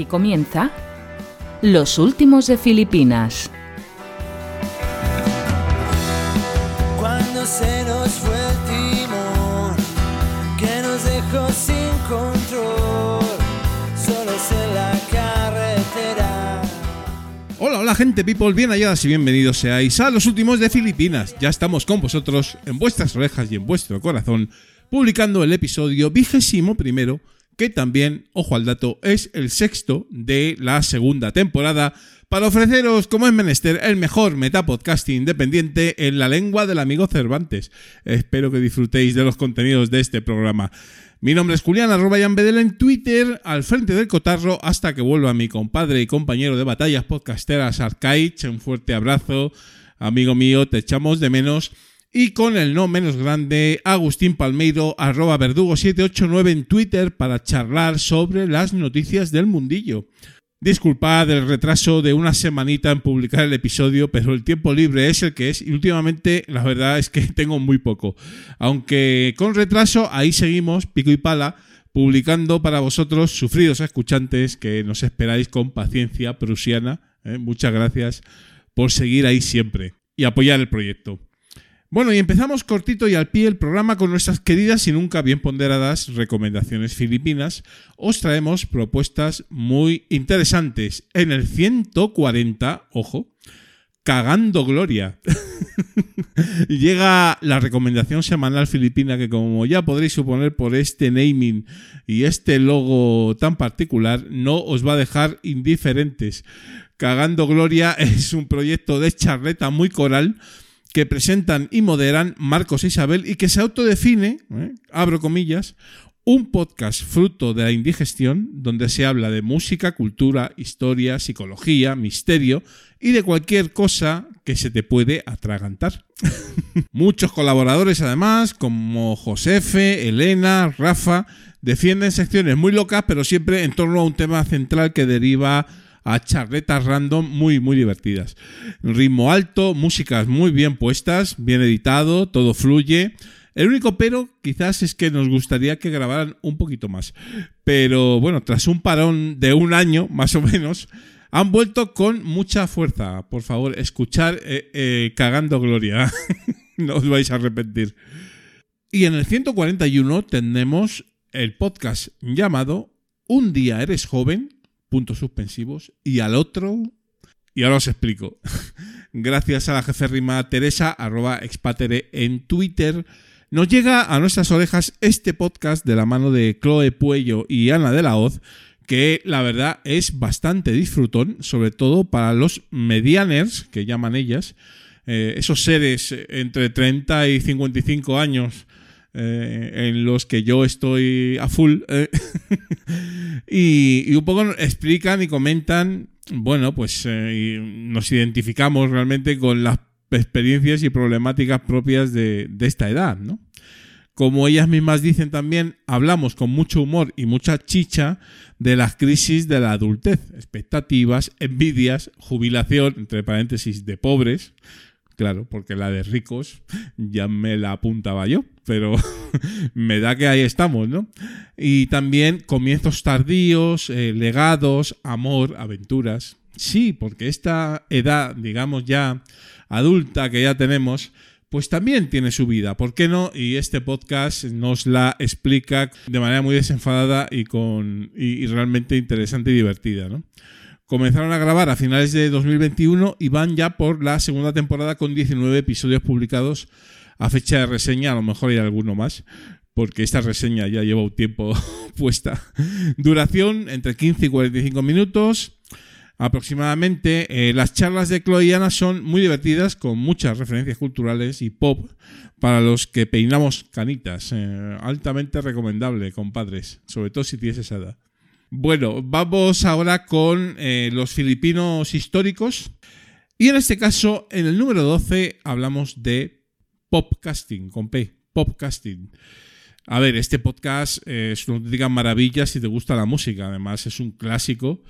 Aquí comienza Los Últimos de Filipinas. Cuando se nos fue el timón, que nos dejó sin control, solos en la carretera. Hola, hola gente people, bien halladas y bienvenidos seáis a los últimos de Filipinas. Ya estamos con vosotros en vuestras orejas y en vuestro corazón, publicando el episodio vigésimo primero, que también, ojo al dato, es el sexto de la segunda temporada, para ofreceros, como es menester, el mejor metapodcasting independiente en la lengua del amigo Cervantes. Espero que disfrutéis de los contenidos de este programa. Mi nombre es Julián, arroba Bedel en Twitter, al frente del cotarro, hasta que vuelva mi compadre y compañero de batallas podcasteras Arcaich. Un fuerte abrazo, amigo mío, te echamos de menos. Y con el no menos grande, Agustín Palmeiro, arroba verdugo789 en Twitter para charlar sobre las noticias del mundillo. Disculpad el retraso de una semanita en publicar el episodio, pero el tiempo libre es el que es y últimamente la verdad es que tengo muy poco. Aunque con retraso, ahí seguimos, pico y pala, publicando para vosotros, sufridos escuchantes, que nos esperáis con paciencia prusiana. ¿eh? Muchas gracias por seguir ahí siempre y apoyar el proyecto. Bueno, y empezamos cortito y al pie el programa con nuestras queridas y nunca bien ponderadas recomendaciones filipinas. Os traemos propuestas muy interesantes. En el 140, ojo, cagando gloria. Llega la recomendación semanal filipina que como ya podréis suponer por este naming y este logo tan particular, no os va a dejar indiferentes. Cagando Gloria es un proyecto de charleta muy coral que presentan y moderan Marcos e Isabel y que se autodefine, ¿eh? abro comillas, un podcast fruto de la indigestión donde se habla de música, cultura, historia, psicología, misterio y de cualquier cosa que se te puede atragantar. Muchos colaboradores además, como Josefe, Elena, Rafa, defienden secciones muy locas, pero siempre en torno a un tema central que deriva a charletas random muy, muy divertidas. Ritmo alto, músicas muy bien puestas, bien editado, todo fluye. El único pero quizás es que nos gustaría que grabaran un poquito más. Pero bueno, tras un parón de un año, más o menos, han vuelto con mucha fuerza. Por favor, escuchar eh, eh, Cagando Gloria. no os vais a arrepentir. Y en el 141 tenemos el podcast llamado Un día eres joven puntos suspensivos, y al otro, y ahora os explico. Gracias a la jeférrima Teresa, arroba expatere en Twitter, nos llega a nuestras orejas este podcast de la mano de Chloe Puello y Ana de la Hoz, que la verdad es bastante disfrutón, sobre todo para los medianers, que llaman ellas, eh, esos seres entre 30 y 55 años eh, en los que yo estoy a full. eh, y, un poco explican y comentan, bueno, pues eh, nos identificamos realmente con las experiencias y problemáticas propias de, de esta edad, ¿no? Como ellas mismas dicen también, hablamos con mucho humor y mucha chicha de las crisis de la adultez, expectativas, envidias, jubilación, entre paréntesis, de pobres, claro, porque la de ricos ya me la apuntaba yo, pero me da que ahí estamos, ¿no? Y también comienzos tardíos, eh, legados, amor, aventuras. Sí, porque esta edad, digamos ya adulta que ya tenemos, pues también tiene su vida, ¿por qué no? Y este podcast nos la explica de manera muy desenfadada y, con, y, y realmente interesante y divertida, ¿no? Comenzaron a grabar a finales de 2021 y van ya por la segunda temporada con 19 episodios publicados a fecha de reseña, a lo mejor hay alguno más, porque esta reseña ya lleva un tiempo puesta. Duración entre 15 y 45 minutos. Aproximadamente eh, las charlas de Chloe y Ana son muy divertidas, con muchas referencias culturales y pop para los que peinamos canitas. Eh, altamente recomendable, compadres, sobre todo si tienes esa edad. Bueno, vamos ahora con eh, los filipinos históricos. Y en este caso, en el número 12, hablamos de popcasting, con P, popcasting. A ver, este podcast eh, es una auténtica maravilla si te gusta la música. Además, es un clásico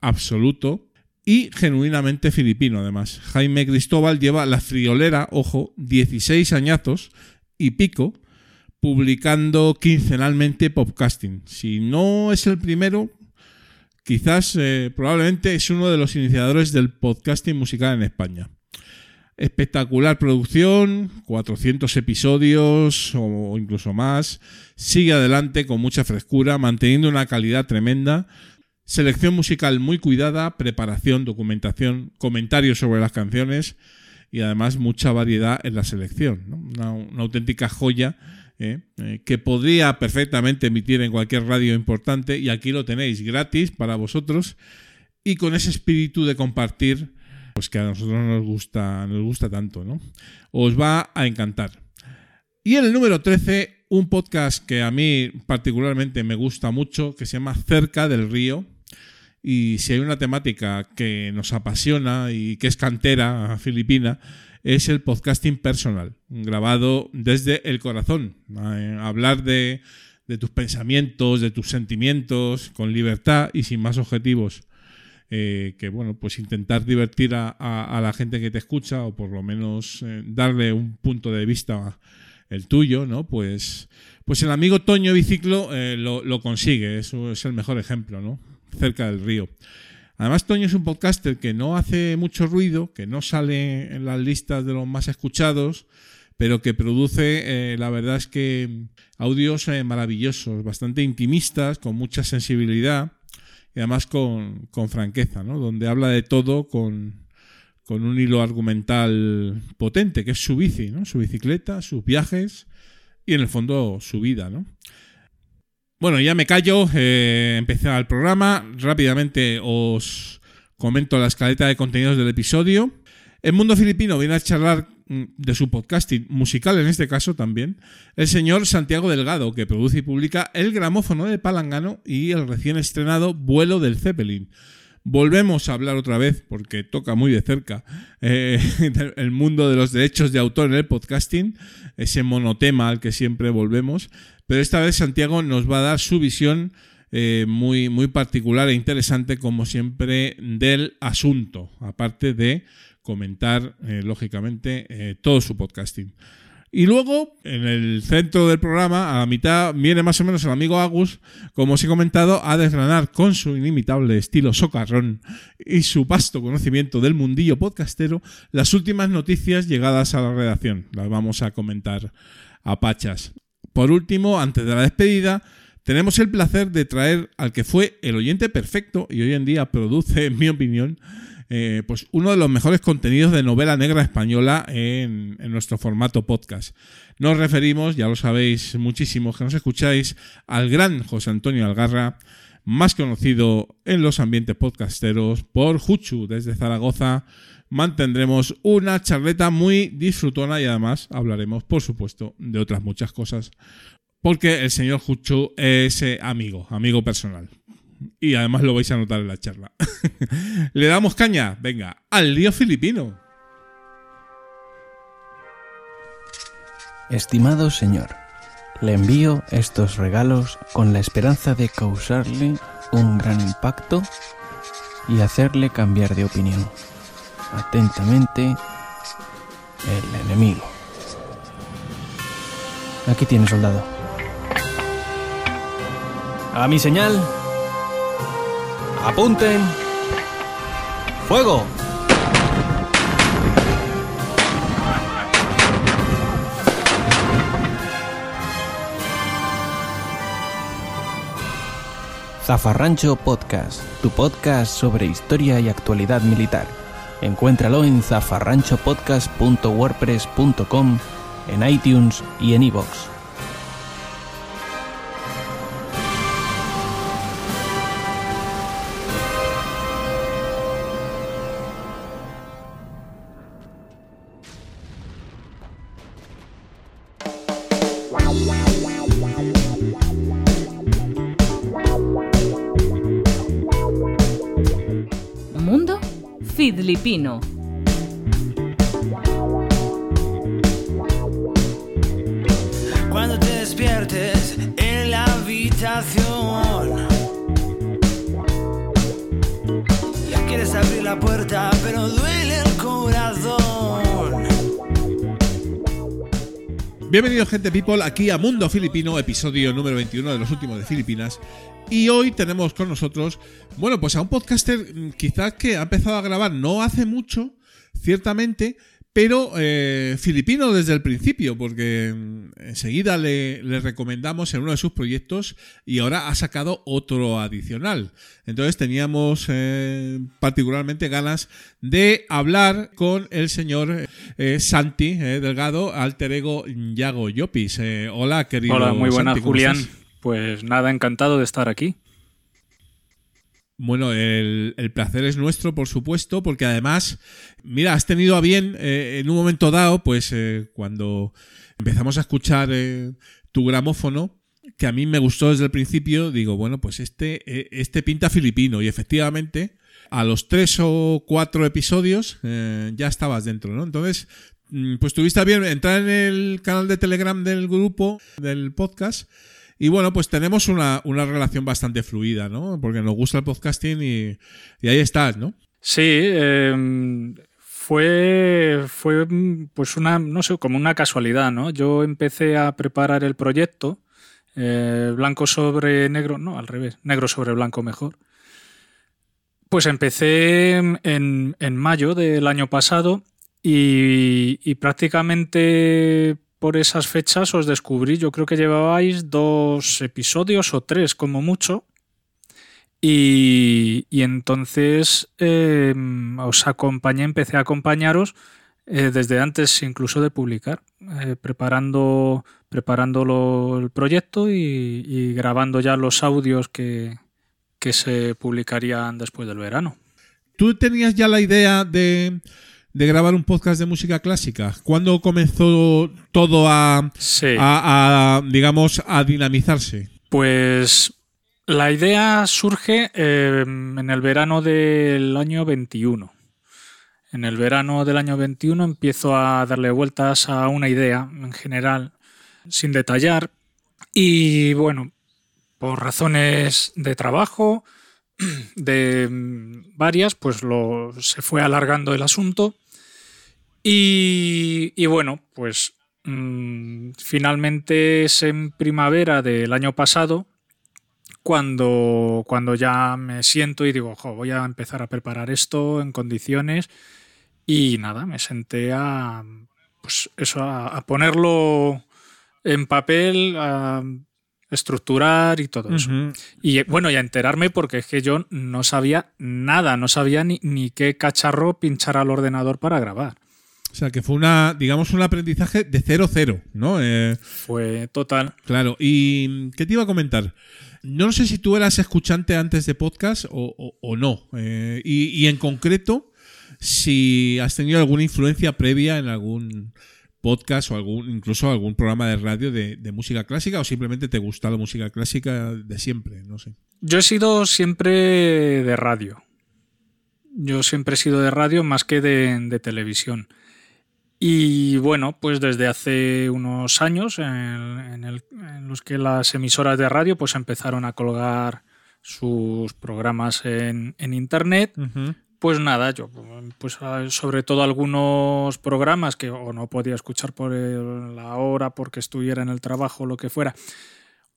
absoluto y genuinamente filipino, además. Jaime Cristóbal lleva la friolera, ojo, 16 añazos y pico publicando quincenalmente podcasting. Si no es el primero, Quizás, eh, probablemente, es uno de los iniciadores del podcasting musical en España. Espectacular producción, 400 episodios o incluso más. Sigue adelante con mucha frescura, manteniendo una calidad tremenda. Selección musical muy cuidada, preparación, documentación, comentarios sobre las canciones y además mucha variedad en la selección. Una, auténtica joya ¿eh? Eh, que podría perfectamente emitir en cualquier radio importante y aquí lo tenéis gratis para vosotros y con ese espíritu de compartir pues que a nosotros nos gusta, nos gusta tanto, ¿no? Os va a encantar. Y en el número 13, un podcast que a mí particularmente me gusta mucho, que se llama Cerca del Río. Y si hay una temática que nos apasiona y que es cantera filipina, es el podcasting personal, grabado desde el corazón. Eh, hablar de, de tus pensamientos, de tus sentimientos, con libertad y sin más objetivos eh, que bueno, pues intentar divertir a, la gente que te escucha o por lo menos eh, darle un punto de vista el tuyo, ¿no? Pues, pues el amigo Toño Biciclo eh, lo, consigue, eso es el mejor ejemplo, ¿no? Cerca del río. Además, Toño es un podcaster que no hace mucho ruido, que no sale en las listas de los más escuchados, pero que produce, la verdad es que audios maravillosos, bastante intimistas, con mucha sensibilidad y además con, franqueza, ¿no? Donde habla de todo con, un hilo argumental potente, que es su bici, ¿no? Su bicicleta, sus viajes y en el fondo su vida, ¿no? Bueno, ya me callo, eh, empezar el programa. Rápidamente os comento la escaleta de contenidos del episodio. El mundo filipino viene a charlar Mm, de su podcasting musical en este caso también, el señor Santiago Delgado, que produce y publica El gramófono de Palangano y el recién estrenado Vuelo del Zeppelin. Volvemos a hablar otra vez, porque toca muy de cerca eh, el mundo de los derechos de autor en el podcasting, ese monotema al que siempre volvemos, pero esta vez Santiago nos va a dar su visión eh, muy, muy particular e interesante, como siempre, del asunto, aparte de comentar, eh, lógicamente, eh, todo su podcasting. Y luego, en el centro del programa, a la mitad, viene más o menos el amigo Agus, como os he comentado, a desgranar con su inimitable estilo socarrón y su vasto conocimiento del mundillo podcastero las últimas noticias llegadas a la redacción. Las vamos a comentar a pachas. Por último, antes de la despedida, tenemos el placer de traer al que fue el oyente perfecto y hoy en día produce, en mi opinión, eh, pues uno de los mejores contenidos de novela negra española en, nuestro formato podcast. Nos referimos, ya lo sabéis muchísimo que nos escucháis, al gran José Antonio Algarra, más conocido en los ambientes podcasteros por Juchu desde Zaragoza. Mantendremos una charleta muy disfrutona y además hablaremos, por supuesto, de otras muchas cosas. Porque el señor Juchu es eh, amigo, amigo personal y además lo vais a notar en la charla. Le damos caña, venga, al lío filipino. Estimado señor, le envío estos regalos con la esperanza de causarle un gran impacto y hacerle cambiar de opinión. Atentamente, el enemigo. Aquí tiene soldado. A mi señal, Apunten. Fuego. Zafarrancho Podcast, tu podcast sobre historia y actualidad militar. Encuéntralo en zafarranchopodcast.wordpress.com, en iTunes y en iVoox. Filipino. Bienvenidos, gente people, aquí a Mundo Filipino, episodio número 21 de los últimos de Filipinas. Y hoy tenemos con nosotros, bueno, pues a un podcaster mm, quizás que ha empezado a grabar no hace mucho, ciertamente, pero eh, filipino desde el principio, porque mm, enseguida le, le, recomendamos en uno de sus proyectos y ahora ha sacado otro adicional. Entonces teníamos eh, particularmente ganas de hablar con el señor eh, Santi eh, Delgado, alter ego Yago Yopis. Eh, hola, querido. Hola, muy buenas, Santi, ¿cómo Julián. estás? Pues nada, encantado de estar aquí. Bueno, el, placer es nuestro, por supuesto, porque además, mira, has tenido a bien eh, en un momento dado, pues eh, cuando empezamos a escuchar eh, tu gramófono, que a mí me gustó desde el principio, digo, bueno, pues este, eh, este pinta filipino y efectivamente a los tres o cuatro episodios eh, ya estabas dentro, ¿no? Entonces, mm, pues tuviste a bien entrar en el canal de Telegram del grupo, del podcast. Y bueno, pues tenemos una, una, relación bastante fluida, ¿no? Porque nos gusta el podcasting y, ahí estás, ¿no? Sí, eh, fue, fue pues una, no sé, como una casualidad, ¿no? Yo empecé a preparar el proyecto, eh, blanco sobre negro, no, al revés, negro sobre blanco mejor. Pues empecé en, en mayo del año pasado y prácticamente por esas fechas os descubrí, yo creo que llevabais dos episodios o tres como mucho. Y, entonces eh, os acompañé, empecé a acompañaros eh, desde antes incluso de publicar, eh, preparando, preparando el proyecto y, grabando ya los audios que se publicarían después del verano. ¿Tú tenías ya la idea de, de grabar un podcast de música clásica? ¿Cuándo comenzó todo a, sí. a, a, digamos, a dinamizarse? Pues la idea surge eh, en el verano del año 21. En el verano del año 21 empiezo a darle vueltas a una idea en general, sin detallar, y bueno, por razones de trabajo, de varias, pues lo, se fue alargando el asunto. Y, y bueno, pues mmm, finalmente es en primavera del año pasado cuando, cuando ya me siento y digo, voy a empezar a preparar esto en condiciones. Y nada, me senté a, pues eso, a, a ponerlo en papel, a estructurar y todo eso. Uh -huh. Y bueno, y a enterarme porque es que yo no sabía nada, no sabía ni, ni qué cacharro pinchar al ordenador para grabar. O sea, que fue una, digamos, un aprendizaje de cero cero, ¿no? Eh, fue total. Claro. ¿Y qué te iba a comentar? No sé si tú eras escuchante antes de podcast o, o, o no. Eh, y, y, en concreto, si has tenido alguna influencia previa en algún podcast o algún incluso algún programa de radio de, de, música clásica o simplemente te gusta la música clásica de siempre, no sé. Yo he sido siempre de radio. Yo siempre he sido de radio más que de, de televisión. Y bueno, pues desde hace unos años en, en, el, en, los que las emisoras de radio pues empezaron a colgar sus programas en, en internet, uh -huh. pues nada, yo pues sobre todo algunos programas que o no podía escuchar por la hora porque estuviera en el trabajo o lo que fuera,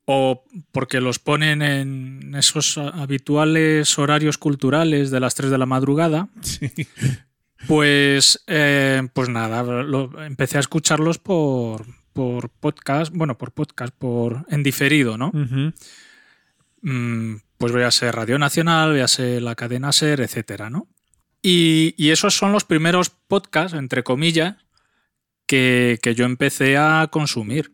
o porque los ponen en esos habituales horarios culturales de las 3 de la madrugada. Sí. Pues, eh, pues nada, lo, empecé a escucharlos por, por podcast, bueno, por podcast, por en diferido, ¿no? Uh -huh. mm, pues voy a ser Radio Nacional, voy a ser la cadena Ser, etcétera, ¿no? Y, y, esos son los primeros podcasts, entre comillas, que, que yo empecé a consumir.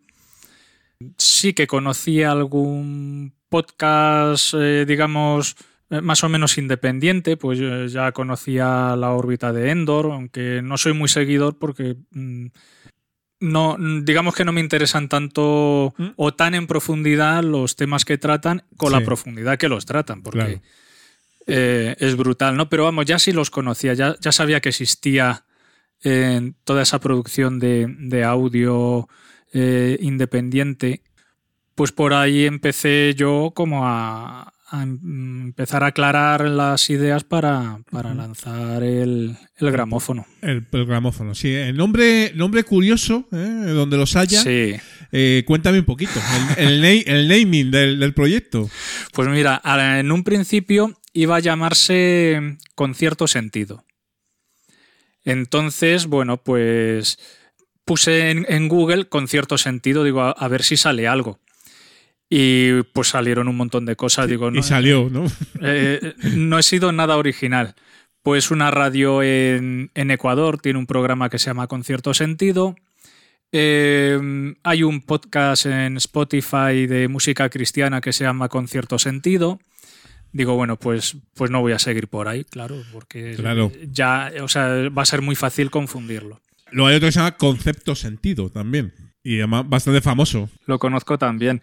Sí que conocí algún podcast, eh, digamos, más o menos independiente, pues ya conocía la órbita de Endor, aunque no soy muy seguidor porque mmm, no, digamos que no me interesan tanto ¿Mm? o tan en profundidad los temas que tratan con sí. la profundidad que los tratan, porque claro. eh, es brutal, ¿no? Pero vamos, ya sí los conocía, ya, ya sabía que existía eh, toda esa producción de, de audio eh, independiente. Pues por ahí empecé yo como a, a em- empezar a aclarar las ideas para, para lanzar el, el gramófono. El, el gramófono, sí. El nombre, nombre curioso, ¿eh? donde los haya. Sí. Eh, cuéntame un poquito. El, el, na- el naming del, del proyecto. Pues mira, en un principio iba a llamarse con cierto sentido. Entonces, bueno, pues puse en, en Google con cierto sentido, digo, a, a ver si sale algo. Y pues salieron un montón de cosas, digo, no, y salió, ¿no? eh, no he sido nada original. Pues una radio en, en Ecuador tiene un programa que se llama Con cierto sentido. Eh, hay un podcast en Spotify de música cristiana que se llama Con cierto sentido. Digo, bueno, pues, pues no voy a seguir por ahí, claro, porque Claro. ya, o sea, va a ser muy fácil confundirlo. Luego hay otro que se llama Concepto Sentido también. Y además bastante famoso. Lo conozco también.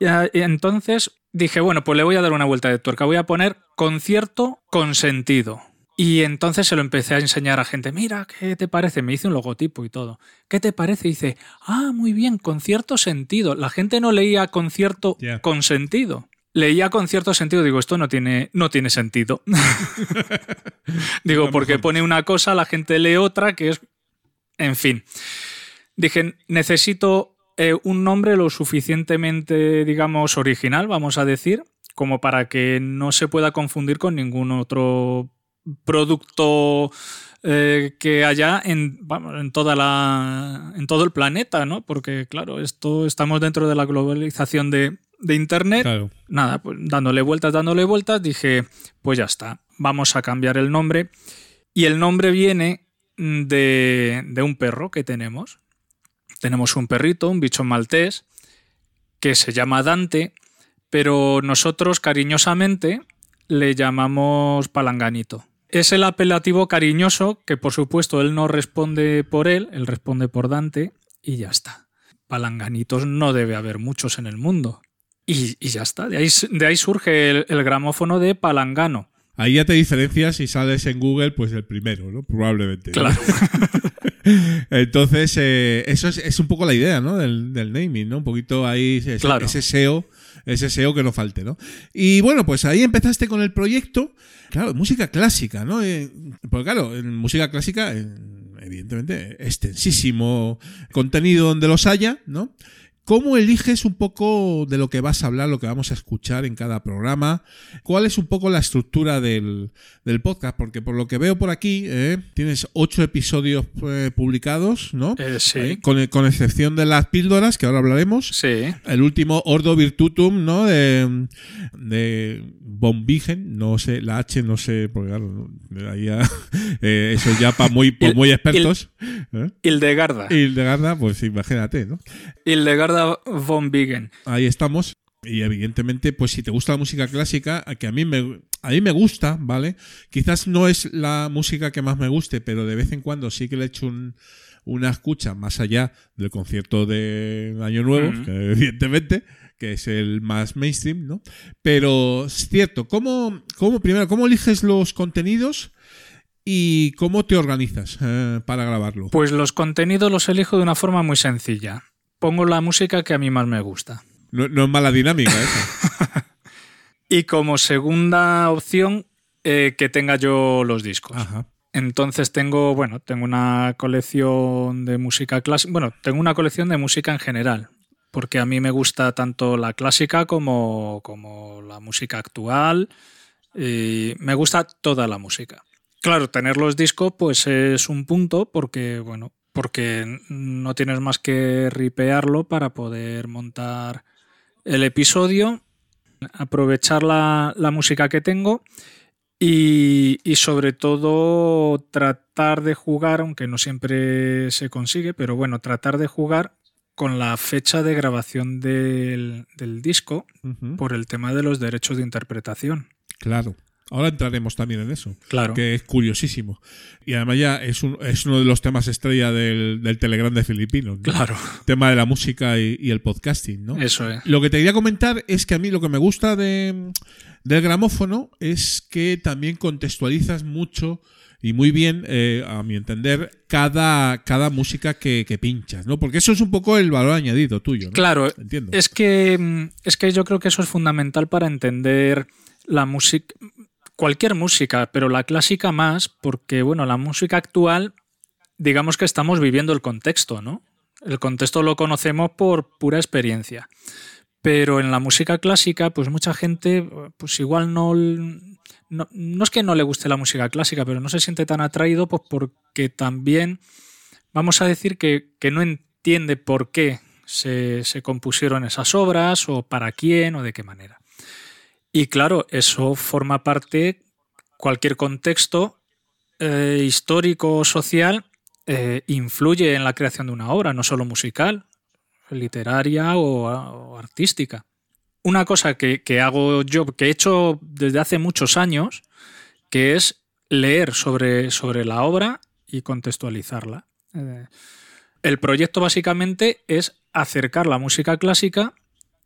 Y, ah, entonces dije, bueno, pues le voy a dar una vuelta de tuerca. Voy a poner concierto con sentido. Y entonces se lo empecé a enseñar a gente. Mira, ¿qué te parece? Me hice un logotipo y todo. ¿Qué te parece? Y dice, ah, muy bien, con cierto sentido. La gente no leía concierto con sentido. Leía con cierto sentido. Digo, esto no tiene, no tiene sentido. Digo, porque pone una cosa, la gente lee otra, que es. En fin. Dije, necesito eh, un nombre lo suficientemente, digamos, original, vamos a decir, como para que no se pueda confundir con ningún otro producto eh, que haya en, vamos, en toda la en todo el planeta, ¿no? Porque claro, esto estamos dentro de la globalización de, de internet. Claro. Nada, pues dándole vueltas, dándole vueltas, dije, pues ya está, vamos a cambiar el nombre. Y el nombre viene de, de un perro que tenemos. Tenemos un perrito, un bicho maltés, que se llama Dante, pero nosotros cariñosamente le llamamos Palanganito. Es el apelativo cariñoso que por supuesto él no responde por él, él responde por Dante y ya está. Palanganitos no debe haber muchos en el mundo. Y, y ya está, de ahí, de ahí surge el, el gramófono de Palangano. Ahí ya te diferencias si sales en Google, pues el primero, ¿no? Probablemente. ¿no? Claro. Entonces, eh, eso es, es un poco la idea, ¿no? Del, del naming, ¿no? Un poquito ahí ese, Claro. ese SEO, ese SEO que no falte, ¿no? Y bueno, pues ahí empezaste con el proyecto, claro, música clásica, ¿no? Eh, porque claro, en música clásica, evidentemente, extensísimo contenido donde los haya, ¿no? ¿Cómo eliges un poco de lo que vas a hablar, lo que vamos a escuchar en cada programa? ¿Cuál es un poco la estructura del, del podcast? Porque por lo que veo por aquí, eh, tienes ocho episodios eh, publicados, ¿no? Eh, sí. Con, con excepción de las píldoras, que ahora hablaremos. Sí. El último, Ordo Virtutum, ¿no? De, de Von Vigen, no sé, la H no sé, porque claro, ahí ya, eh, eso ya para muy, pa muy expertos. ¿eh? Hildegarda. Y de Garda, pues imagínate, ¿no? Hildegarda von Bingen. Ahí estamos. Y evidentemente, pues si te gusta la música clásica, que a mí me, a mí me gusta, ¿vale? Quizás no es la música que más me guste, pero de vez en cuando sí que le echo un- una escucha más allá del concierto de Año Nuevo, que evidentemente, que es el más mainstream, ¿no? Pero es cierto, ¿cómo, cómo primero, cómo eliges los contenidos y cómo te organizas eh, para grabarlo? Pues los contenidos los elijo de una forma muy sencilla. Pongo la música que a mí más me gusta. No, no es mala dinámica eso. Y como segunda opción, eh, que tenga yo los discos. Ajá. Entonces tengo, bueno, tengo una colección de música clásica. Bueno, tengo una colección de música en general. Porque a mí me gusta tanto la clásica como, como la música actual. Y me gusta toda la música. Claro, tener los discos, pues es un punto, porque, bueno, porque no tienes más que ripearlo para poder montar el episodio, aprovechar la, la música que tengo y, y sobre todo tratar de jugar, aunque no siempre se consigue, pero bueno, tratar de jugar con la fecha de grabación del, del disco por el tema de los derechos de interpretación. Claro. Ahora entraremos también en eso. Claro. Que es curiosísimo. Y además ya es, un- es uno de los temas estrella del, del Telegram de Filipinos. ¿no? Claro, Tema de la música y, y el podcasting, ¿no? eso es. Lo que te quería comentar es que a mí lo que me gusta de, del gramófono es que también contextualizas mucho y muy bien, eh, a mi entender, cada, cada música que, que, pinchas, ¿no? Porque eso es un poco el valor añadido tuyo, ¿no? Claro, Entiendo. Es, que, mm, es que yo creo que eso es fundamental para entender la música, cualquier música, pero la clásica más, porque, bueno, la música actual, digamos que estamos viviendo el contexto, ¿no? El contexto lo conocemos por pura experiencia. Pero en la música clásica, pues mucha gente, pues igual no, no, es que no le guste la música clásica, pero no se siente tan atraído, pues porque también, vamos a decir que, no entiende por qué se, compusieron esas obras, o para quién, o de qué manera. Y claro, eso forma parte, cualquier contexto eh, histórico o social eh, influye en la creación de una obra, no solo musical, literaria o, artística. Una cosa que, hago yo, que he hecho desde hace muchos años, que es leer sobre, sobre la obra y contextualizarla. Eh, el proyecto básicamente es acercar la música clásica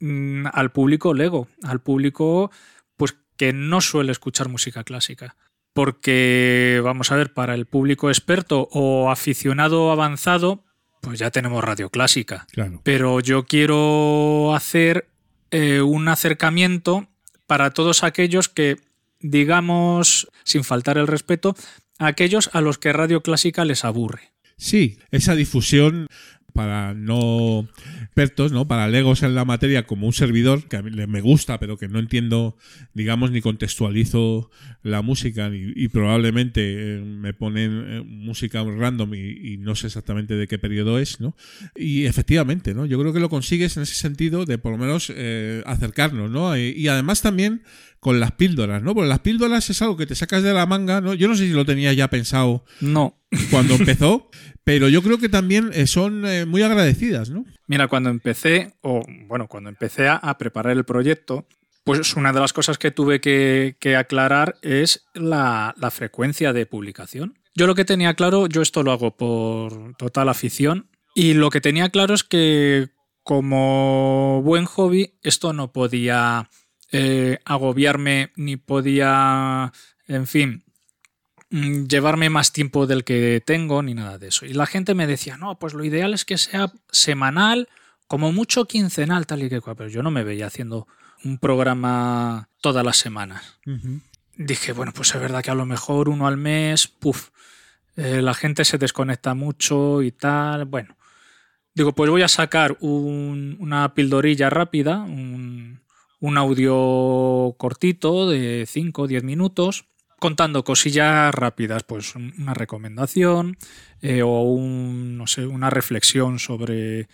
mm, al público lego, al público pues que no suele escuchar música clásica. Porque, vamos a ver, para el público experto o aficionado avanzado, pues ya tenemos radio clásica. Pero yo quiero hacer eh, un acercamiento para todos aquellos que, digamos, sin faltar el respeto, aquellos a los que radio clásica les aburre. Sí, esa difusión para no expertos, ¿no? Para legos en la materia como un servidor que a mí me gusta, pero que no entiendo, digamos, ni contextualizo la música y, probablemente eh, me ponen eh, música random y, no sé exactamente de qué periodo es, ¿no? Y efectivamente, ¿no? Yo creo que lo consigues en ese sentido de por lo menos eh, acercarnos, ¿no? Y, además también con las píldoras, ¿no? Porque las píldoras es algo que te sacas de la manga, ¿no? Yo no sé si lo tenía ya pensado. No. Cuando empezó, pero yo creo que también eh, son eh, muy agradecidas, ¿no? Mira, cuando empecé, o bueno, cuando empecé a, preparar el proyecto, pues una de las cosas que tuve que, aclarar es la, frecuencia de publicación. Yo lo que tenía claro, yo esto lo hago por total afición, y lo que tenía claro es que como buen hobby, esto no podía eh, agobiarme ni podía, en fin, Mm, llevarme más tiempo del que tengo ni nada de eso. Y la gente me decía, no, pues lo ideal es que sea semanal, como mucho quincenal, tal y que cual. Pero yo no me veía haciendo un programa todas las semanas. Dije, bueno, pues es verdad que a lo mejor uno al mes, puff, eh, la gente se desconecta mucho y tal. Bueno, digo, pues voy a sacar una pildorilla rápida, un, un audio cortito de 5 o 10 minutos contando cosillas rápidas, pues una recomendación eh, o un, no sé, una reflexión sobre,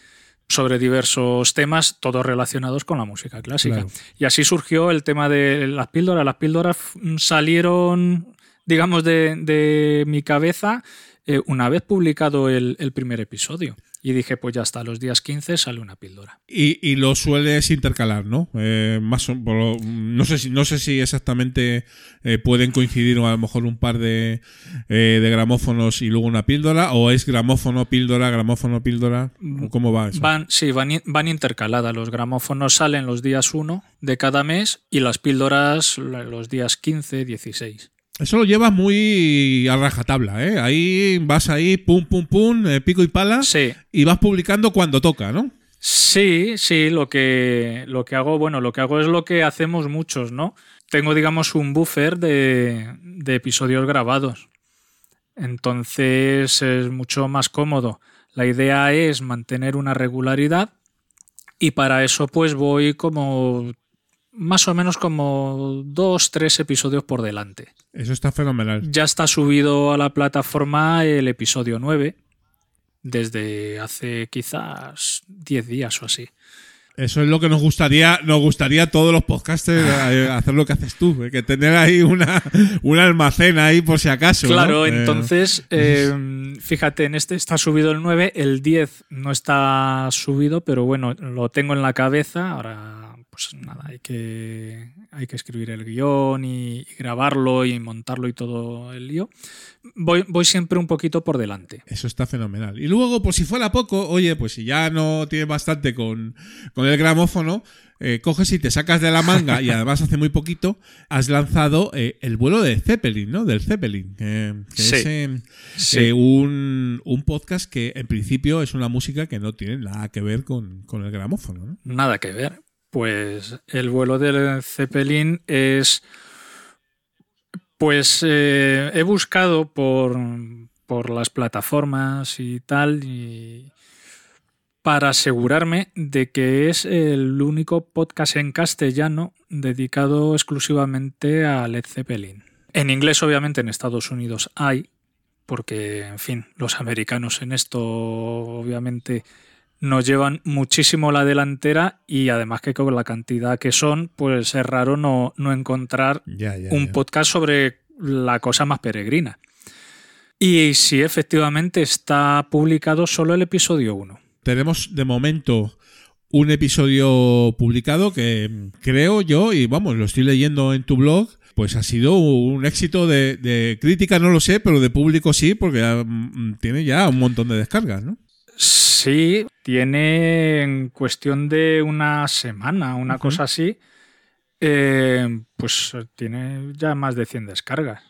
sobre diversos temas, todos relacionados con la música clásica. Y así surgió el tema de las píldoras. Las píldoras salieron, digamos, de, de mi cabeza eh, una vez publicado el, primer episodio. Y dije, pues ya hasta los días 15 sale una píldora. Y, lo sueles intercalar, ¿no? Eh, más, no, sé si, no sé si exactamente eh, pueden coincidir a lo mejor un par de, gramófonos y luego una píldora, o es gramófono, píldora, gramófono, píldora. ¿Cómo va eso? Van, sí, van, van intercaladas. Los gramófonos salen los días 1 de cada mes y las píldoras los días 15, 16. Eso lo llevas muy a rajatabla, ¿eh? Ahí vas ahí, pum, pum, pum, eh, pico y pala. Sí. Y vas publicando cuando toca, ¿no? Sí, sí, lo que, lo que hago, bueno, lo que hago es lo que hacemos muchos, ¿no? Tengo, digamos, un buffer de, de episodios grabados. Entonces es mucho más cómodo. La idea es mantener una regularidad y para eso pues voy como más o menos como dos, tres episodios por delante. Eso está fenomenal. Ya está subido a la plataforma el episodio 9 desde hace quizás 10 días o así. Eso es lo que nos gustaría, nos gustaría a todos los podcasters eh, hacer lo que haces tú, eh, que tener ahí una, un almacén ahí por si acaso. Claro, eh, entonces, fíjate, en este está subido el 9, el 10 no está subido, pero bueno, lo tengo en la cabeza, ahora pues nada, hay que, hay que escribir el guion y, grabarlo y montarlo y todo el lío. Voy, voy siempre un poquito por delante. Eso está fenomenal. Y luego, por si fuera poco, oye, pues si ya no tiene bastante con, con el gramófono, eh, coges y te sacas de la manga, y además hace muy poquito, has lanzado eh, el vuelo de Zeppelin, ¿no? Del Zeppelin. eh, que Sí. es eh, Sí. eh, un, un podcast que en principio es una música que no tiene nada que ver con, con el gramófono, ¿no? Nada que ver. Pues el vuelo del Zeppelin es. Pues eh, he buscado por, por las plataformas y tal y para asegurarme de que es el único podcast en castellano dedicado exclusivamente a Led Zeppelin. En inglés, obviamente, en Estados Unidos hay, porque, en fin, los americanos en esto, obviamente, nos llevan muchísimo la delantera y además que con la cantidad que son, pues es raro no, no encontrar un podcast sobre la cosa más peregrina. Y sí, efectivamente, está publicado solo el episodio 1. Tenemos de momento un episodio publicado que creo yo, y vamos, lo estoy leyendo en tu blog, pues ha sido un éxito de, de crítica, no lo sé, pero de público sí, porque mm, tiene ya un montón de descargas, ¿no? Sí, tiene en cuestión de una semana, una cosa así, eh, pues tiene ya más de 100 descargas.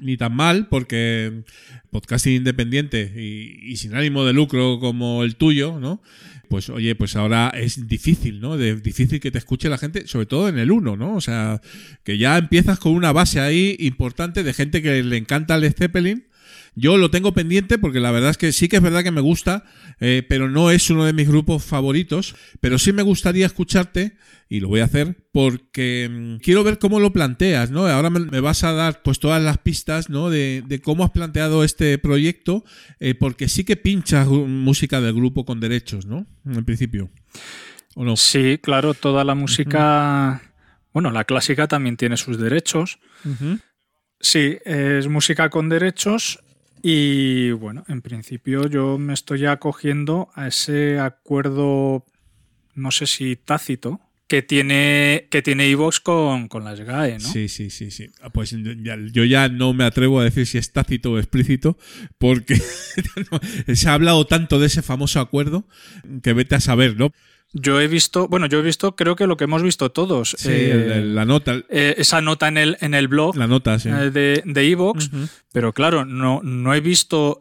Ni tan mal, porque podcasting independiente y, y sin ánimo de lucro como el tuyo, ¿no? Pues oye, pues ahora es difícil, ¿no? De, difícil que te escuche la gente, sobre todo en el 1, ¿no? O sea, que ya empiezas con una base ahí importante de gente que le encanta Led Zeppelin. Yo lo tengo pendiente porque la verdad es que sí que es verdad que me gusta, eh, pero no es uno de mis grupos favoritos. Pero sí me gustaría escucharte, y lo voy a hacer, porque mm, quiero ver cómo lo planteas, ¿no? Ahora me, vas a dar pues todas las pistas, ¿no? De, de cómo has planteado este proyecto, eh, porque sí que pinchas música del grupo con derechos, ¿no? En principio. ¿O no? Sí, claro, toda la música, bueno, la clásica también tiene sus derechos. Sí, es música con derechos y bueno, en principio yo me estoy acogiendo a ese acuerdo, no sé si tácito, que tiene que tiene Evox con, con las GAE, ¿no? Sí, sí, sí, sí. Ah, Pues yo ya no me atrevo a decir si es tácito o explícito, porque se ha hablado tanto de ese famoso acuerdo que vete a saber, ¿no? Yo he visto, bueno, yo he visto, creo que lo que hemos visto todos, Sí, eh, la nota, eh, esa nota en el, en el blog la nota, sí. eh, de, de Evox, Ujú. pero claro, no, no he visto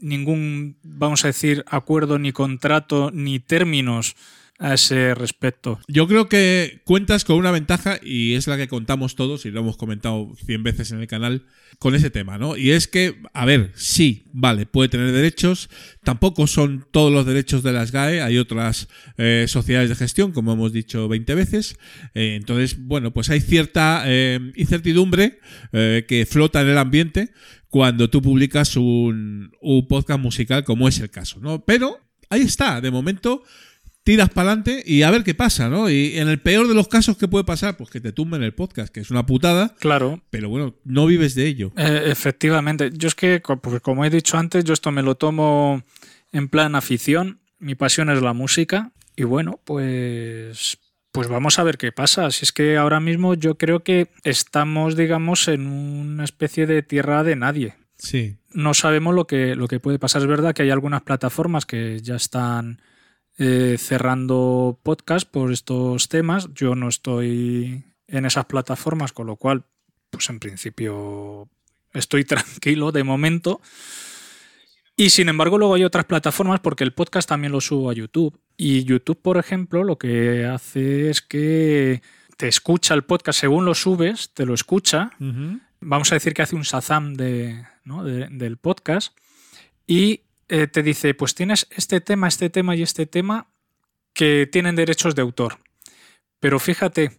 ningún, vamos a decir, acuerdo, ni contrato, ni términos a ese respecto. Yo creo que cuentas con una ventaja y es la que contamos todos y lo hemos comentado 100 veces en el canal con ese tema, ¿no? Y es que, a ver, sí, vale, puede tener derechos, tampoco son todos los derechos de las GAE, hay otras eh, sociedades de gestión, como hemos dicho 20 veces, eh, entonces, bueno, pues hay cierta eh, incertidumbre que flota en el ambiente cuando tú publicas un, un podcast musical como es el caso, ¿no? Pero ahí está, de momento tiras para adelante y a ver qué pasa, ¿no? Y en el peor de los casos, ¿qué puede pasar? Pues que te tumben el podcast, que es una putada, Claro, pero bueno, no vives de ello. eh, efectivamente. Yo es que, pues como he dicho antes, yo esto me lo tomo en plan afición. Mi pasión es la música. Y bueno, pues. Pues vamos a ver qué pasa. Si es que ahora mismo yo creo que estamos, digamos, en una especie de tierra de nadie. Sí. no sabemos lo que, lo que puede pasar. Es verdad que hay algunas plataformas que ya están eh, cerrando podcast por estos temas. Yo no estoy en esas plataformas, con lo cual, pues en principio estoy tranquilo de momento. Y sin embargo, luego hay otras plataformas porque el podcast también lo subo a YouTube. Y YouTube, por ejemplo, lo que hace es que te escucha el podcast según lo subes, te lo escucha vamos a decir que hace un Shazam de, ¿no? de- del podcast y eh, te dice, pues tienes este tema, este tema y este tema que tienen derechos de autor. Pero fíjate,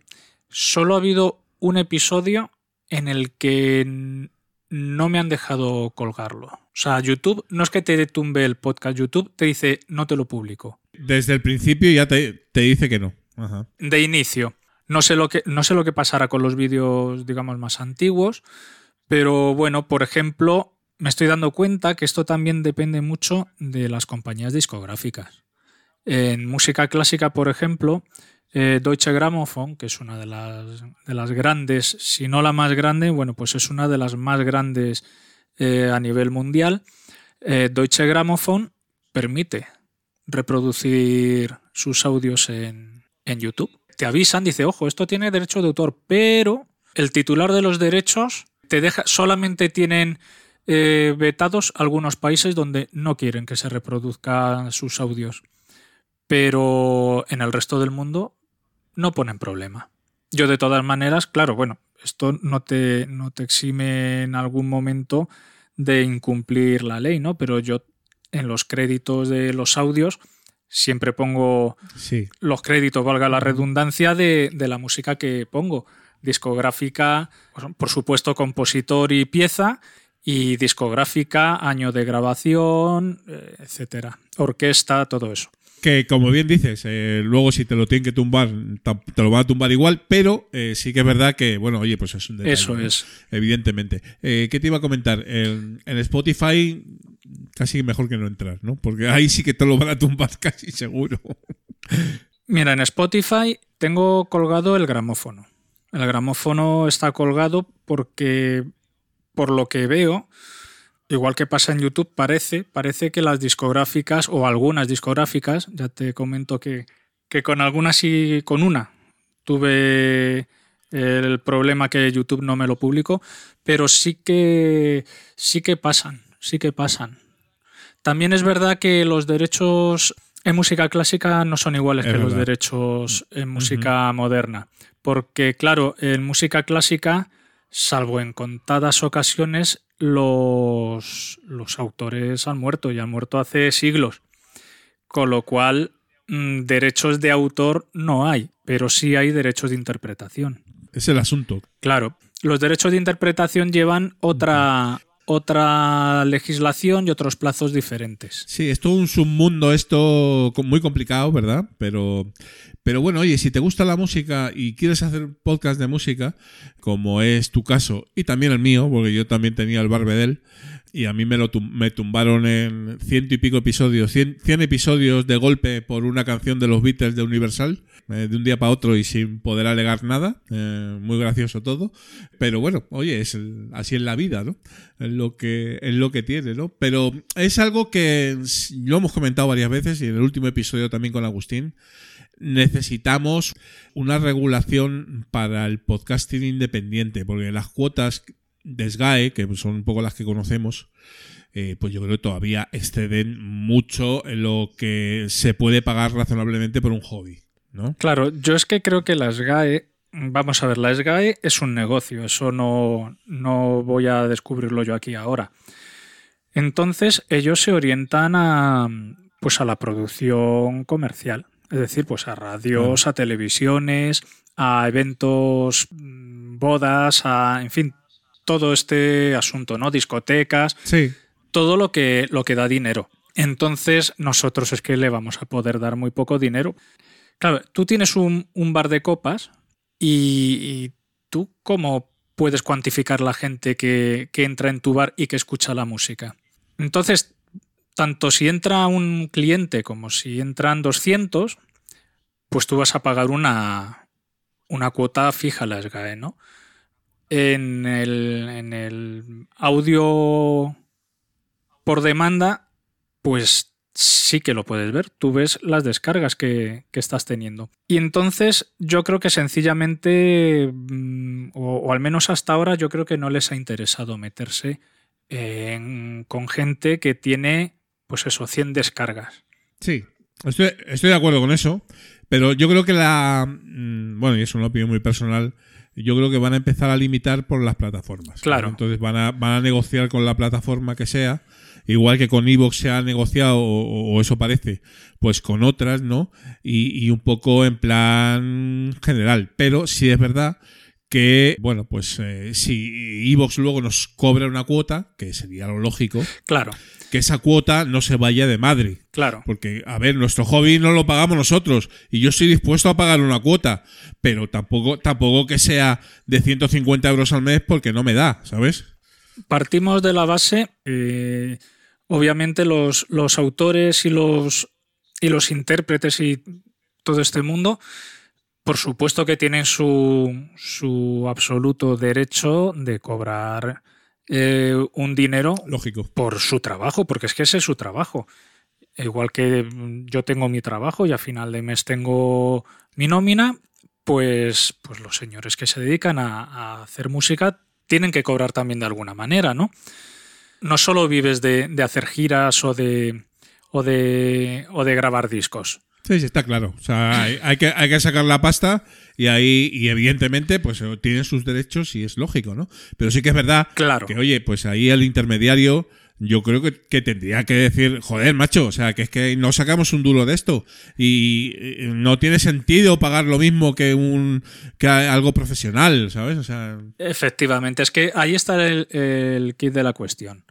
solo ha habido un episodio en el que no me han dejado colgarlo. O sea, YouTube no es que te tumbe el podcast, YouTube te dice, no te lo publico. Desde el principio ya te, te dice que no. Ajá. de inicio. No sé lo que, no sé lo que pasará con los vídeos, digamos, más antiguos, pero bueno, por ejemplo, me estoy dando cuenta que esto también depende mucho de las compañías discográficas. En música clásica, por ejemplo, eh, Deutsche Grammophon, que es una de las, de las grandes, si no la más grande, bueno, pues es una de las más grandes eh, a nivel mundial, eh, Deutsche Grammophon permite reproducir sus audios en, en YouTube. Te avisan, dice, ojo, esto tiene derecho de autor, pero el titular de los derechos te deja, solamente tienen eh, vetados algunos países donde no quieren que se reproduzcan sus audios. Pero en el resto del mundo no ponen problema. Yo de todas maneras, claro, bueno, esto no te, no te exime en algún momento de incumplir la ley, ¿no? Pero yo en los créditos de los audios siempre pongo los créditos, valga la redundancia, de, de, la música que pongo. Discográfica, por supuesto, compositor y pieza, y discográfica, año de grabación, eh, etcétera. Orquesta, todo eso que como bien dices, eh, luego si te lo tienen que tumbar, te lo van a tumbar igual, pero eh, sí que es verdad que, bueno, oye, pues es un detalle. Eso es. Evidentemente. Eh, ¿Qué te iba a comentar? En, Spotify casi mejor que no entrar, ¿no? Porque ahí sí que te lo van a tumbar casi seguro. Mira, en Spotify tengo colgado el gramófono. El gramófono está colgado porque, por lo que veo, igual que pasa en YouTube, parece, parece que las discográficas o algunas discográficas, ya te comento que, que con algunas y con una tuve el problema que YouTube no me lo publicó, pero sí que sí que pasan, sí que pasan. También es verdad que los derechos en música clásica no son iguales que los derechos en música moderna, porque claro, en música clásica, salvo en contadas ocasiones, los, los autores han muerto y han muerto hace siglos. Con lo cual, mm, derechos de autor no hay, pero sí hay derechos de interpretación. Es el asunto. Claro, los derechos de interpretación llevan otra, otra legislación y otros plazos diferentes. Sí, es todo un submundo esto muy complicado, ¿verdad? Pero, pero bueno, oye, si te gusta la música y quieres hacer podcast de música, como es tu caso y también el mío, porque yo también tenía el Barbedel, y a mí me lo me tumbaron en ciento y pico episodios, cien, episodios de golpe por una canción de los Beatles de Universal, eh, de un día para otro y sin poder alegar nada, eh, muy gracioso todo, pero bueno, oye, es así en la vida, ¿no? Es lo que es lo que tiene, ¿no? Pero es algo que lo hemos comentado varias veces y en el último episodio también con Agustín necesitamos una regulación para el podcasting independiente, porque las cuotas de SGAE, que son un poco las que conocemos, eh, pues yo creo que todavía exceden mucho lo que se puede pagar razonablemente por un hobby, ¿no? Claro, yo es que creo que la SGAE, vamos a ver, la SGAE es un negocio, eso no, no voy a descubrirlo yo aquí ahora. Entonces ellos se orientan a, pues a la producción comercial, es decir, pues a radios, a televisiones, a eventos, mm, bodas, a, en fin, todo este asunto, ¿no? Discotecas. Sí. Todo lo que, lo que da dinero. Entonces, nosotros es que le vamos a poder dar muy poco dinero. Claro, tú tienes un, bar de copas y, tú, ¿cómo puedes cuantificar la gente que, que entra en tu bar y que escucha la música? Entonces, tanto si entra un cliente como si entran 200, pues tú vas a pagar una, una cuota fija a la SGAE, ¿no? En el, audio por demanda, pues sí que lo puedes ver. Tú ves las descargas que, estás teniendo. Y entonces yo creo que sencillamente, mm, o, al menos hasta ahora, yo creo que no les ha interesado meterse con gente que tiene, pues eso, 100 descargas. Sí, estoy, estoy de acuerdo con eso. Pero yo creo que la. Mm, bueno, y es una opinión muy personal yo creo que van a empezar a limitar por las plataformas. Claro. Entonces van a, van a negociar con la plataforma que sea, igual que con Evox se ha negociado, o, eso parece, pues con otras, ¿no? Y, un poco en plan general. Pero sí es verdad que, bueno, pues eh, si Evox luego nos cobra una cuota, que sería lo lógico. Claro que esa cuota no se vaya de madre. Claro. Porque, a ver, nuestro hobby no lo pagamos nosotros y yo estoy dispuesto a pagar una cuota, pero tampoco, tampoco que sea de 150 euros al mes porque no me da, ¿sabes? Partimos de la base, eh, obviamente los, los autores y los, y los intérpretes y todo este mundo, por supuesto que tienen su, su absoluto derecho de cobrar eh, un dinero lógico por su trabajo, porque es que ese es su trabajo. igual que yo tengo mi trabajo y a final de mes tengo mi nómina, pues, pues los señores que se dedican a, a hacer música tienen que cobrar también de alguna manera, ¿no? No solo vives de, de hacer giras o de, o de, o de grabar discos. Sí, sí, está claro. O sea, hay, hay que, hay que sacar la pasta y ahí, y evidentemente, pues eh, tienen sus derechos y es lógico, ¿no? Pero sí que es verdad Claro. que, oye, pues ahí el intermediario, yo creo que, que tendría que decir, joder, macho, o sea, que es que no sacamos un duro de esto y no tiene sentido pagar lo mismo que un que algo profesional, ¿sabes? O sea, Efectivamente, es que ahí está el, el kit de la cuestión.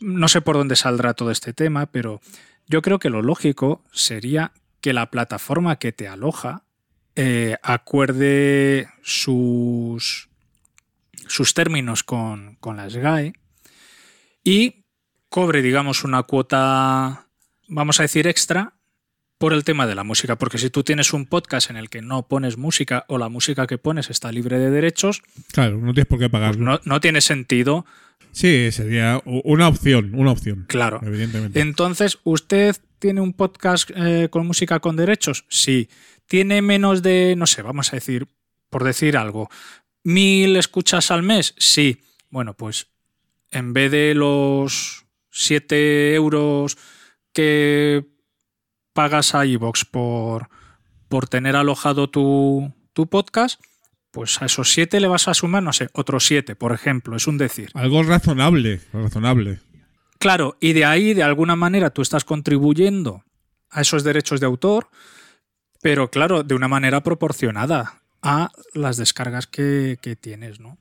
No sé por dónde saldrá todo este tema, pero yo creo que lo lógico sería que la plataforma que te aloja eh, acuerde sus, sus términos con, con la SGAE y cobre, digamos, una cuota, vamos a decir, extra por el tema de la música. Porque si tú tienes un podcast en el que no pones música o la música que pones está libre de derechos, claro, no tienes por qué pues pagarlo. no, no tiene sentido Sí, sería una opción, una opción. Claro. Evidentemente. Entonces, ¿usted tiene un podcast eh, con música con derechos? Sí. ¿Tiene menos de, no sé, vamos a decir, por decir algo, mil escuchas al mes? Sí. Bueno, pues en vez de los 7 euros que pagas a iVoox por, por tener alojado tu, tu podcast, pues a esos 7 le vas a sumar, no sé, otros 7, por ejemplo, es un decir. Algo razonable, razonable. Claro, y de ahí, de alguna manera, tú estás contribuyendo a esos derechos de autor, pero claro, de una manera proporcionada a las descargas que, que tienes, ¿no?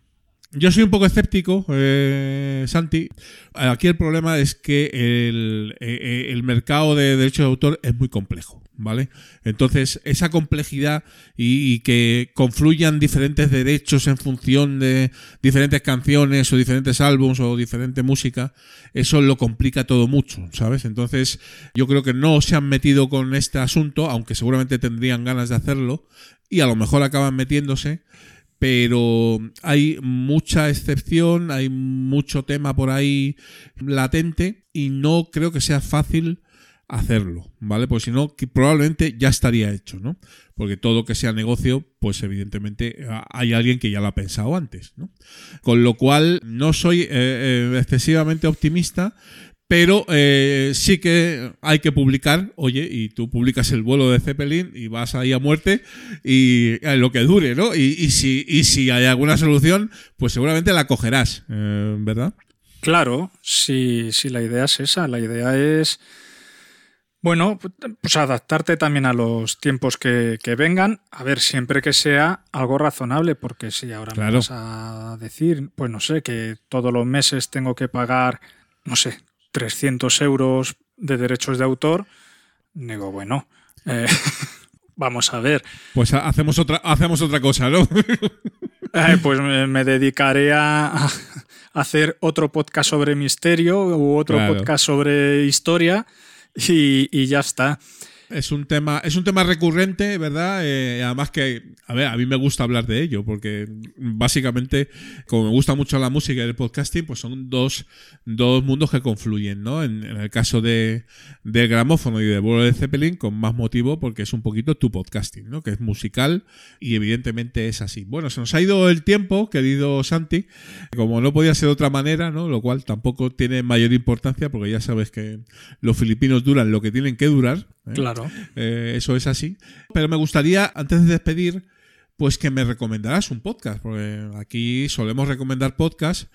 Yo soy un poco escéptico, eh, Santi. Aquí el problema es que el, eh, el mercado de derechos de autor es muy complejo, ¿vale? Entonces, esa complejidad y, que confluyan diferentes derechos en función de diferentes canciones o diferentes álbums o diferente música, eso lo complica todo mucho, ¿sabes? Entonces, yo creo que no se han metido con este asunto, aunque seguramente tendrían ganas de hacerlo, y a lo mejor acaban metiéndose pero hay mucha excepción, hay mucho tema por ahí latente y no creo que sea fácil hacerlo, ¿vale? Pues si no, que probablemente ya estaría hecho, ¿no? Porque todo que sea negocio, pues evidentemente a- hay alguien que ya lo ha pensado antes, ¿no? Con lo cual, no soy eh, eh, excesivamente optimista, pero eh, sí que hay que publicar, oye, y tú publicas el vuelo de Zeppelin y vas ahí a muerte y eh, lo que dure, ¿no? Y, si, y si hay alguna solución, pues seguramente la cogerás, eh, ¿verdad? Claro, si, si la idea es esa, la idea es, bueno, pues adaptarte también a los tiempos que, que vengan, a ver, siempre que sea algo razonable, porque si ahora me Claro. vas a decir, pues no sé, que todos los meses tengo que pagar, no sé, 300 euros de derechos de autor, digo, bueno, eh, vamos a ver, Pues ha- hacemos otra, hacemos otra cosa, ¿no? Eh, pues me, me dedicaré a, a hacer otro podcast sobre misterio u otro Claro. podcast sobre historia y, ya está. Es un tema, es un tema recurrente, ¿verdad? Eh, además que, a ver, a mí me gusta hablar de ello, porque básicamente, como me gusta mucho la música y el podcasting, pues son dos, dos mundos que confluyen, ¿no? En, en el caso de, del gramófono y de vuelo de Zeppelin, con más motivo, porque es un poquito tu podcasting, ¿no? Que es musical y evidentemente es así. Bueno, se nos ha ido el tiempo, querido Santi, como no podía ser de otra manera, ¿no? Lo cual tampoco tiene mayor importancia, porque ya sabes que los filipinos duran lo que tienen que durar. ¿Eh? Claro. Eh, eso es así. Pero me gustaría, antes de despedir, pues que me recomendaras un podcast, porque aquí solemos recomendar podcasts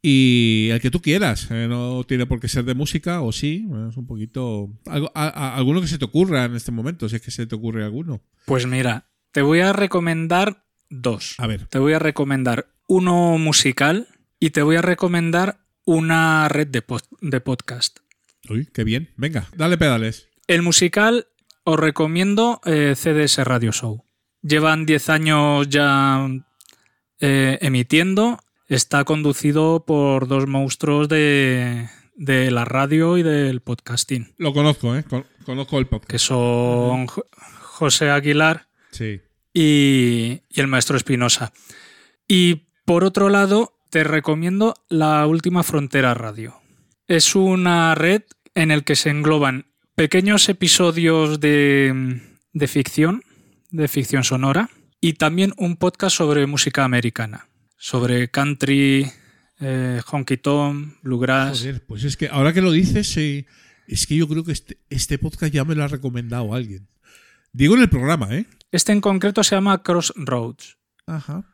y el que tú quieras. eh, no tiene por qué ser de música, o sí, es un poquito... Algo, a- a- alguno que se te ocurra en este momento, si es que se te ocurre alguno. Pues mira, te voy a recomendar dos. A ver, Te voy a recomendar uno musical y te voy a recomendar una red de, pod- de podcast. uy, qué bien. Venga, dale pedales. El musical os recomiendo eh, CDS Radio Show. Llevan 10 años ya eh, emitiendo. Está conducido por dos monstruos de, de la radio y del podcasting, Lo conozco, ¿eh? Con- conozco el podcast. que son Jo- José Aguilar Sí. y, y el maestro Espinosa. Y por otro lado, te recomiendo La Última Frontera Radio. Es una red en el que se engloban pequeños episodios de, de ficción, de ficción sonora, y también un podcast sobre música americana, sobre country, eh, honky tonk, bluegrass. Joder, pues es que ahora que lo dices, eh, es que yo creo que este, este podcast ya me lo ha recomendado alguien. Digo en el programa, ¿eh? Este en concreto se llama Crossroads. Ajá.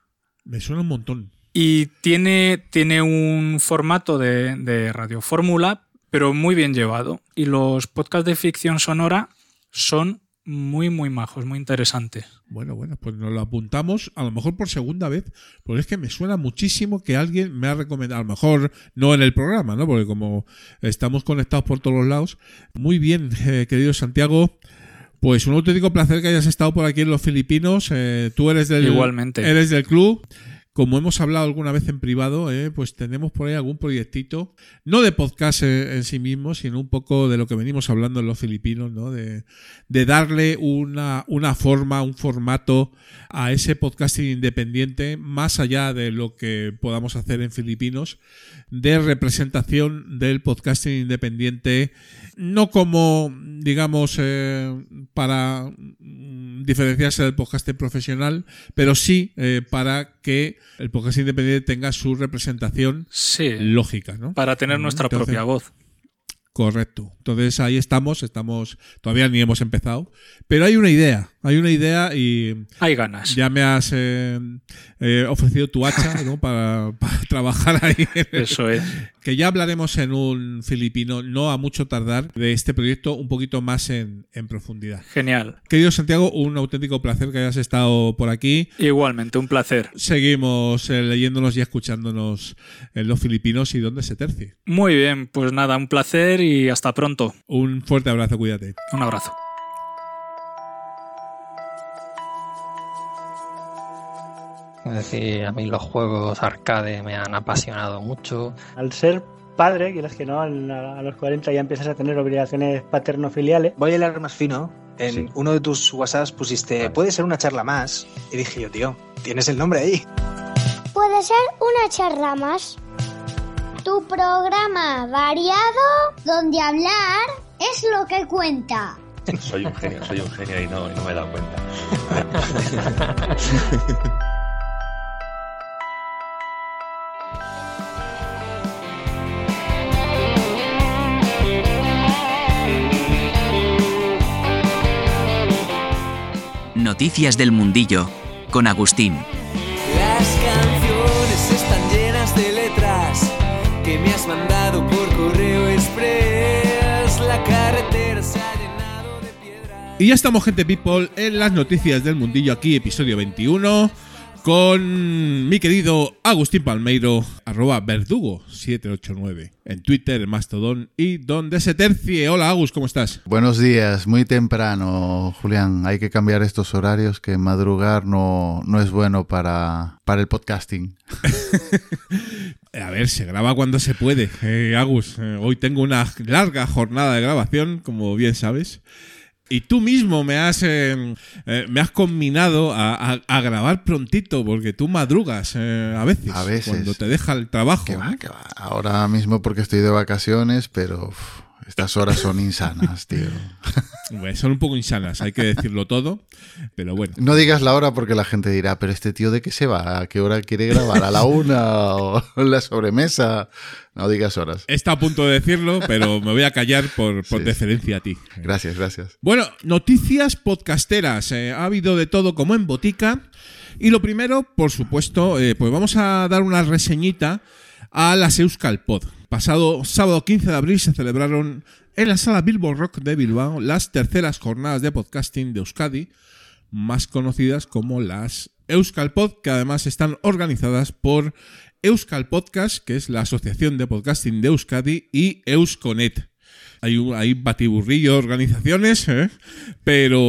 Me suena un montón. Y tiene, tiene un formato de, de radiofórmula, pero muy bien llevado. Y los podcasts de ficción sonora son muy, muy majos, muy interesantes. Bueno, bueno, pues nos lo apuntamos, a lo mejor por segunda vez, porque es que me suena muchísimo que alguien me ha recomendado, a lo mejor no en el programa, ¿no? Porque como estamos conectados por todos los lados. Muy bien, eh, querido Santiago. Pues un auténtico placer que hayas estado por aquí en los Filipinos. Eh, tú eres del, Igualmente. eres del club. Como hemos hablado alguna vez en privado, eh, pues tenemos por ahí algún proyectito, no de podcast eh, en sí mismo, sino un poco de lo que venimos hablando en los filipinos, ¿no? De, darle una, forma, un formato a ese podcasting independiente, más allá de lo que podamos hacer en filipinos, de representación del podcasting independiente, no como, digamos, eh, para mm, diferenciarse del podcasting profesional, pero sí para que el podcast independiente tenga su representación Sí, lógica, ¿no? para tener nuestra Entonces, propia voz. Correcto. Entonces ahí estamos, estamos, todavía ni hemos empezado, pero hay una idea, hay una idea y Hay ganas. ya me has eh, eh, ofrecido tu hacha ¿no? para, para trabajar ahí. Eso es. Que ya hablaremos en un filipino, no a mucho tardar, de este proyecto un poquito más en, en profundidad. Genial. Querido Santiago, un auténtico placer que hayas estado por aquí. Igualmente, un placer. Seguimos eh, leyéndonos y escuchándonos en los filipinos y donde se tercie. Muy bien, pues nada, un placer y hasta pronto. Un fuerte abrazo, cuídate. Un abrazo. Es decir, a mí los juegos arcade me han apasionado mucho. Al ser padre, quieras que no, a los 40 ya empiezas a tener obligaciones paterno-filiales. Voy a hilar más fino. En Sí. uno de tus WhatsApps pusiste, puede ser una charla más. Y dije yo, tío, tienes el nombre ahí. Puede ser una charla más. Tu programa variado donde hablar es lo que cuenta. Soy un genio, soy un genio y no, y no me he dado cuenta. Noticias del Mundillo con Agustín. Las canciones están llenas de letras que me has mandado por correo express. La carretera se ha llenado de piedras. Y ya estamos, gente people, en las noticias del mundillo aquí, episodio 21, con mi querido Agustín Palmeiro, arroba verdugo789, en Twitter, Mastodon y donde se tercie. Hola Agus, ¿cómo estás? Buenos días, muy temprano, Julián. Hay que cambiar estos horarios que madrugar no, no es bueno para, para el podcasting. A ver, se graba cuando se puede. Eh, Agus, eh, hoy tengo una larga jornada de grabación, como bien sabes. Y tú mismo me has, eh, eh, me has combinado a, a- a grabar prontito, porque tú madrugas eh, a veces. A veces. Cuando te deja el trabajo. Que va, que va. Ahora mismo porque estoy de vacaciones, pero estas horas son insanas, tío. Bueno, son un poco insanas, hay que decirlo todo. Pero bueno. No digas la hora porque la gente dirá, pero este tío de qué se va, a qué hora quiere grabar, a la una o en la sobremesa. No digas horas. Está a punto de decirlo, pero me voy a callar por, por Sí. deferencia a ti. Gracias, gracias. Bueno, noticias podcasteras. Eh, ha habido de todo como en botica. Y lo primero, por supuesto, eh, pues vamos a dar una reseñita a las Euskal Pod. Pasado sábado 15 de abril se celebraron en la sala Billboard Rock de Bilbao las terceras jornadas de podcasting de Euskadi, más conocidas como las Euskal Pod, que además están organizadas por Euskal Podcast, que es la Asociación de Podcasting de Euskadi, y Euskonet. Hay, un- hay batiburrillo de organizaciones, ¿eh? pero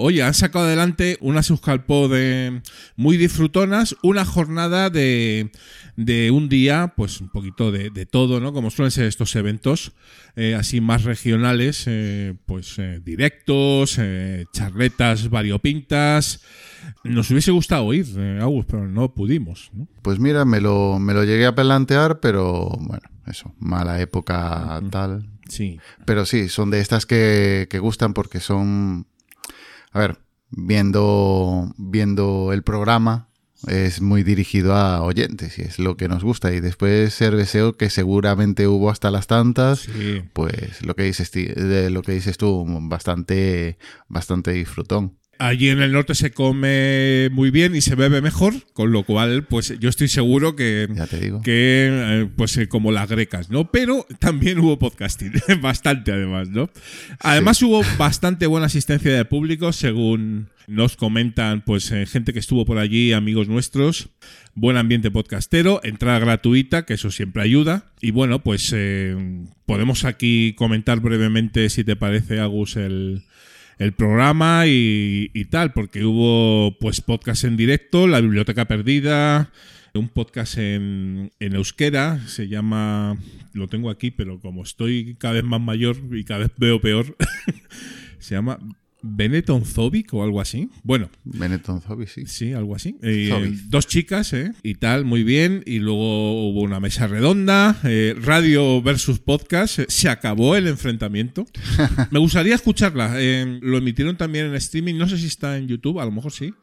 oye, han sacado adelante unas Euskalpod eh, muy disfrutonas, una jornada de, de un día, pues un poquito de, de todo, ¿no? Como suelen ser estos eventos, eh, así más regionales, eh, pues eh, directos, charletas variopintas. Nos hubiese gustado ir, eh, Agus, pero no pudimos, ¿no? Pues mira, me lo, me lo llegué a plantear, pero bueno, eso, mala época tal. Sí. Pero sí, son de estas que, que gustan porque son. A ver, viendo, viendo el programa, es muy dirigido a oyentes y es lo que nos gusta. Y después Cerveseo, que seguramente hubo hasta las tantas, Sí. pues lo que dices, de lo que dices tú, bastante, bastante disfrutón. Allí en el norte se come muy bien y se bebe mejor, con lo cual, pues yo estoy seguro que, Ya te digo. que eh, pues eh, como las grecas, ¿no? Pero también hubo podcasting, bastante además, ¿no? Además hubo bastante buena asistencia de público, según nos comentan, pues eh, gente que estuvo por allí, amigos nuestros. Buen ambiente podcastero, entrada gratuita, que eso siempre ayuda. Y bueno, pues podemos aquí comentar brevemente, si te parece, Agus, el, el programa y, y tal, porque hubo pues podcast en directo, la biblioteca perdida, un podcast en, en euskera, se llama, lo tengo aquí, pero como estoy cada vez más mayor y cada vez veo peor, se llama Benetton Zobic o algo así. Bueno, Benetton Zombie, sí. Sí, algo así. Eh, dos chicas, ¿eh? Y tal, muy bien. Y luego hubo una mesa redonda, eh, radio versus podcast. Eh, Se acabó el enfrentamiento. Me gustaría escucharla. Eh, lo emitieron también en streaming. No sé si está en YouTube, a lo mejor sí.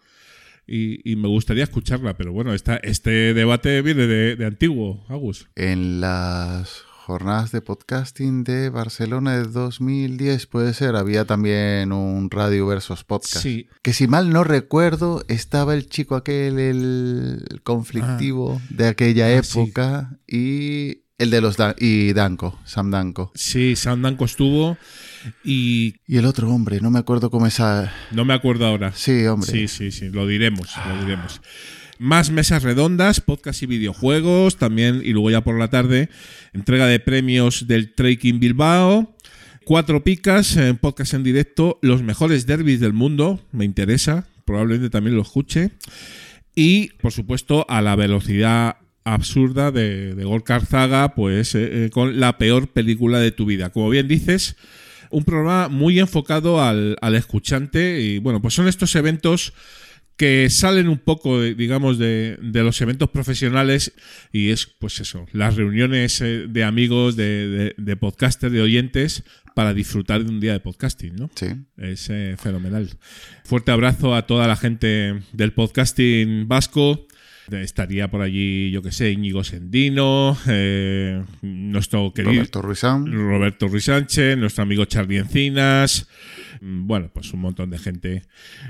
Y, y me gustaría escucharla, pero bueno, esta, este debate viene de, de antiguo, Agus. En las jornadas de podcasting de Barcelona de 2010, puede ser, había también un radio versus podcast. Sí. Que si mal no recuerdo, estaba el chico aquel, el conflictivo de aquella Ah, sí. época, y el de los Dan- y Danko, Sam Danko. Sí, Sam Danko estuvo y Y el otro hombre, no me acuerdo cómo es. a- no me acuerdo ahora. Sí, hombre. Sí, sí, sí, lo diremos, lo diremos. Más mesas redondas, podcast y videojuegos, también, y luego ya por la tarde, entrega de premios del Trekking Bilbao, cuatro picas, eh, podcast en directo, los mejores derbis del mundo, me interesa, probablemente también lo escuche, y por supuesto a la velocidad absurda de, de Gorka Arzaga, pues eh, eh, con la peor película de tu vida. Como bien dices, un programa muy enfocado al, al escuchante y bueno, pues son estos eventos que salen un poco, digamos, de, de los eventos profesionales y es, pues eso, las reuniones eh, de amigos, de, de, de podcasters, de oyentes, para disfrutar de un día de podcasting, ¿no? Sí. Es eh, fenomenal. Fuerte abrazo a toda la gente del podcasting vasco. Estaría por allí, yo que sé, Íñigo Sendino, eh, nuestro querido Roberto Ruizán. Roberto Ruiz Sánchez, nuestro amigo Charlie Encinas. Mm, Bueno, pues un montón de gente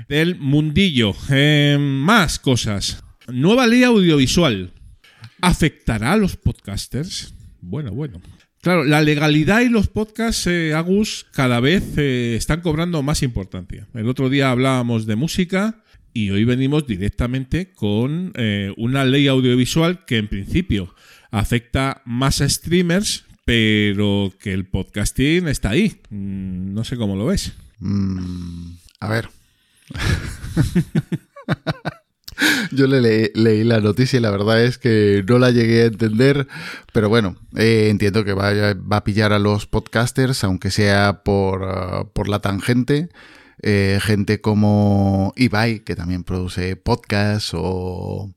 del mundillo. Eh, más cosas. Nueva ley audiovisual. ¿Afectará a los podcasters? Bueno, bueno. Claro, la legalidad y los podcasts, eh, Agus, cada vez eh, están cobrando más importancia. El otro día hablábamos de música y hoy venimos directamente con una ley audiovisual que en principio afecta más a streamers, pero que el podcasting está ahí. Mm, No sé cómo lo ves. Mm, a ver. Yo le leí, leí la noticia y la verdad es que no la llegué a entender, pero bueno, eh, entiendo que vaya- va a pillar a los podcasters, aunque sea por, ah, por la tangente. Eh, gente como Ibai, que también produce podcasts, o,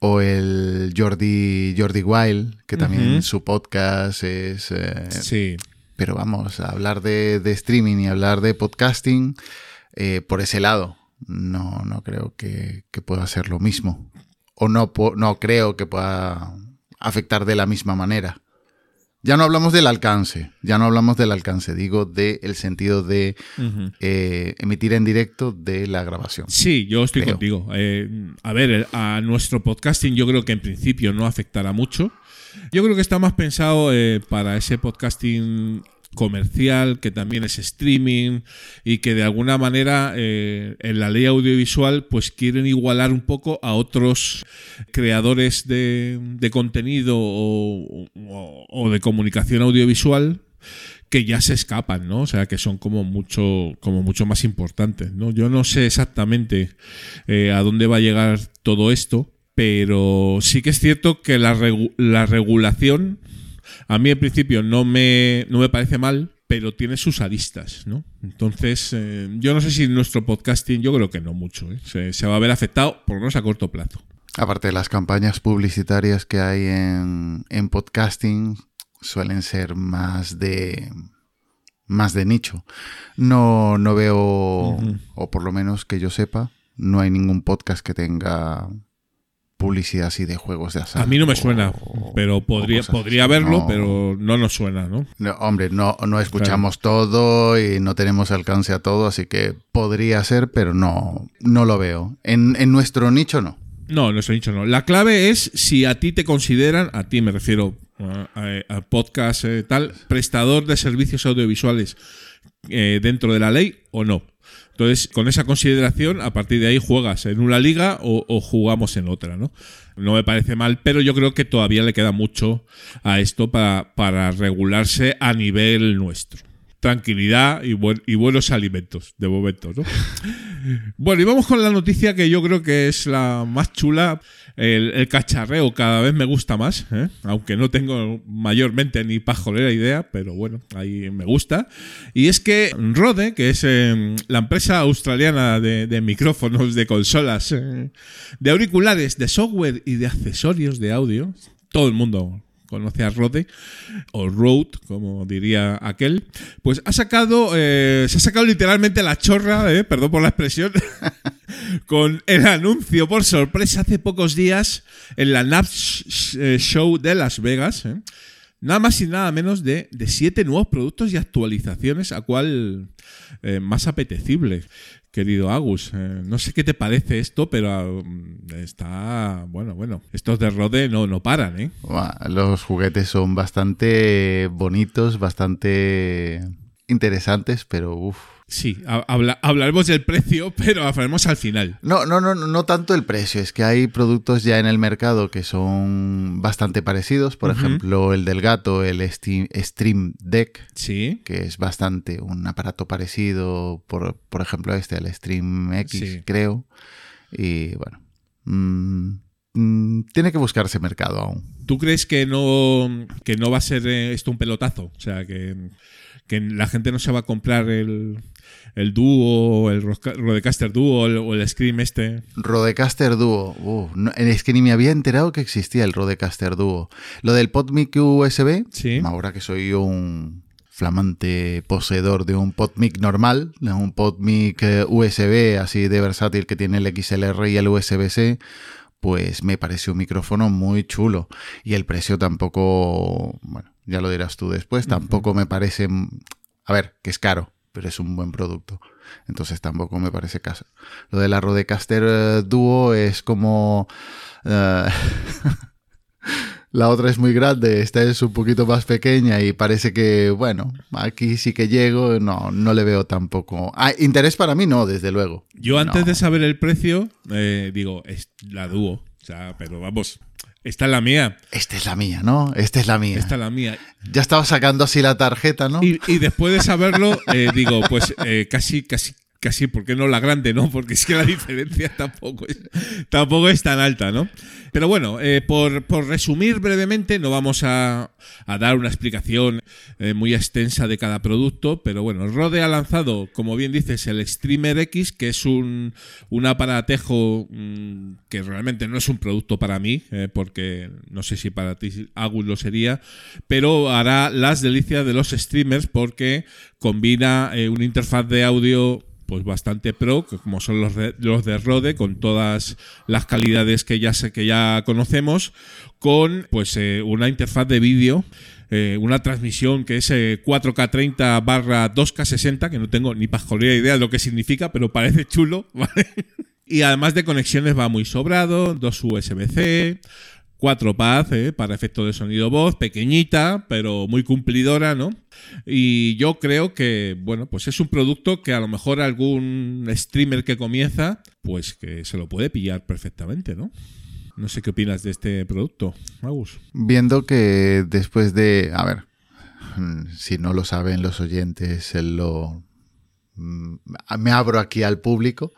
o el Jordi, Jordi Wild, que también su podcast es... eh, Sí. Pero vamos, a hablar de, de streaming y hablar de podcasting eh, por ese lado, no, no creo que, que pueda ser lo mismo. O no, no creo que pueda afectar de la misma manera. Ya no hablamos del alcance, ya no hablamos del alcance, digo del sentido de eh, emitir en directo de la grabación. Sí, yo estoy Creo. contigo. Eh, a ver, a nuestro podcasting yo creo que en principio no afectará mucho. Yo creo que está más pensado eh, para ese podcasting comercial, que también es streaming y que de alguna manera eh, en la ley audiovisual pues quieren igualar un poco a otros creadores de, de contenido o, de comunicación audiovisual que ya se escapan, ¿no? O sea, que son como mucho, como mucho más importantes, ¿no? Yo no sé exactamente eh, a dónde va a llegar todo esto, pero sí que es cierto que la, regu- la regulación a mí en principio no me, no me parece mal, pero tiene sus aristas, ¿no? Entonces, eh, yo no sé si nuestro podcasting, yo creo que no mucho, ¿eh? se, se va a ver afectado, por lo menos a corto plazo. Aparte de las campañas publicitarias que hay en, en podcasting, suelen ser más de más de nicho. No, no veo, o por lo menos que yo sepa, no hay ningún podcast que tenga publicidad así de juegos de azar. A mí no me suena, pero podría, podría haberlo, pero no nos suena, ¿no? hombre, no, no escuchamos todo y no tenemos alcance a todo, así que podría ser, pero no, no lo veo. En, nuestro nicho no. No, en nuestro nicho no. La clave es si a ti te consideran, a ti me refiero a, podcast eh, tal, prestador de servicios audiovisuales eh, dentro de la ley o no. Entonces, con esa consideración, a partir de ahí juegas en una liga o, jugamos en otra, ¿no? No me parece mal, pero yo creo que todavía le queda mucho a esto para, para regularse a nivel nuestro tranquilidad y, y, buenos alimentos, de momento, ¿no? bueno, y vamos con la noticia que yo creo que es la más chula. El, cacharreo cada vez me gusta más, ¿eh? aunque no tengo mayormente ni pajolera idea, pero bueno, ahí me gusta. Y es que Rode, que es eh, la empresa australiana de, micrófonos, de consolas, eh, de auriculares, de software y de accesorios de audio, todo el mundo conoce a Rode, o Rode, como diría aquel, pues ha sacado, eh, se ha sacado literalmente la chorra, eh, perdón por la expresión, con el anuncio por sorpresa hace pocos días en la NAPS eh, Show de Las Vegas. Nada más y nada menos de, de, siete nuevos productos y actualizaciones, a cual más apetecible querido Agus. Eh, no sé qué te parece esto, pero mm, está. Bueno, bueno. Estos de Rode no, no paran, ¿eh? Los juguetes son bastante bonitos, bastante interesantes, pero uff Sí, hablaremos del precio, pero hablaremos al final. No, no, no, no tanto el precio, es que hay productos ya en el mercado que son bastante parecidos. Por ejemplo, el del gato, el Stream Deck, sí. que es bastante un aparato parecido, por, por ejemplo, este, el Stream X, creo. Y bueno, mm, mm, tiene que buscarse mercado aún. ¿Tú crees que no, que no va a ser eh, esto un pelotazo? O sea, que, que la gente no se va a comprar el, el Duo, el Rodecaster Duo o el Scream este. Rodecaster Duo. Uh, es que ni me había enterado que existía el Rodecaster Duo. Lo del PodMic USB, ¿Sí? ahora que soy un flamante poseedor de un PodMic normal, de un PodMic eh, USB así de versátil que tiene el XLR y el USB-C, pues me parece un micrófono muy chulo. Y el precio tampoco, bueno, ya lo dirás tú después, tampoco me parece, a ver, que es caro, pero es un buen producto. Entonces tampoco me parece caso. Lo de la Rodecaster eh, Duo es como... Eh, la otra es muy grande, esta es un poquito más pequeña y parece que, bueno, aquí sí que llego, no, no le veo tampoco. Ah, interés para mí no, desde luego. Yo antes de saber el precio, eh, digo, es la Duo. O sea, pero vamos, esta es la mía. Esta es la mía, ¿no? Esta es la mía. Esta es la mía. Ya estaba sacando así la tarjeta, ¿no? Y, después de saberlo, eh, digo, pues eh, casi, casi, casi, ¿por qué no la grande, no? Porque es que la diferencia tampoco es, tampoco es tan alta, ¿no? Pero bueno, eh, por, resumir brevemente, no vamos a, dar una explicación eh, muy extensa de cada producto, pero bueno, Rode ha lanzado, como bien dices, el Streamer X, que es un, un aparatejo mm, que realmente no es un producto para mí, eh, porque no sé si para ti Agus lo sería, pero hará las delicias de los streamers porque combina una interfaz de audio pues bastante pro, como son los de, los de Rode, con todas las calidades que ya sé que ya conocemos, con pues eh, una interfaz de vídeo. Eh, una transmisión que es 4K30 eh, barra 2K60, que no tengo ni pajolera idea de lo que significa, pero parece chulo, Y además de conexiones va muy sobrado, dos USB-C, cuatro paz ¿eh? para efecto de sonido voz, pequeñita, pero muy cumplidora, ¿no? Y yo creo que, bueno, pues es un producto que a lo mejor algún streamer que comienza, pues que se lo puede pillar perfectamente, ¿no? No sé qué opinas de este producto, Agus. Viendo que después de, a ver, si no lo saben los oyentes, lo mm, me abro aquí al público.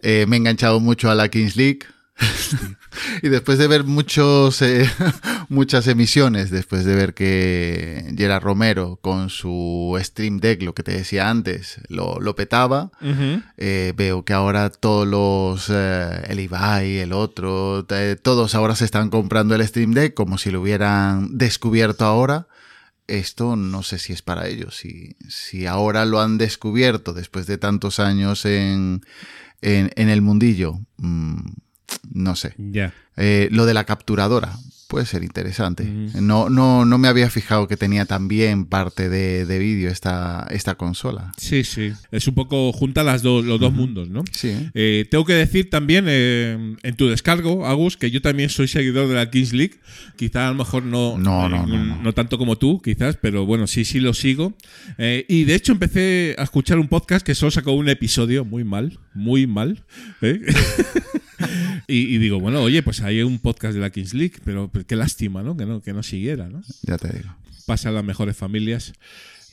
Eh, me he enganchado mucho a la Kings League y después de ver muchos, eh, muchas emisiones, después de ver que Gerard Romero con su Stream Deck, lo que te decía antes, lo, petaba, eh, veo que ahora todos los, eh, el Ibai, el otro, todos ahora se están comprando el Stream Deck como si lo hubieran descubierto ahora esto no sé si es para ellos. Si, si ahora lo han descubierto después de tantos años en, en, en el mundillo, mm, no sé. Ya. Eh, lo de la capturadora puede ser interesante. No, no, no me había fijado que tenía también parte de, de vídeo esta, esta consola. Sí, sí. Es un poco junta las dos los dos mundos, ¿no? Sí. Eh, tengo que decir también eh, en tu descargo, Agus, que yo también soy seguidor de la Kings League. Quizá a lo mejor no, No, no, no, no. tanto como tú, quizás, pero bueno, sí, sí lo sigo. Eh, y de hecho empecé a escuchar un podcast que solo sacó un episodio, muy mal, muy mal. ¿eh? y, y digo, bueno, oye, pues hay un podcast de la Kings League, pero qué lástima, ¿no? Que no, que no siguiera, ¿no? Ya te digo. Pasa a las mejores familias.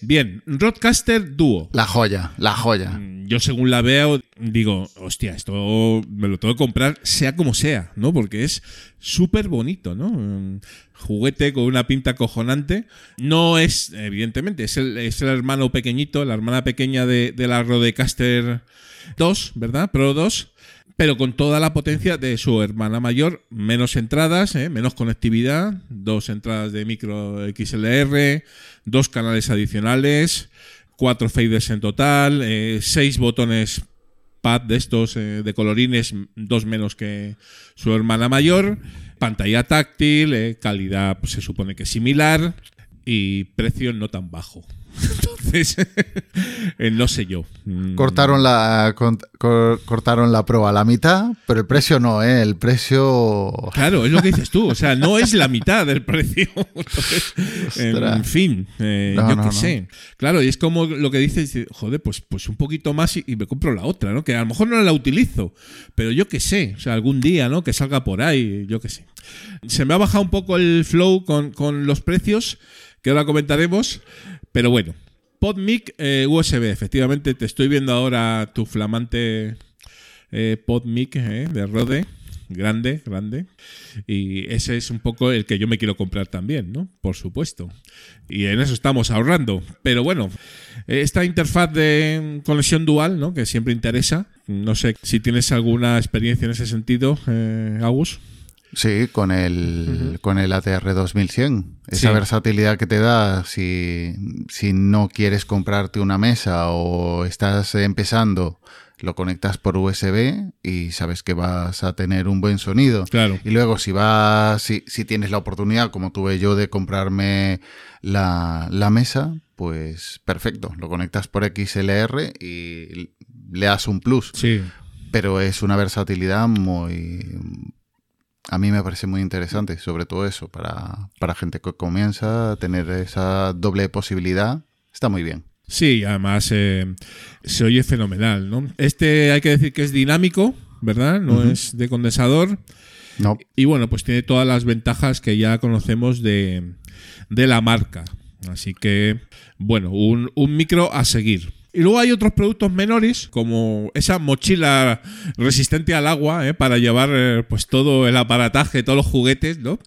Bien, Roadcaster Duo. La joya, la joya. Mm, Yo según la veo, digo, hostia, esto me lo tengo que comprar sea como sea, ¿no? Porque es súper bonito, ¿no? Juguete con una pinta cojonante. No es, evidentemente, es el, es el hermano pequeñito, la hermana pequeña de, de la Rodecaster 2, ¿verdad? Pro 2 pero con toda la potencia de su hermana mayor, menos entradas, ¿eh? menos conectividad, dos entradas de micro XLR, dos canales adicionales, cuatro faders en total, eh, seis botones pad de estos eh, de colorines, dos menos que su hermana mayor, pantalla táctil, calidad pues, se supone que similar y precio no tan bajo. Entonces, eh, no sé yo. Mm, Cortaron la, cor- cortaron la pro a la mitad, pero el precio no, ¿eh? El precio... Claro, es lo que dices tú. O sea, no es la mitad del precio. Entonces, en fin, eh, No, yo no, qué no. sé. Claro, y es como lo que dices, dices, joder, pues, pues un poquito más y, y me compro la otra, ¿no? Que a lo mejor no la utilizo, pero yo qué sé. O sea, algún día, ¿no? Que salga por ahí, yo qué sé. Se me ha bajado un poco el flow con, con los precios, que ahora comentaremos, pero bueno. PodMic eh, USB, efectivamente, te estoy viendo ahora tu flamante eh, PodMic eh, de Rode. Grande, grande. Y ese es un poco el que yo me quiero comprar también, ¿no? Por supuesto. Y en eso estamos ahorrando. Pero bueno, esta interfaz de conexión dual, ¿no? Que siempre interesa. No sé si tienes alguna experiencia en ese sentido, eh, Agus. Sí, con el, con el ATR 2100. Esa Sí. versatilidad que te da si, si no quieres comprarte una mesa o estás empezando, lo conectas por USB y sabes que vas a tener un buen sonido. Claro. Y luego si vas, si, si tienes la oportunidad, como tuve yo, de comprarme la, la mesa, pues perfecto. Lo conectas por XLR y le das un plus. Sí. Pero es una versatilidad muy... A mí me parece muy interesante, sobre todo eso, para, para gente que comienza a tener esa doble posibilidad. Está muy bien. Sí, además eh, se oye fenomenal, ¿no? Este hay que decir que es dinámico, ¿verdad? No es de condensador. No. Y bueno, pues tiene todas las ventajas que ya conocemos de, de la marca. Así que, bueno, un, un micro a seguir. Y luego hay otros productos menores, como esa mochila resistente al agua, ¿eh? para llevar eh, pues todo el aparataje, todos los juguetes, ¿no?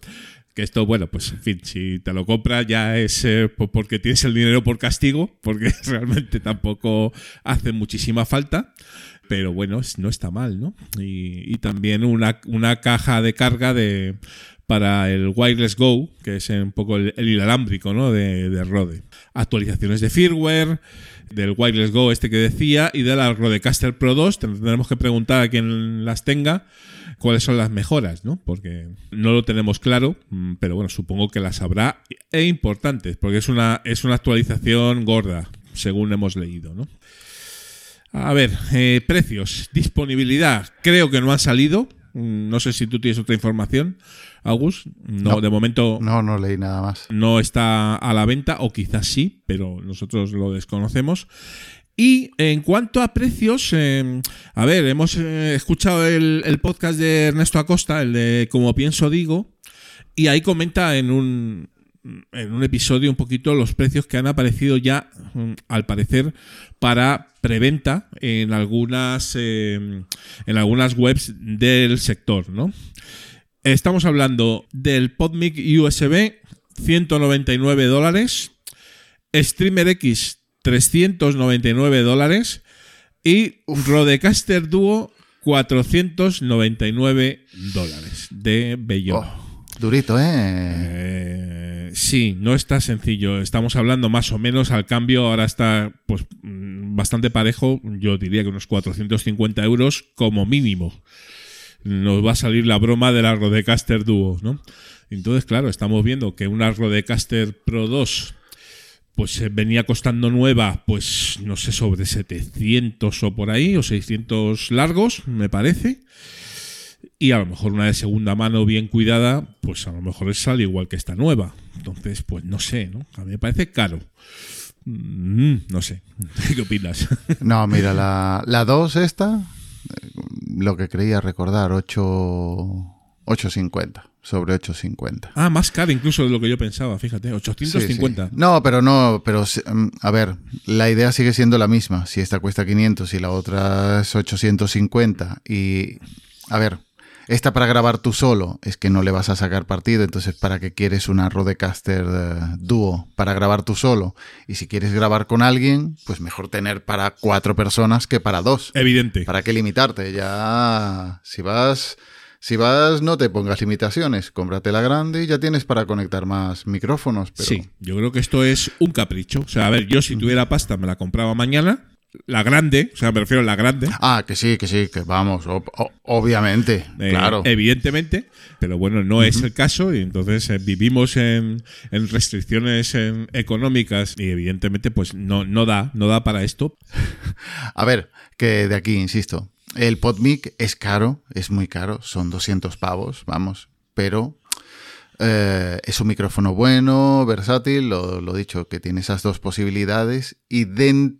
Que esto, bueno, pues en fin, si te lo compras ya es eh, po- porque tienes el dinero por castigo, porque realmente tampoco hace muchísima falta. Pero bueno, no está mal, ¿no? Y, también una, una caja de carga de para el Wireless Go, que es un poco el, inalámbrico ¿no? de Rode. Actualizaciones de firmware, del Wireless Go este que decía, y de la Pro 2. Tendremos que preguntar a quien las tenga cuáles son las mejoras, ¿no? Porque no lo tenemos claro, mm, pero bueno, supongo que las habrá e importantes, porque es una, es una actualización gorda, según hemos leído, ¿no? A ver, eh, precios, disponibilidad, creo que no han salido. Mm, No sé si tú tienes otra información, Agus. No, No. de momento No, no leí nada más. no está a la venta, o quizás sí, pero nosotros lo desconocemos. Y en cuanto a precios, eh, a ver, hemos eh, escuchado el, el podcast de Ernesto Acosta, el de Como pienso digo, y ahí comenta en un, en un episodio un poquito los precios que han aparecido ya, mm, al parecer, para preventa en algunas, eh, en algunas webs del sector, ¿no? Estamos hablando del PodMic USB, 199 dólares, Streamer X, 399 dólares y Rodecaster Duo, 499 dólares de Bellón. Durito, ¿eh? Eh, sí, no está sencillo. Estamos hablando más o menos al cambio, ahora está pues mm, bastante parejo, yo diría que unos 450 euros como mínimo. Nos va a salir la broma de la Rodecaster Duo, ¿no? Entonces, claro, estamos viendo que una Rodecaster Pro 2 pues eh, venía costando nueva, pues no sé, sobre 700 o por ahí, o 600 largos, me parece. Y a lo mejor una de segunda mano bien cuidada, pues a lo mejor sale igual que esta nueva. Entonces, pues no sé, ¿no? A mí me parece caro. Mm, no sé. ¿Qué opinas? No, mira, la, la 2 esta, lo que creía recordar, 8, 850 sobre 850. Ah, más cara incluso de lo que yo pensaba, fíjate, 850. Sí, sí. No, pero no, pero mm, a ver, la idea sigue siendo la misma. Si esta cuesta 500 y la otra es 850 y a ver, esta para grabar tú solo es que no le vas a sacar partido, entonces ¿para qué quieres una Rodecaster uh, Duo para grabar tú solo? Y si quieres grabar con alguien, pues mejor tener para cuatro personas que para dos. Evidente. ¿Para qué limitarte? Ya si vas si vas, no te pongas limitaciones, cómprate la grande y ya tienes para conectar más micrófonos. Pero... Sí, yo creo que esto es un capricho. O sea, a ver, yo si tuviera pasta me la compraba mañana. La grande, o sea, me refiero a la grande. Ah, que sí, que sí, que vamos, obviamente, eh, claro. Evidentemente, pero bueno, no es el caso y entonces eh, vivimos en, restricciones económicas y evidentemente pues no, no da, no da para esto. a ver, que de aquí, insisto, el PodMic es caro, es muy caro, son 200 pavos, vamos, pero eh, es un micrófono bueno, versátil, lo, lo, dicho, que tiene esas dos posibilidades y,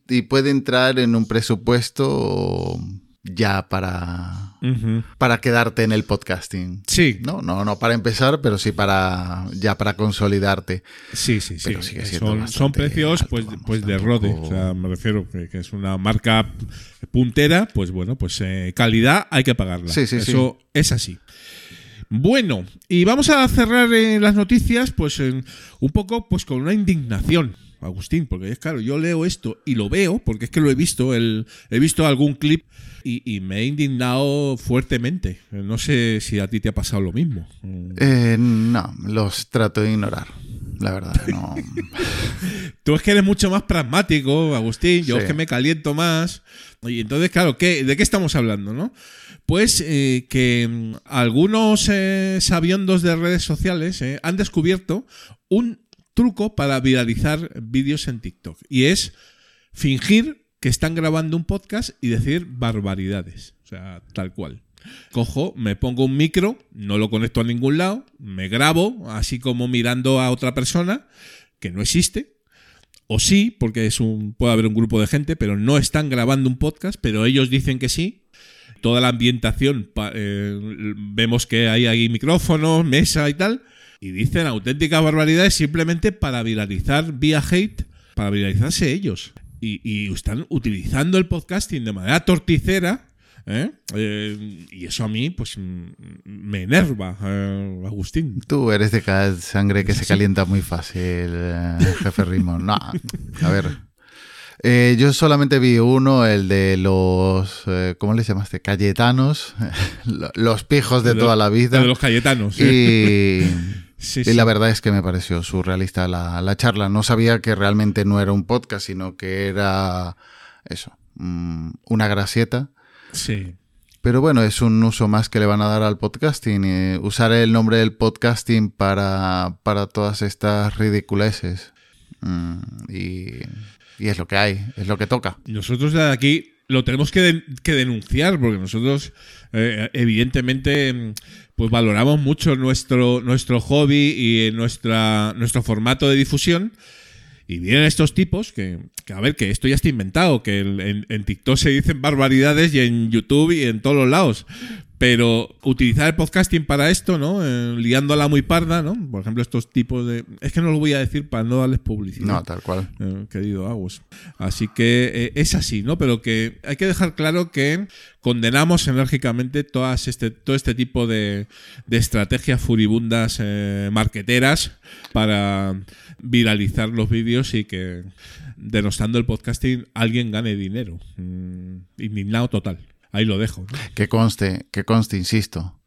y puede entrar en un presupuesto ya para, para quedarte en el podcasting. Sí. No, no, no para empezar, pero sí para ya para consolidarte. Sí, sí, sí. son, son, precios pues, pues de Rode. O sea, me refiero que, que, es una marca puntera, pues bueno, pues eh, calidad hay que pagarla. Sí, sí, Eso es así. Bueno, y vamos a cerrar eh, las noticias, pues un poco pues con una indignación. Agustín, porque es claro, yo leo esto y lo veo, porque es que lo he visto, el, he visto algún clip y, me he indignado fuertemente. No sé si a ti te ha pasado lo mismo. Eh, no, los trato de ignorar. La verdad, no. Tú es que eres mucho más pragmático, Agustín. Yo es que me caliento más. Y entonces, claro, ¿qué, ¿de qué estamos hablando, no? Pues eh, que mm, algunos eh, sabiondos de redes sociales eh, han descubierto un truco para viralizar vídeos en TikTok. Y es fingir que están grabando un podcast y decir barbaridades. O sea, tal cual. Cojo, me pongo un micro, no lo conecto a ningún lado, me grabo, así como mirando a otra persona que no existe. O sí, porque es un, puede haber un grupo de gente, pero no están grabando un podcast, pero ellos dicen que sí. Toda la ambientación, eh, vemos que hay ahí micrófonos, mesa y tal y dicen auténticas barbaridades simplemente para viralizar vía hate, para viralizarse ellos. Y, están utilizando el podcasting de manera torticera. ¿Eh? Eh, y eso a mí, pues, me enerva, eh, Agustín. Tú eres de cada sangre que se calienta muy fácil, jefe Rimón. No, a ver. yo solamente vi uno, el de los, ¿cómo les llamaste? Cayetanos, los pijos de, toda la vida. De los Cayetanos. Y, y la verdad es que me pareció surrealista la, charla. No sabía que realmente no era un podcast, sino que era eso, mm, una gracieta. Sí. Pero bueno, es un uso más que le van a dar al podcasting. Y usar el nombre del podcasting para, para todas estas ridiculeces. Mm, y, y, es lo que hay, es lo que toca. Nosotros de aquí lo tenemos que, que denunciar, porque nosotros, eh, evidentemente pues valoramos mucho nuestro, nuestro hobby y nuestra, nuestro formato de difusión. Y vienen estos tipos que, a ver, que esto ya está inventado, que en, en, TikTok se dicen barbaridades y en YouTube y en todos los lados. Pero utilizar el podcasting para esto, ¿no? Eh, liándola muy parda, ¿no? Por ejemplo, estos tipos de... Es que no lo voy a decir para no darles publicidad. No, tal cual. Eh, querido Agus. Así que eh, es así, ¿no? Pero que hay que dejar claro que condenamos enérgicamente todas este, todo este tipo de, de estrategias furibundas marqueteras para viralizar los vídeos y que denostando el podcasting alguien gane dinero. Mm, indignado total. Ahí lo dejo. Que conste, que conste, insisto.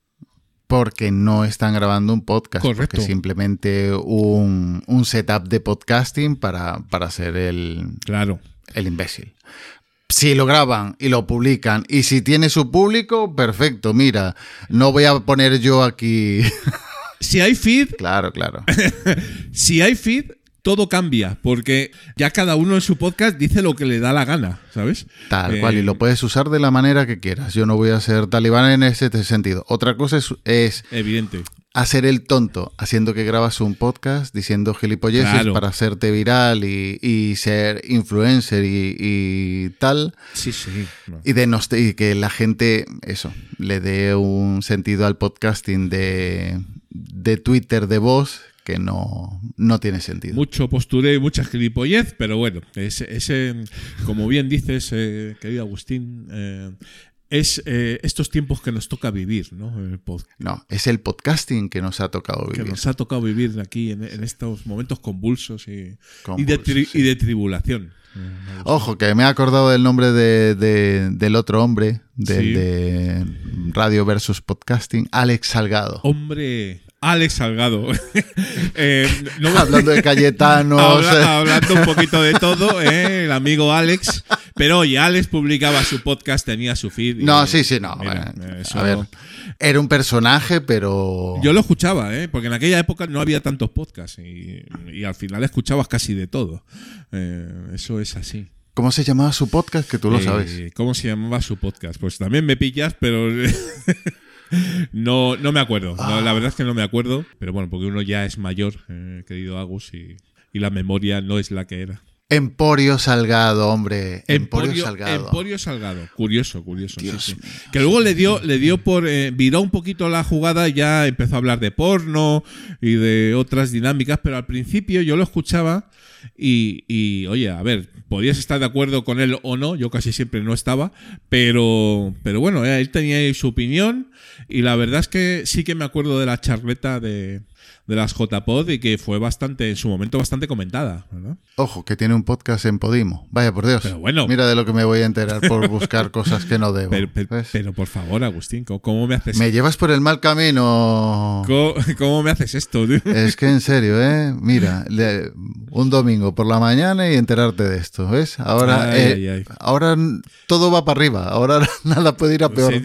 porque no están grabando un podcast, Correcto. porque simplemente un, un setup de podcasting para, para ser el, Claro. el imbécil. Si lo graban y lo publican y si tiene su público, perfecto. Mira, no voy a poner yo aquí. Si hay feed, claro, claro. si hay feed, todo cambia, porque ya cada uno en su podcast dice lo que le da la gana, ¿sabes? Tal Eh, cual, y lo puedes usar de la manera que quieras. Yo no voy a ser talibán en ese sentido. Otra cosa es, es Evidente. hacer el tonto, haciendo que grabas un podcast diciendo gilipolleces Claro. para hacerte viral y, y ser influencer y, y tal. Sí, sí. Y que la gente, eso, le dé un sentido al podcasting de, de Twitter de voz que no, no tiene sentido. Mucho postureo y mucha gilipollez, pero bueno, ese, ese, como bien dices, eh, querido Agustín, eh, es eh, estos tiempos que nos toca vivir, ¿no? El No, es el podcasting que nos ha tocado que vivir. nos ha tocado vivir aquí en, en estos momentos convulsos y, y de, Convulsos, tri- sí. y de tribulación. Ojo, que me he acordado del nombre de, de- del otro hombre, del Sí. de Radio versus Podcasting, Alex Salgado. Hombre, Alex Salgado. Eh, no- Hablando de Cayetanos. Habla- hablando un poquito de todo, ¿eh? el amigo Alex. Pero oye, Alex publicaba su podcast, tenía su feed. y- No, sí, sí, no. Mira, bueno, eso- A ver, era un personaje, pero... Yo lo escuchaba, ¿eh? porque en aquella época no había tantos podcasts y, y al final escuchabas casi de todo. Eh, eso es así. ¿Cómo se llamaba su podcast? Que tú lo Eh, sabes. ¿Cómo se llamaba su podcast? Pues también me pillas, pero no, no me acuerdo. No, la verdad es que no me acuerdo. Pero bueno, porque uno ya es mayor, eh, querido Agus, y, y la memoria no es la que era. Emporio Salgado, hombre. Emporio, Salgado. Emporio Salgado. Curioso, curioso. sí, sí. Que luego le dio, le dio por. eh, viró un poquito la jugada y ya empezó a hablar de porno y de otras dinámicas, pero al principio yo lo escuchaba y, y, oye, a ver, podías estar de acuerdo con él o no, yo casi siempre no estaba, pero, pero bueno, eh, él tenía su opinión y la verdad es que sí que me acuerdo de la charleta de, de las JPod y que fue bastante, en su momento, bastante comentada, ¿verdad? Ojo, que tiene un podcast en Podimo. Vaya por Dios. Pero bueno. Mira de lo que me voy a enterar por buscar cosas que no debo. Pero, pero- ¿ves? pero, por favor, Agustín, ¿cómo, cómo me haces Me llevas por el mal camino. ¿Cómo, cómo me haces esto? tío? Es que en serio, ¿eh? Mira, le- un domingo por la mañana y enterarte de esto, ¿ves? Ahora, Ay, eh, ay, ay. ahora todo va para arriba, ahora nada puede ir a peor. Sí,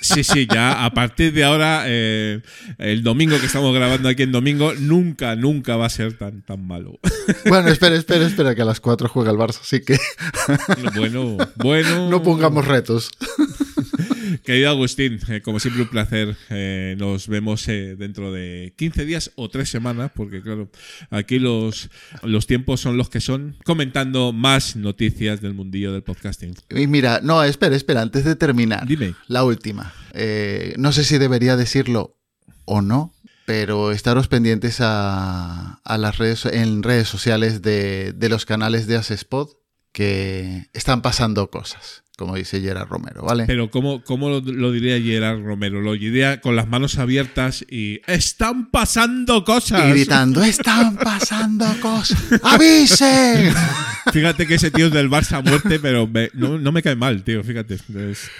sí, sí, ya a partir de ahora, eh, el domingo que estamos grabando aquí en domingo, nunca, nunca va a ser tan, tan malo. Bueno, espera, espera, espera, que a las 4 juega el Barça, así que Bueno, bueno. no pongamos retos. Querido Agustín, eh, como siempre un placer. Eh, nos vemos eh, dentro de 15 días o 3 semanas, porque claro, aquí los, los tiempos son los que son, comentando más noticias del mundillo del podcasting. Y mira, no, espera, espera, antes de terminar. Dime. La última. No sé si debería decirlo o no, pero estaros pendientes a, a las redes, en redes sociales de, de los canales de Asespod que están pasando cosas, como dice Gerard Romero, ¿vale? Pero ¿cómo, cómo lo, lo diría Gerard Romero? Lo diría con las manos abiertas y ¡Están pasando cosas! y gritando, están pasando cosas, ¡avisen! Fíjate que ese tío es del Barça a muerte, pero me- no, no me cae mal, tío, fíjate.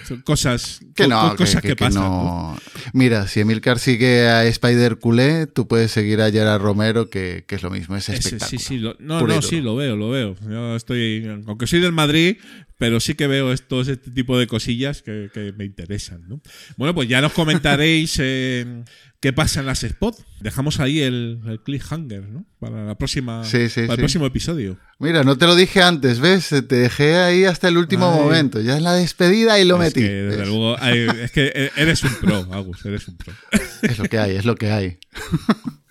Son cosas, Que no, co- cosas que, que- que pasan. no. Mira, si Emilcar sigue a Spider Culé, tú puedes seguir a Gerard Romero, que, que es lo mismo, es Ese- espectáculo. sí, sí, lo- no, no, sí, lo veo, lo veo. Yo estoy, aunque soy del Madrid, pero sí que veo estos, este tipo de cosillas que, que me interesan. ¿no? Bueno, pues ya nos comentaréis eh, qué pasa en las spot. Dejamos ahí el, el cliffhanger, ¿no? Para la próxima, Sí, sí, para el próximo episodio. Mira, no te lo dije antes, ¿ves? Te dejé ahí hasta el último Ay. momento. Ya en la despedida y lo es metí. que, desde luego, es que eres un pro, Agus, eres un pro. Es lo que hay, es lo que hay.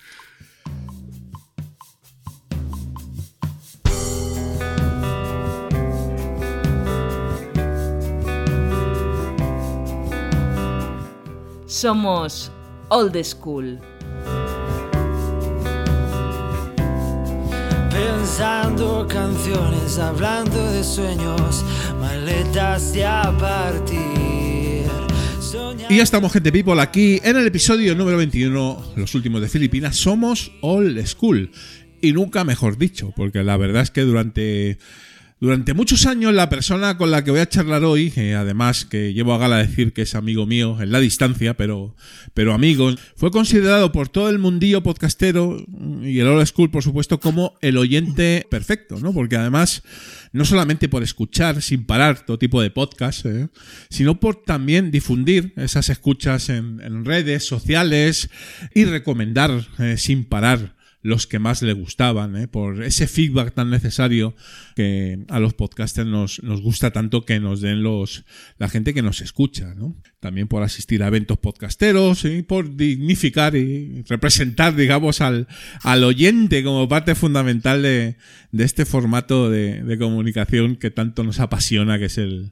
Somos Old School. Pensando canciones, hablando de sueños, maletas de a partir. Soñando Y ya estamos, gente people, aquí en el episodio número 21, los últimos de Filipinas. Somos Old School. Y nunca mejor dicho, porque la verdad es que durante Durante muchos años la persona con la que voy a charlar hoy, eh, además que llevo a gala decir que es amigo mío en la distancia, pero, pero amigo, fue considerado por todo el mundillo podcastero y el old school, por supuesto, como el oyente perfecto, ¿no? Porque además, no solamente por escuchar sin parar todo tipo de podcast, eh, sino por también difundir esas escuchas en, en redes sociales y recomendar eh, sin parar los que más le gustaban, ¿eh? por ese feedback tan necesario que a los podcasters nos, gusta tanto que nos den los la gente que nos escucha. También por asistir a eventos podcasteros y por dignificar y representar, digamos, al, oyente como parte fundamental de, este formato de comunicación que tanto nos apasiona, que es el,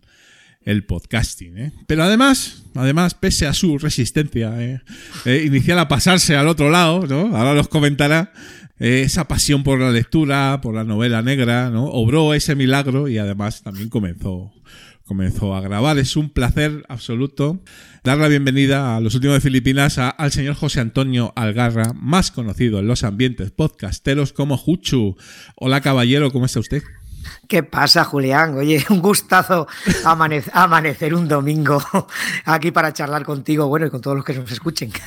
el podcasting. ¿eh? Pero además, además, pese a su resistencia ¿eh? Eh, inicial a pasarse al otro lado, ¿no? ahora los comentará, eh, esa pasión por la lectura, por la novela negra, ¿no? obró ese milagro y además también comenzó, comenzó a grabar. Es un placer absoluto dar la bienvenida a los últimos de Filipinas a- al señor José Antonio Algarra, más conocido en los ambientes podcasteros como Juchu. Hola caballero, ¿cómo está usted? ¿Qué pasa, Julián? Oye, un gustazo amane- amanecer un domingo aquí para charlar contigo, bueno, y con todos los que nos escuchen.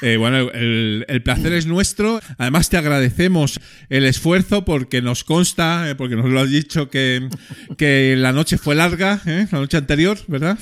Eh, bueno, el, el placer es nuestro. Además, te agradecemos el esfuerzo porque nos consta, eh, porque nos lo has dicho, que, que la noche fue larga, ¿eh? la noche anterior, ¿verdad?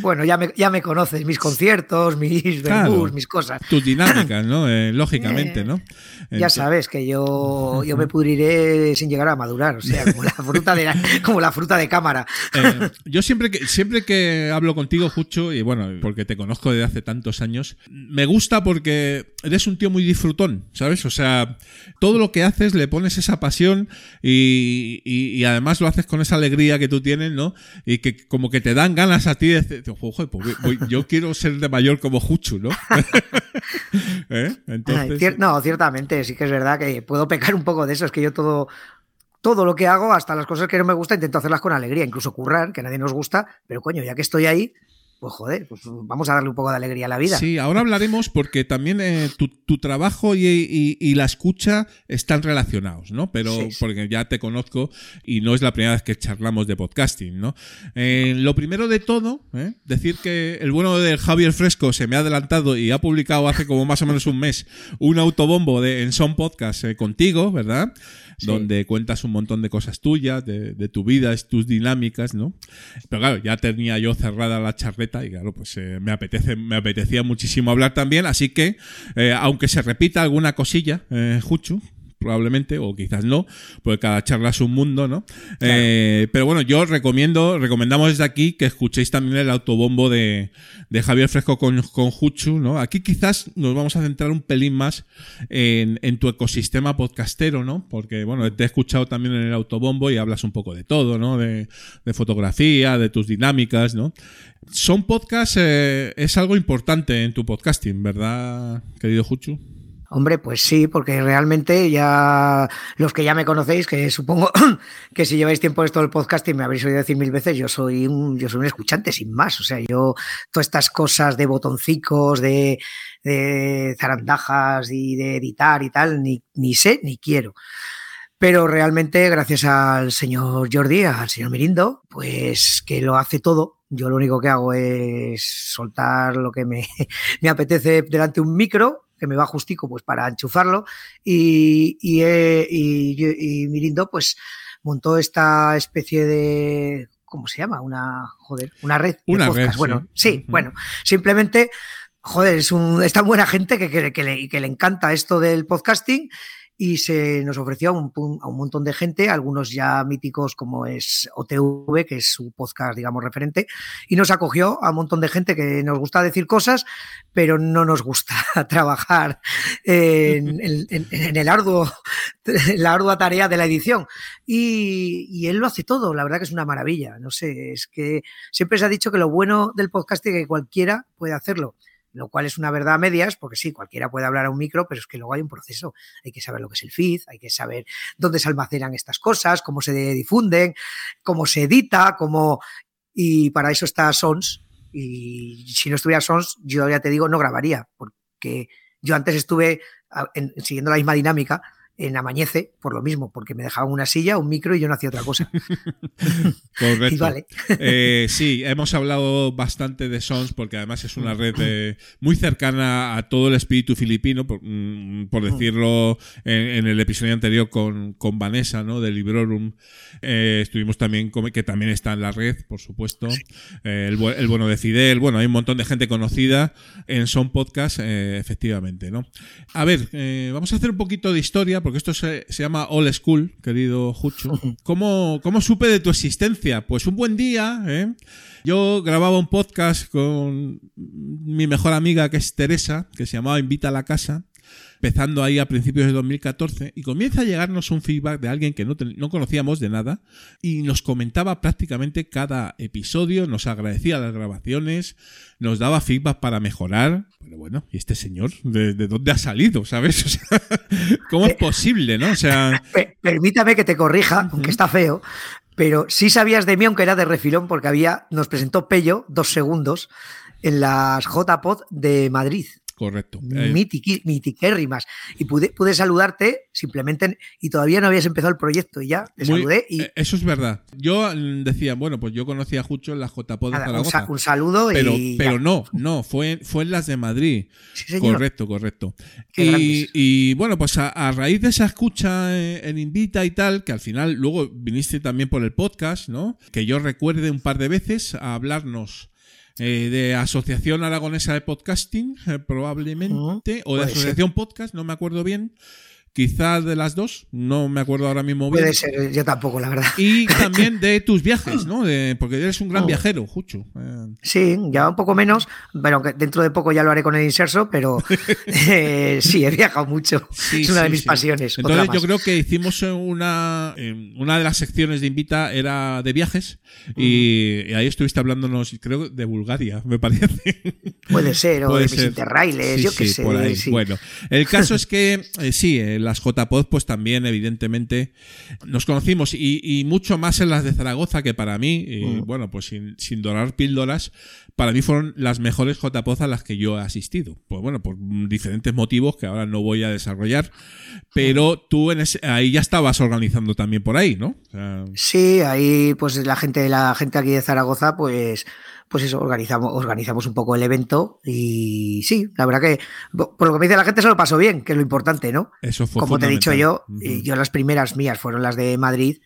Bueno, ya me, ya me conoces, mis conciertos, mis Claro. mis cosas. Tus dinámicas, ¿no? Lógicamente, ¿no? Ya Entonces- sabes que yo, yo me pudriré sin llegar a madurar, o sea, como la fruta de, como la fruta de cámara. Eh, yo siempre que, siempre que hablo contigo, Jucho, y bueno, porque te conozco desde hace tantos años, me gusta porque eres un tío muy disfrutón, ¿sabes? O sea, todo lo que haces le pones esa pasión y, y- y además lo haces con esa alegría que tú tienes, ¿no? Y que como que te dan ganas a ti de decir, "Joder, pues voy- yo quiero ser de mayor como Juchu, ¿no? ¿Eh? Ay, Entonces, cier- no, ciertamente, sí que es verdad que puedo pecar un poco de eso. Es que yo todo, todo lo que hago, hasta las cosas que no me gustan, intento hacerlas con alegría, incluso currar, que a nadie nos gusta, pero coño, ya que estoy ahí, pues joder, pues vamos a darle un poco de alegría a la vida. Sí, ahora hablaremos porque también eh, tu, tu trabajo y, y- y la escucha están relacionados, ¿no? Pero Sí, sí. porque ya te conozco y no es la primera vez que charlamos de podcasting, ¿no? Eh, lo primero de todo, ¿eh? decir que el bueno de Javier Fresco se me ha adelantado y ha publicado hace como más o menos un mes un autobombo de en Son Podcast eh, contigo, ¿verdad? Donde cuentas un montón de cosas tuyas, de, de tu vida, tus dinámicas, ¿no? Pero claro, ya tenía yo cerrada la charleta y claro, pues eh, me apetece, me apetecía muchísimo hablar también, así que eh, aunque se repita alguna cosilla, eh, Juchu, probablemente, o quizás no, porque cada charla es un mundo, ¿no? Eh, pero bueno, yo recomiendo, recomendamos desde aquí que escuchéis también el autobombo de, de Javier Fresco con, con Juchu, ¿no? Aquí quizás nos vamos a centrar un pelín más en, en tu ecosistema podcastero, ¿no? Porque, bueno, te he escuchado también en el autobombo y hablas un poco de todo, ¿no? De, de fotografía, de tus dinámicas, ¿no? Son podcasts, eh, es algo importante en tu podcasting, ¿verdad, querido Juchu? Hombre, pues sí, porque realmente ya los que ya me conocéis, que supongo que si lleváis tiempo esto del podcasting me habréis oído decir mil veces, yo soy un, yo soy un escuchante sin más. O sea, yo todas estas cosas de botoncicos, de, de zarandajas y de editar y tal, ni, ni sé ni quiero. Pero realmente, gracias al señor Jordi, al señor Mirindo, pues que lo hace todo. Yo lo único que hago es soltar lo que me, me apetece delante de un micro, que me va justico pues para enchufarlo, y, y, y- y Mirindo pues montó esta especie de... ¿Cómo se llama? Una, joder, una red. de Una podcast. red, sí. Bueno, sí, bueno, simplemente joder, es, un, es tan buena gente que, que- que le, que le encanta esto del podcasting y se nos ofreció a un, pun- a un montón de gente, algunos ya míticos como es OTV, que es su podcast, digamos, referente, y nos acogió a un montón de gente que nos gusta decir cosas, pero no nos gusta trabajar en, en- en- en el arduo, en la ardua tarea de la edición. Y, y él lo hace todo, la verdad que es una maravilla. No sé, es que siempre se ha dicho que lo bueno del podcasting es que cualquiera puede hacerlo lo cual es una verdad a medias, porque sí, cualquiera puede hablar a un micro, pero es que luego hay un proceso. Hay que saber lo que es el feed, hay que saber dónde se almacenan estas cosas, cómo se difunden, cómo se edita, cómo... Y para eso está Sons. Y si no estuviera Sons, yo ya te digo, no grabaría, porque yo antes estuve siguiendo la misma dinámica en Amañece, por lo mismo, porque me dejaban una silla, un micro y yo no hacía otra cosa. Correcto. Y vale. Eh, sí, hemos hablado bastante de Sons porque además es una red eh, muy cercana a todo el espíritu filipino, por, mm, por decirlo en, en el episodio anterior con, con Vanessa, ¿no? De Librorum. Eh, estuvimos también, que también está en la red, por supuesto. Eh, el, el bueno de Fidel. Bueno, hay un montón de gente conocida en Son Podcast, efectivamente, ¿no? A ver, vamos a hacer un poquito de historia, porque esto se, se llama All School, querido Jucho. ¿Cómo, ¿Cómo supe de tu existencia? Pues un buen día, ¿eh? Yo grababa un podcast con mi mejor amiga, que es Teresa, que se llamaba Invita a la Casa, empezando ahí a principios de 2014, y comienza a llegarnos un feedback de alguien que no, no conocíamos de nada, y nos comentaba prácticamente cada episodio, nos agradecía las grabaciones, nos daba feedback para mejorar. Pero bueno, ¿y este señor? ¿De, de dónde ha salido? ¿Sabes? O sea, ¿cómo es posible, no? O sea, Pe- Permítame que te corrija, aunque está feo, pero sí sabías de mí, aunque era de refilón, porque había, nos presentó Pello dos segundos en las JPod de Madrid. Correcto. Eh, Mitiqui- mitiquérrimas. Y pude, pude saludarte simplemente, y todavía no habías empezado el proyecto, y ya te Muy- saludé. Y eh, Eso es verdad. Yo mm, decía, bueno, pues yo conocía a Jucho en las JPod de un, Zaragoza. un saludo pero, y. pero ya. no, no, fue, fue en las de Madrid. Sí. Correcto, correcto. Y, bueno, pues a, a raíz de esa escucha eh, en Invita y tal, que al final luego viniste también por el podcast, ¿no? Que yo recuerde un par de veces a hablarnos eh, de Asociación Aragonesa de Podcasting, eh, probablemente, o de Asociación Podcast, no me acuerdo bien. Quizás de las dos, no me acuerdo ahora mismo bien. Puede ser, yo tampoco, la verdad. Y también de tus viajes, ¿no? De, porque eres un gran Oh. viajero, Jucho. Eh, Sí, ya un poco menos, pero aunque dentro de poco ya lo haré con el inserso, pero eh, sí, he viajado mucho. Sí, es una de mis sí. pasiones. Entonces yo creo que hicimos una eh, una de las secciones de Invita era de viajes y, y ahí estuviste hablándonos, creo, de Bulgaria, me parece. Puede ser, o Puede de mis interrailes, yo qué sé. por ahí. sí. Bueno, el caso es que eh, sí, eh, las JPod pues también evidentemente nos conocimos y, y mucho más en las de Zaragoza que para mí, y, bueno, pues sin, sin dorar píldoras, para mí fueron las mejores JPod a las que yo he asistido. Pues bueno, por diferentes motivos que ahora no voy a desarrollar, pero tú en ese- ahí ya estabas organizando también por ahí, ¿no? O sea, Sí, ahí pues la gente, la gente aquí de Zaragoza, pues, pues eso, organizamos, organizamos un poco el evento y sí, la verdad que por lo que me dice la gente se lo pasó bien, que es lo importante, ¿no? eso fue Como te he dicho yo, eh, yo las primeras mías fueron las de Madrid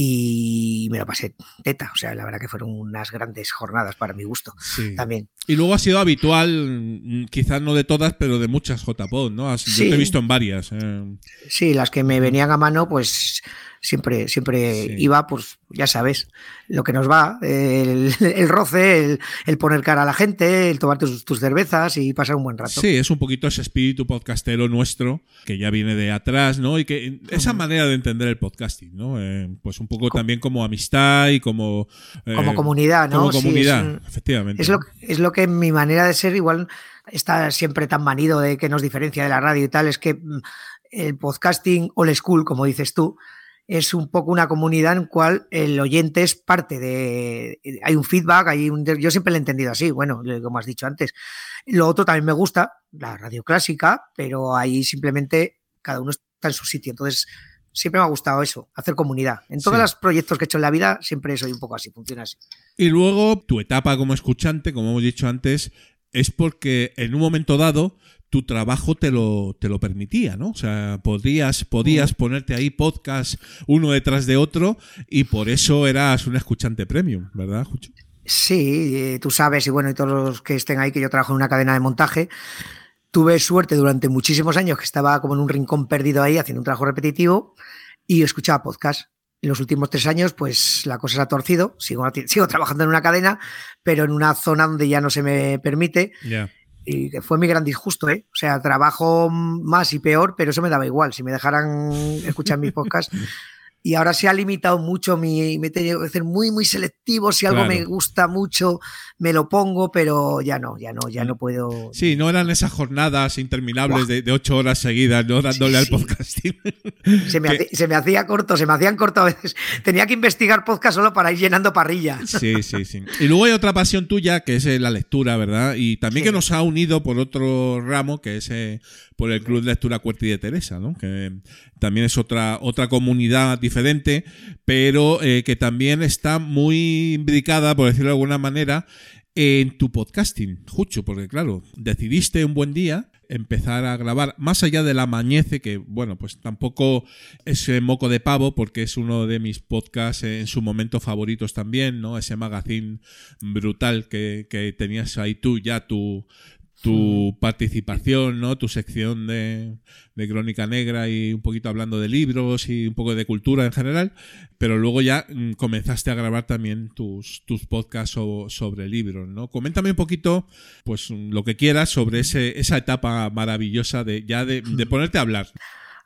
y me lo pasé teta, o sea, la verdad que fueron unas grandes jornadas para mi gusto Sí. también. Y luego ha sido habitual, quizás no de todas, pero de muchas JPod, ¿no? Has- Yo te he visto en varias. eh. Sí, las que me venían a mano, pues siempre, siempre Sí. iba, pues ya sabes, lo que nos va, el, el roce, el, el poner cara a la gente, el tomar tus, tus cervezas y pasar un buen rato. Sí, es un poquito ese espíritu podcastero nuestro, que ya viene de atrás, ¿no? Y que esa manera de entender el podcasting, ¿no? Eh, pues un poco también como amistad y como... eh, Como comunidad, ¿no? Como Sí, es comunidad, un- efectivamente. Es lo, es lo que mi manera de ser igual está siempre tan manido de que nos diferencia de la radio y tal, es que mm, el podcasting old school, como dices tú, es un poco una comunidad en cual el oyente es parte de... Hay un feedback, hay un, yo siempre lo he entendido así, bueno, como has dicho antes. Lo otro también me gusta, la radio clásica, pero ahí simplemente cada uno está en su sitio. Entonces, siempre me ha gustado eso, hacer comunidad. En todos Sí. los proyectos que he hecho en la vida, siempre soy un poco así, funciona así. Y luego tu etapa como escuchante, como hemos dicho antes, es porque en un momento dado tu trabajo te lo, te lo permitía, ¿no? O sea, podrías, podías ponerte ahí podcast uno detrás de otro y por eso eras un escuchante premium, ¿verdad, Jucho? Sí, eh, tú sabes, y bueno, y todos los que estén ahí, que yo trabajo en una cadena de montaje. Tuve suerte durante muchísimos años que estaba como en un rincón perdido ahí haciendo un trabajo repetitivo y escuchaba podcast. En los últimos tres años, pues la cosa se ha torcido. Sigo, sigo trabajando en una cadena, pero en una zona donde ya no se me permite. Y fue mi gran disgusto, ¿eh? O sea, trabajo más y peor, pero eso me daba igual. Si me dejaran escuchar mis podcasts, y ahora se ha limitado mucho mi, me he tenido que ser muy, muy selectivo. Si algo Claro. me gusta mucho, me lo pongo, pero ya no, ya no, ya no puedo. Sí, no eran esas jornadas interminables de, de ocho horas seguidas, ¿no? Dándole al podcasting. Se me, hacía, se me hacía corto, se me hacían corto a veces. Tenía que investigar podcast solo para ir llenando parrillas. Sí, sí, sí. Y luego hay otra pasión tuya que es eh, la lectura, ¿verdad? Y también que nos ha unido por otro ramo, que es eh, por el Club de Lectura Cuerti de Teresa, ¿no? Que también es otra, otra comunidad diferente, pero eh, que también está muy imbricada, por decirlo de alguna manera, en tu podcasting, Jucho, porque claro, decidiste un buen día empezar a grabar más allá del amañece, que bueno, pues tampoco es moco de pavo, porque es uno de mis podcasts en su momento favoritos también, ¿no? Ese magazine brutal que, que tenías ahí tú, ya tu, tu participación, ¿no? Tu sección de, de Crónica Negra y un poquito hablando de libros y un poco de cultura en general, pero luego ya mm, comenzaste a grabar también tus, tus podcasts so- sobre libros, ¿no? Coméntame un poquito, pues mm, lo que quieras sobre ese, esa etapa maravillosa de ya de, de ponerte a hablar.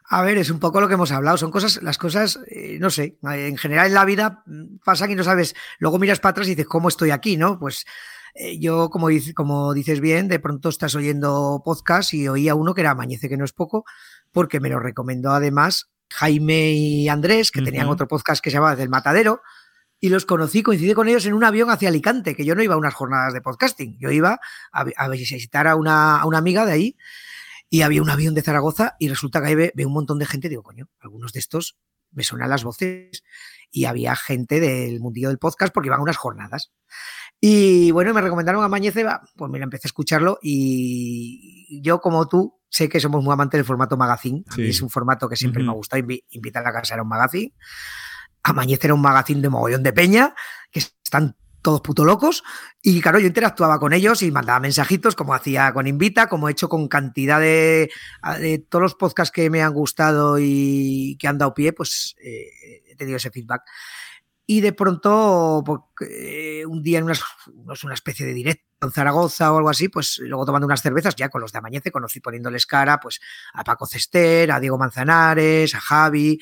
A ver, es un poco lo que hemos hablado. Son cosas, las cosas, eh, no sé, en general en la vida mm, pasan y no sabes. Luego miras para atrás y dices, ¿cómo estoy aquí? ¿No? Pues eh, yo, como, dice- como dices bien, de pronto estás oyendo podcast y oía uno que era Mañece, que no es poco, porque me lo recomendó además Jaime y Andrés, que tenían otro podcast que se llamaba Del Matadero. Y los conocí, coincidí con ellos en un avión hacia Alicante, que yo no iba a unas jornadas de podcasting, yo iba a, a visitar a una, a una amiga de ahí y había un avión de Zaragoza y resulta que ahí ve, ve un montón de gente. Digo, coño, algunos de estos me suenan las voces y había gente del mundillo del podcast porque iban a unas jornadas. Y bueno, me recomendaron a Mañece, va, pues mira, empecé a escucharlo y yo como tú sé que somos muy amantes del formato magazine. A mí Sí. es un formato que siempre Ujú. me ha gustado invi- invitar a la casa era un magazine. Amañece era un magazine de mogollón de peña, que están todos puto locos. Y claro, yo interactuaba con ellos y mandaba mensajitos, como hacía con Invita, como he hecho con cantidad de, de todos los podcasts que me han gustado y que han dado pie, pues eh, he tenido ese feedback. Y de pronto, porque, eh, un día en unas- una especie de directo en Zaragoza o algo así, pues luego tomando unas cervezas, ya con los de Amañece, conocí poniéndoles cara pues a Paco Cester, a Diego Manzanares, a Javi,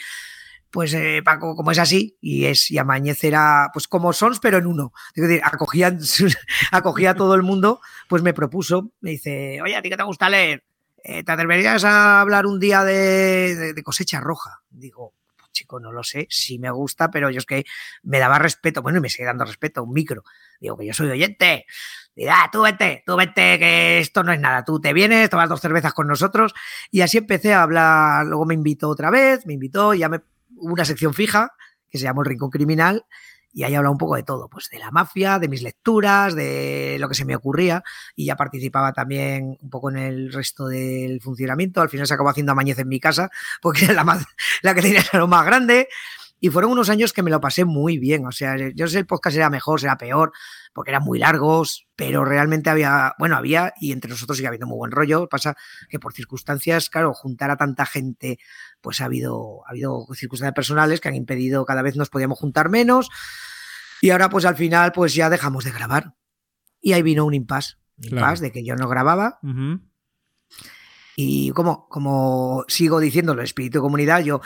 pues eh, Paco, como es así, y es y Amañez era pues como Sons, pero en uno. Decir, acogía, a todo el mundo, pues me propuso, me dice, oye, ¿a ti qué te gusta leer? Eh, ¿Te atreverías a hablar un día de, cosecha roja? Digo, pues, chico, no lo sé, sí me gusta, pero yo es que me daba respeto, bueno, y me sigue dando respeto, un micro. Digo, que yo soy oyente. Digo, ah, tú vete, tú vete, que esto no es nada. Tú te vienes, tomas dos cervezas con nosotros. Y así empecé a hablar. Luego me invitó otra vez, me invitó, ya me una sección fija que se llamó El Rincón Criminal. Y ahí hablaba un poco de todo, pues de la mafia, de mis lecturas, de lo que se me ocurría. Y ya participaba también un poco en el resto del funcionamiento. Al final se acabó haciendo Amañez en mi casa, porque era la, más, la que tenía salón más grande. Y fueron unos años que me lo pasé muy bien. O sea, yo sé el podcast era mejor, será peor, porque eran muy largos, pero realmente había, bueno, había, y entre nosotros sigue habiendo muy buen rollo. Pasa que por circunstancias, claro, juntar a tanta gente, pues ha habido, ha habido circunstancias personales que han impedido, cada vez nos podíamos juntar menos. Y ahora, pues al final, pues ya dejamos de grabar. Y ahí vino un impasse. Un Claro. impasse de que yo no grababa, y como, como sigo diciendo, el espíritu de comunidad, yo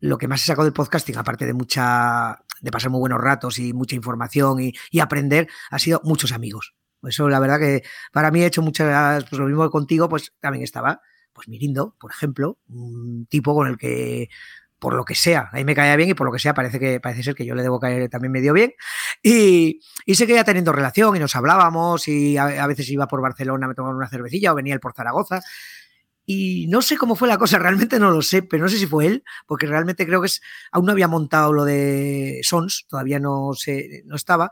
lo que más he sacado del podcasting, aparte de mucha, de pasar muy buenos ratos y mucha información y, aprender, ha sido muchos amigos. Eso la verdad que para mí he hecho muchas, pues lo mismo que contigo, pues también estaba, pues Mirindo, por ejemplo, un tipo con el que por lo que sea, a mí me caía bien y por lo que sea parece que parece ser que yo le debo caer también medio bien y, y seguía teniendo relación y nos hablábamos y a, a veces iba por Barcelona me tomaba una cervecilla o venía él por Zaragoza y no sé cómo fue la cosa, realmente no lo sé, pero no sé si fue él, porque realmente creo que es, aún no había montado lo de Sons, todavía no, se, no estaba,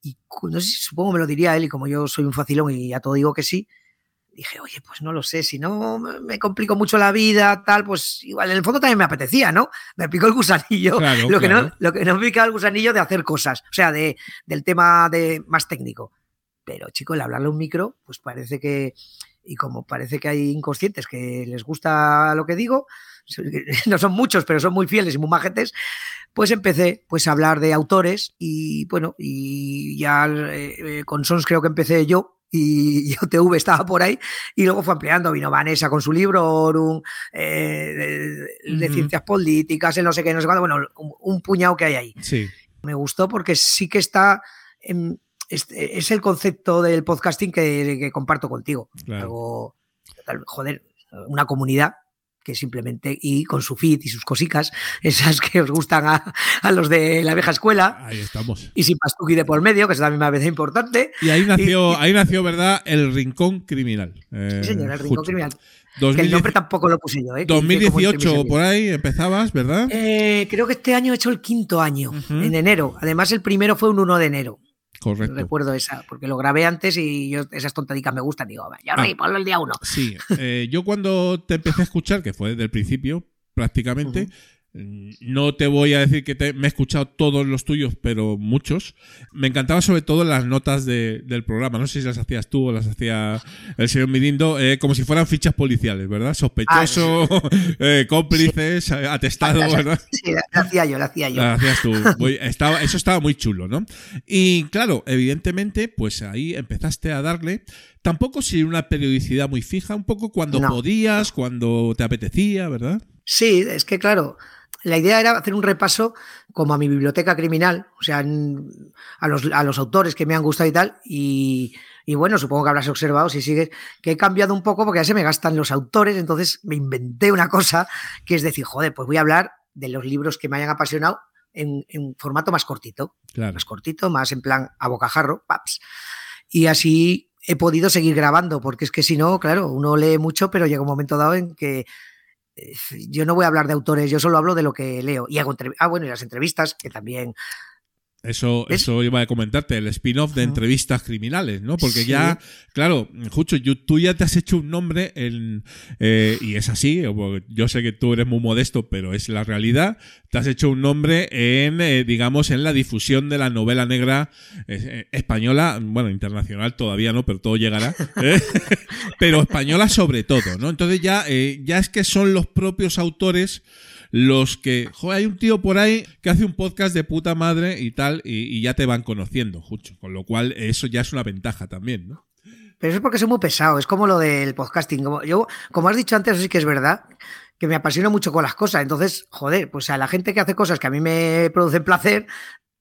y no sé, supongo me lo diría él, y como yo soy un facilón y a todo digo que sí, dije, oye, pues no lo sé, si no me- complico mucho la vida, tal, pues igual en el fondo también me apetecía, ¿no? Me picó el gusanillo, Claro, lo, que claro. no, lo que no me picaba el gusanillo de hacer cosas, o sea, de, del tema de, más técnico. Pero, chico, el hablarle a un micro, pues parece que, y como parece que hay inconscientes que les gusta lo que digo, no son muchos, pero son muy fieles y muy majetes, pues empecé pues a hablar de autores y bueno, y ya eh, eh, con Sons creo que empecé yo, y, OTV estaba por ahí, y luego fue ampliando, vino Vanessa con su libro Orum, eh, de, ciencias políticas, el no sé qué, no sé cuándo, bueno, un, puñado que hay ahí. Sí. Me gustó porque sí que está... es, el concepto del podcasting que, comparto contigo. Algo, joder, una comunidad que simplemente, y con su feed y sus cositas, esas que os gustan a, los de la vieja escuela. Ahí estamos. Y sin Pastuqui de por medio, que es también me parece importante. Y ahí nació, ahí nació ¿verdad? El Rincón Criminal. sí, señor, el Rincón Criminal. que el nombre tampoco lo puse yo. ¿eh? 2018 por ahí empezabas, ¿verdad? Eh, creo que este año he hecho el quinto año, en enero. Además, el primero fue un 1 de enero. Correcto. Recuerdo esa, porque lo grabé antes y yo, esas tontadicas me gustan. Digo, ya ah. ponlo el día uno. Sí, eh, yo cuando te empecé a escuchar, que fue desde el principio prácticamente, Mm, no te voy a decir que me he escuchado todos los tuyos, pero muchos. Me encantaba sobre todo las notas del programa. No sé si las hacías tú o las hacía el señor Mirindo, eh, como si fueran fichas policiales, ¿verdad? Sospechoso, ah, eh, cómplices, atestado, ¿verdad? Sí, la hacía yo, la hacía yo. hacías tú. estaba, eso estaba muy chulo, ¿no? Y claro, evidentemente, pues ahí empezaste a darle tampoco sin una periodicidad muy fija, un poco cuando podías, cuando te apetecía, ¿verdad? Sí, es que claro, la idea era hacer un repaso como a mi biblioteca criminal, o sea, a los, a los autores que me han gustado y tal. Y, bueno, supongo que habrás observado, si sigues, que he cambiado un poco porque ya se me gastan los autores, entonces me inventé una cosa que es decir, joder, pues voy a hablar de los libros que me hayan apasionado en, formato más cortito. Más cortito, más en plan a bocajarro, paps. Y así he podido seguir grabando, porque es que si no, claro, uno lee mucho, pero llega un momento dado en que yo no voy a hablar de autores, yo solo hablo de lo que leo. Y hago ah, bueno, y las entrevistas, que también eso, eso iba a comentarte, el spin-off de entrevistas criminales, ¿no? Porque ya, claro, Jucho, tú ya te has hecho un nombre en, eh, y es así, yo sé que tú eres muy modesto, pero es la realidad, te has hecho un nombre en, eh, digamos, en la difusión de la novela negra eh, española, bueno, internacional todavía no, pero todo llegará, pero española sobre todo, ¿no? Entonces ya, ya es que son los propios autores los que, joder, hay un tío por ahí que hace un podcast de puta madre y tal, y, ya te van conociendo, Jucho. Con lo cual, eso ya es una ventaja también, ¿no? Pero eso es porque soy muy pesado, es como lo del podcasting. Como, yo, como has dicho antes, sí que es verdad que me apasiona mucho con las cosas. Entonces, joder, pues a la gente que hace cosas que a mí me producen placer,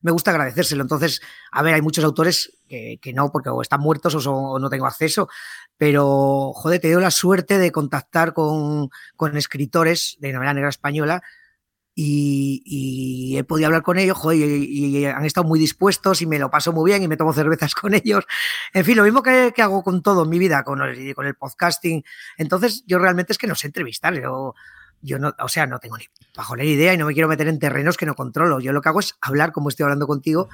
me gusta agradecérselo. Entonces, a ver, hay muchos autores que, no, porque o están muertos o, no tengo acceso, pero, joder, te dio la suerte de contactar con, escritores de novela negra española y, he podido hablar con ellos, joder, y, han estado muy dispuestos y me lo paso muy bien y me tomo cervezas con ellos. En fin, lo mismo que, hago con todo en mi vida, con el, con el podcasting. Entonces, yo realmente es que no sé entrevistar, yo, yo no, o sea, no tengo ni la idea y no me quiero meter en terrenos que no controlo. Yo lo que hago es hablar como estoy hablando contigo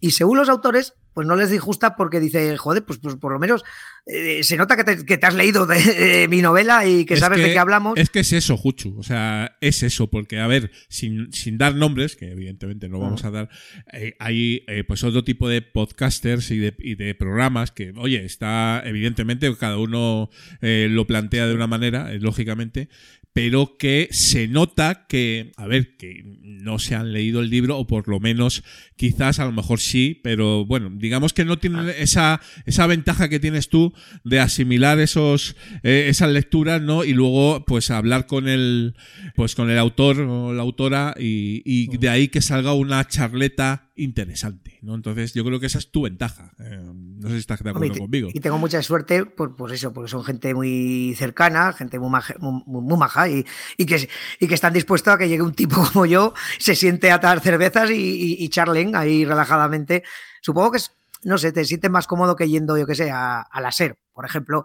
y según los autores, pues no les disgusta porque dice, joder, pues, pues por lo menos eh, se nota que te, has leído de, mi novela y que sabes de qué hablamos. Es que es eso, Juchu. O sea, es eso, porque, a ver, sin, dar nombres, que evidentemente no vamos a dar, eh, hay eh, pues otro tipo de podcasters y de, y de, programas que, oye, está, evidentemente, cada uno lo plantea de una manera, lógicamente, pero que se nota que, a ver, que no se han leído el libro, o por lo menos quizás a lo mejor sí, pero bueno, digamos que no tienen ah. esa, esa ventaja que tienes tú de asimilar esos, eh, esas lecturas, ¿no? Y luego, pues, hablar con el, pues, con el autor o la autora y, y de ahí que salga una charleta interesante, ¿no? Entonces yo creo que esa es tu ventaja. Eh, no sé si estás de acuerdo conmigo. Y tengo mucha suerte por, por, eso, porque son gente muy cercana, gente muy, maja, muy, maja y, y, que, y están dispuestos a que llegue un tipo como yo, se siente a dar cervezas y, charlen ahí relajadamente. Supongo que no sé, te sientes más cómodo que yendo, yo que sé, a, la SER, por ejemplo,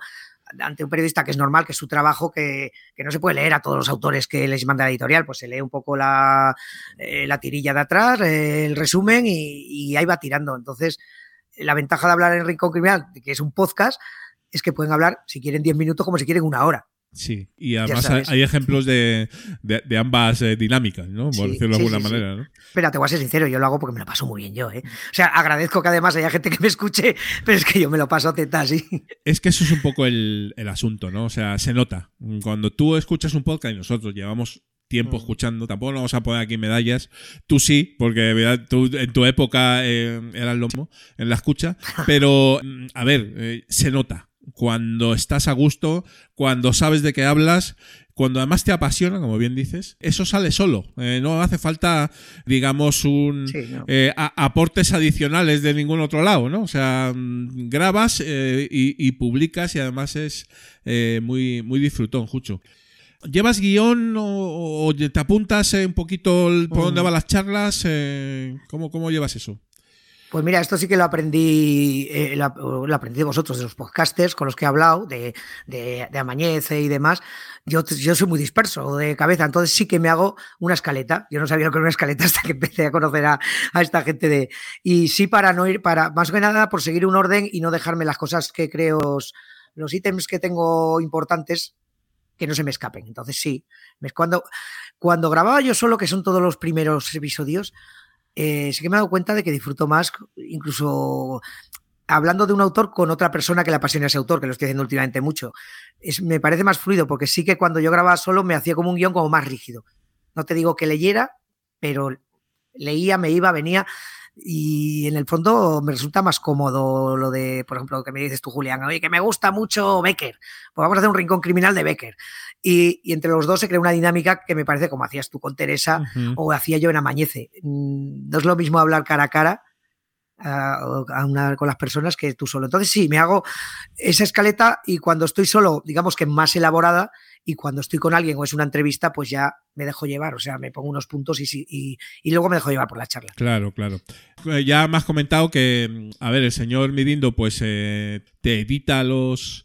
ante un periodista que es normal, que es su trabajo, que, no se puede leer a todos los autores que les manda la editorial, pues se lee un poco la, eh, la tirilla de atrás, eh, el resumen y, ahí va tirando. Entonces, la ventaja de hablar en Rincón Criminal, que es un podcast, es que pueden hablar, si quieren 10 minutos, como si quieren una hora. Sí, y además hay, ejemplos de, ambas eh, dinámicas, ¿no? Por decirlo de alguna manera, ¿no? Espera, te voy a ser sincero, yo lo hago porque me lo paso muy bien yo, ¿eh? O sea, agradezco que además haya gente que me escuche, pero es que yo me lo paso teta, sí. Es que eso es un poco el, el asunto, ¿no? O sea, se nota. Cuando tú escuchas un podcast y nosotros llevamos tiempo escuchando. Tampoco nos vamos a poner aquí medallas. Tú sí, porque ¿verdad? tú en tu época eh, eras lo mismo en la escucha. Pero, mm, a ver, eh, se nota cuando estás a gusto, cuando sabes de qué hablas, cuando además te apasiona, como bien dices, eso sale solo. Eh, no hace falta, digamos, un Sí, no. eh, a- aportes adicionales de ningún otro lado, ¿no? O sea, mm, grabas eh, y, y publicas y además es muy, muy disfrutón, Jucho. ¿Llevas guion o, o te apuntas un poquito el- por dónde Mm. van las charlas? ¿cómo, ¿Cómo llevas eso? Pues mira, esto sí que lo aprendí, eh, lo, aprendí vosotros, de los podcasters con los que he hablado, de, de, de Amañece y demás. Yo, yo soy muy disperso de cabeza, entonces sí que me hago una escaleta. Yo no sabía lo que era una escaleta hasta que empecé a conocer a, a esta gente de. Y sí, para no ir, para más que nada por seguir un orden y no dejarme las cosas que creo, los ítems que tengo importantes que no se me escapen. Entonces sí, cuando, cuando grababa yo solo, que son todos los primeros episodios, eh, sí que me he dado cuenta de que disfruto más, incluso hablando de un autor con otra persona que le apasiona ese autor, que lo estoy haciendo últimamente mucho. Es, me parece más fluido, porque sí que cuando yo grababa solo me hacía como un guion como más rígido. No te digo que leyera, pero leía, me iba, venía. Y en el fondo me resulta más cómodo lo de, por ejemplo, que me dices tú, Julián, oye, que me gusta mucho Becker. Pues vamos a hacer un rincón criminal de Becker. Y, y entre los dos se crea una dinámica que me parece como hacías tú con Teresa o hacía yo en Amañece. Mm, No es lo mismo hablar cara a cara a, una- con las personas que tú solo. Entonces sí, me hago esa escaleta y cuando estoy solo, digamos que más elaborada, y cuando estoy con alguien o es una entrevista, pues ya me dejo llevar, o sea, me pongo unos puntos y, y, y luego me dejo llevar por la charla. Claro, claro. Eh, Ya me has comentado que, a ver, el señor Mirindo, pues eh, te edita los,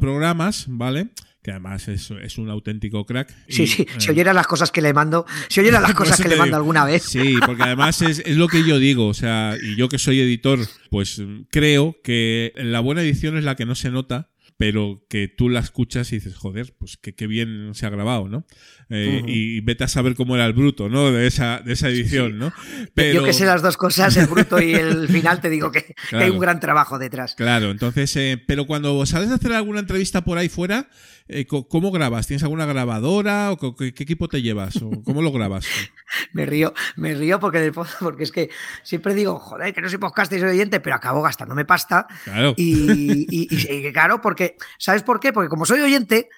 programas, ¿vale? Que además es, es un auténtico crack. Sí, Y, sí, eh, si oyeran las cosas que le mando, si oyeran las cosas que le mando digo. alguna vez. Sí, porque además es, es lo que yo digo, o sea, y yo que soy editor, pues mm, creo que la buena edición es la que no se nota, pero que tú la escuchas y dices, joder, pues que qué bien se ha grabado, ¿no? Eh. Y vete a saber cómo era el bruto, ¿no? De esa, de esa edición, ¿no? Yo que sé las dos cosas, el bruto y el final, te digo que, que hay un gran trabajo detrás. Claro, entonces, eh, pero cuando sales a hacer alguna entrevista por ahí fuera, eh, ¿cómo grabas? ¿Tienes alguna grabadora o qué, qué equipo te llevas? ¿O ¿Cómo lo grabas? Me río, me río porque, es que siempre digo, joder, que no soy podcast y soy oyente, pero acabo gastándome pasta. Claro. Y, y- y- y claro, porque, ¿sabes por qué? Porque como soy oyente,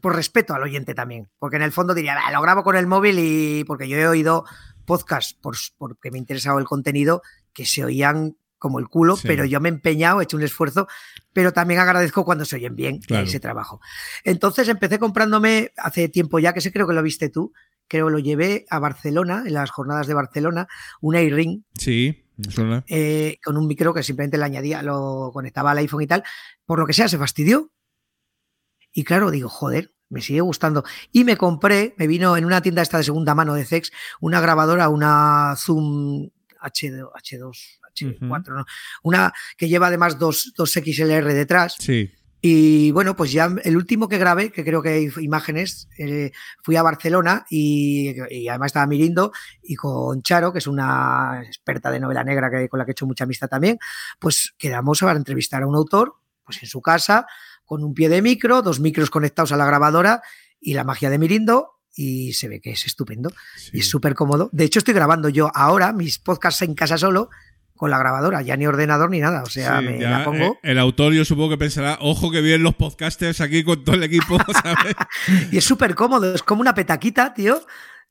por respeto al oyente también. Porque en el fondo diría, "Bah, lo grabo con el móvil y porque yo he oído podcasts por, porque me ha interesado el contenido que se oían como el culo, Sí. pero yo me he empeñado, he hecho un esfuerzo, pero también agradezco cuando se oyen bien Claro. ese trabajo. Entonces empecé comprándome hace tiempo ya, que sé creo que lo viste tú, creo lo llevé a Barcelona, en las jornadas de Barcelona, un iRing Sí, eh, con un micro que simplemente le añadía, lo conectaba al iPhone y tal, por lo que sea, se fastidió. Y claro, digo, joder, me sigue gustando. Y me compré, me vino en una tienda esta de segunda mano de Zex, una grabadora, una Zoom H2, H2 H4, ¿no? una que lleva además dos, dos XLR detrás. Sí. Y bueno, pues ya el último que grabé, que creo que hay imágenes, eh, fui a Barcelona y, y además estaba Mirindo y con Charo, que es una experta de novela negra que, con la que he hecho mucha amistad también, pues quedamos a entrevistar a un autor, pues en su casa, con un pie de micro, dos micros conectados a la grabadora y la magia de Mirindo. Y se ve que es estupendo y es súper cómodo. De hecho, estoy grabando yo ahora mis podcasts en casa solo con la grabadora, ya ni ordenador ni nada. O sea, Sí, me ya, la pongo. eh, el autor yo supongo que pensará, ojo que vienen los podcasters aquí con todo el equipo, ¿sabes? Y es súper cómodo, es como una petaquita, tío.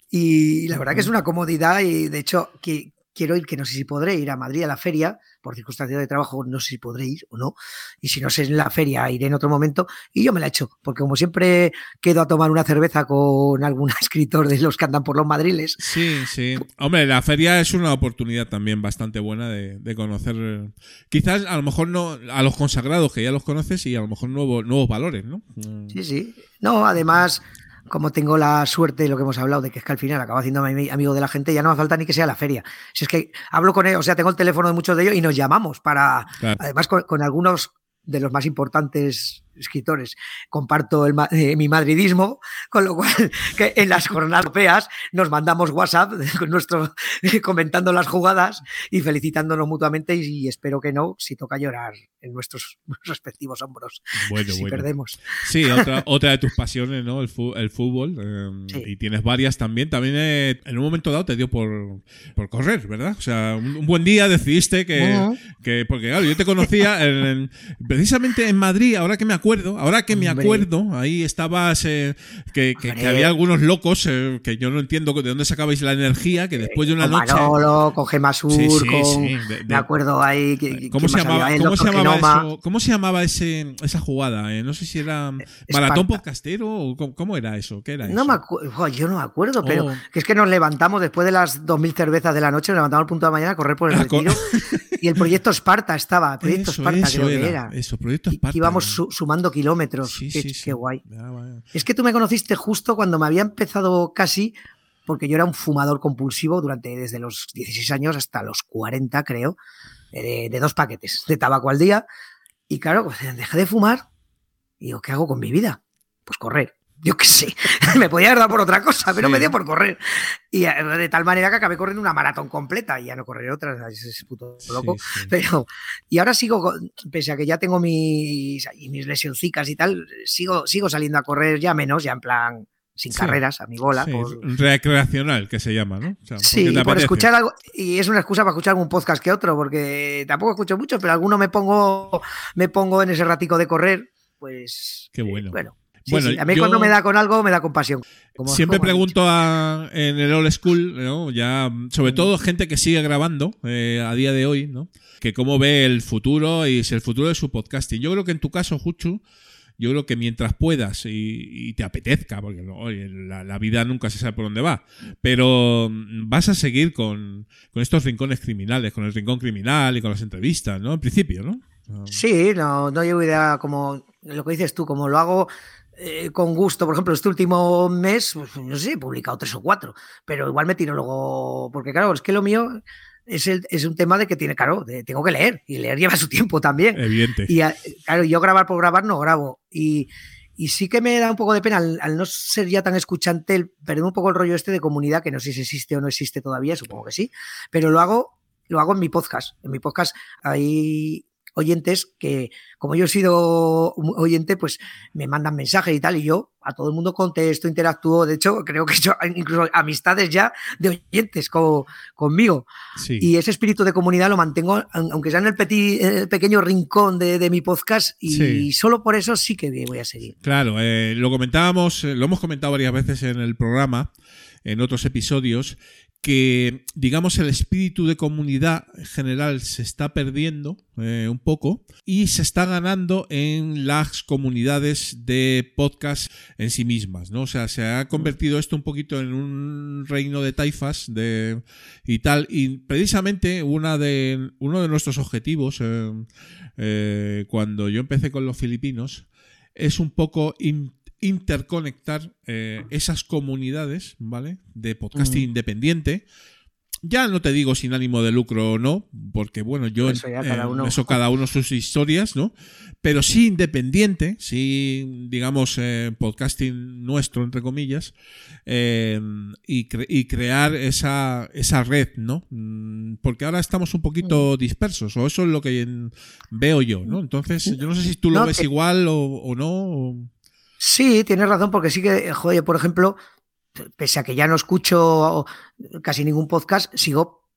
Y la verdad que es una comodidad y de hecho que quiero ir, que no sé si podré ir a Madrid a la feria, por circunstancias de trabajo no sé si podré ir o no. Y si no sé en la feria iré en otro momento y yo me la echo, porque como siempre quedo a tomar una cerveza con algún escritor de los que andan por los madriles. Sí, sí. Hombre, la feria es una oportunidad también bastante buena de, de conocer, quizás a lo mejor no a los consagrados que ya los conoces y a lo mejor nuevos, nuevos valores, ¿no? Sí, sí. No, además, como tengo la suerte de lo que hemos hablado, de que es que al final acabo haciendo ami- amigo de la gente, ya no me falta ni que sea la feria. Si es que hablo con ellos, o sea, tengo el teléfono de muchos de ellos y nos llamamos para, Claro. además con, con algunos de los más importantes escritores. Comparto el eh, mi madridismo, con lo cual que en las jornadas europeas nos mandamos WhatsApp con nuestro, comentando las jugadas y felicitándonos mutuamente y, y espero que no, si toca llorar en nuestros respectivos hombros Bueno, si bueno. perdemos. Sí, otra, otra de tus pasiones, ¿no? El, fútbol. eh, Y tienes varias también. También eh, en un momento dado te dio por, por correr, ¿verdad? O sea, un, un buen día decidiste que, que- Porque claro, yo te conocía en- en- precisamente en Madrid, ahora que me acuerdo, ahora que me acuerdo, ahí estabas, eh, que, que- había algunos locos eh, que yo no entiendo de dónde sacabais la energía, que después de una con noche... Manolo, con Gemasur, Sí, sí, con. sí, de- de- me acuerdo ahí. que- ¿Cómo ¿quién se llamaba, cómo se llamaba. Eso? ¿Cómo se llamaba ese, esa jugada? eh? No sé si era maratón podcastero o cómo, cómo era eso. ¿Qué era No eso? me acuerdo, yo no me acuerdo, pero Oh. que es que nos levantamos después de las 2.000 cervezas de la noche, nos levantamos al punto de la mañana a correr por el Ah, retiro. y el proyecto Esparta estaba, proyecto Eso, Esparta eso creo que era, era. Eso, proyecto Y- Esparta. que íbamos su- sumando kilómetros. Sí, qué, sí, qué sí. guay. Vaya. Es que tú me conociste justo cuando me había empezado casi, porque yo era un fumador compulsivo durante desde los 16 años hasta los 40, creo, de, de dos paquetes de tabaco al día. Y claro, pues, dejé de fumar y digo, ¿qué hago con mi vida? Pues correr. Yo qué sé, me podía haber dado por otra cosa, pero Sí. me dio por correr. Y eh, de tal manera que acabé corriendo una maratón completa y ya no correré otra, ese es puto loco. Sí, sí. Pero, y ahora sigo, con- pese a que ya tengo mis, y mis lesioncicas y tal, sigo, sigo saliendo a correr ya menos, ya en plan sin Sí. carreras, a mi bola. Sí, por- recreacional, que se llama, ¿no? O sea, Sí, por escuchar algo, y es una excusa para escuchar algún podcast que otro, porque tampoco escucho mucho, pero alguno me pongo, me pongo en ese ratico de correr, pues Qué bueno. bueno. sí, Bueno, sí, A mí yo- cuando me da con algo, me da con pasión. como- Siempre como pregunto a- en el old school, ¿no? ya, sobre todo gente que sigue grabando eh, a día de hoy, ¿no? que cómo ve el futuro y si el futuro de su podcasting. Yo creo que en tu caso, Juchu, yo creo que mientras puedas y, te apetezca, porque la, vida nunca se sabe por dónde va, pero mm, vas a seguir con, estos rincones criminales, con el rincón criminal y con las entrevistas, ¿no? En principio, ¿no? Sí, no, no llevo idea como lo que dices tú, como lo hago eh, con gusto. Por ejemplo, este último mes, pues, no sé, he publicado tres o cuatro, pero igual me tiro luego, porque claro, es que lo mío es, el- es un tema de que tiene, claro, de- tengo que leer y leer lleva su tiempo también. Evidente. Y claro, yo grabar por grabar no grabo. Y, y sí que me da un poco de pena al, al no ser ya tan escuchante, el perder un poco el rollo este de comunidad, que no sé si existe o no existe todavía, supongo que sí, pero lo hago, lo hago en mi podcast. En mi podcast hay oyentes que, como yo he sido oyente, pues me mandan mensajes y tal, y yo a todo el mundo contesto, interactúo. De hecho, creo que he hecho incluso amistades ya de oyentes co- conmigo. Sí. Y ese espíritu de comunidad lo mantengo, aun- aunque sea en el, petit- en el pequeño rincón de, de mi podcast, y Sí. solo por eso sí que voy a seguir. Claro, eh, lo comentábamos, eh, lo hemos comentado varias veces en el programa, en otros episodios, que digamos el espíritu de comunidad en general se está perdiendo eh, un poco y se está ganando en las comunidades de podcast en sí mismas, ¿no? O sea, se ha convertido esto un poquito en un reino de taifas de, y tal, y precisamente una de, uno de nuestros objetivos eh, eh, cuando yo empecé con los filipinos es un poco interconectar eh, esas comunidades, ¿vale? De podcasting Mm. independiente. Ya no te digo sin ánimo de lucro o no, porque bueno, yo Eso ya cada eh, uno. eso cada uno sus historias, ¿no? Pero sí independiente, sí, digamos, eh, podcasting nuestro, entre comillas, eh, y, cre- y crear esa, esa red, ¿no? Mm, Porque ahora estamos un Mm. poquito dispersos, o eso es lo que veo yo, ¿no? Entonces, yo no sé si tú lo No, ves que- igual o, o no. o- Sí, tienes razón, porque sí que, joder, por ejemplo, pese a que ya no escucho casi ningún podcast, sigo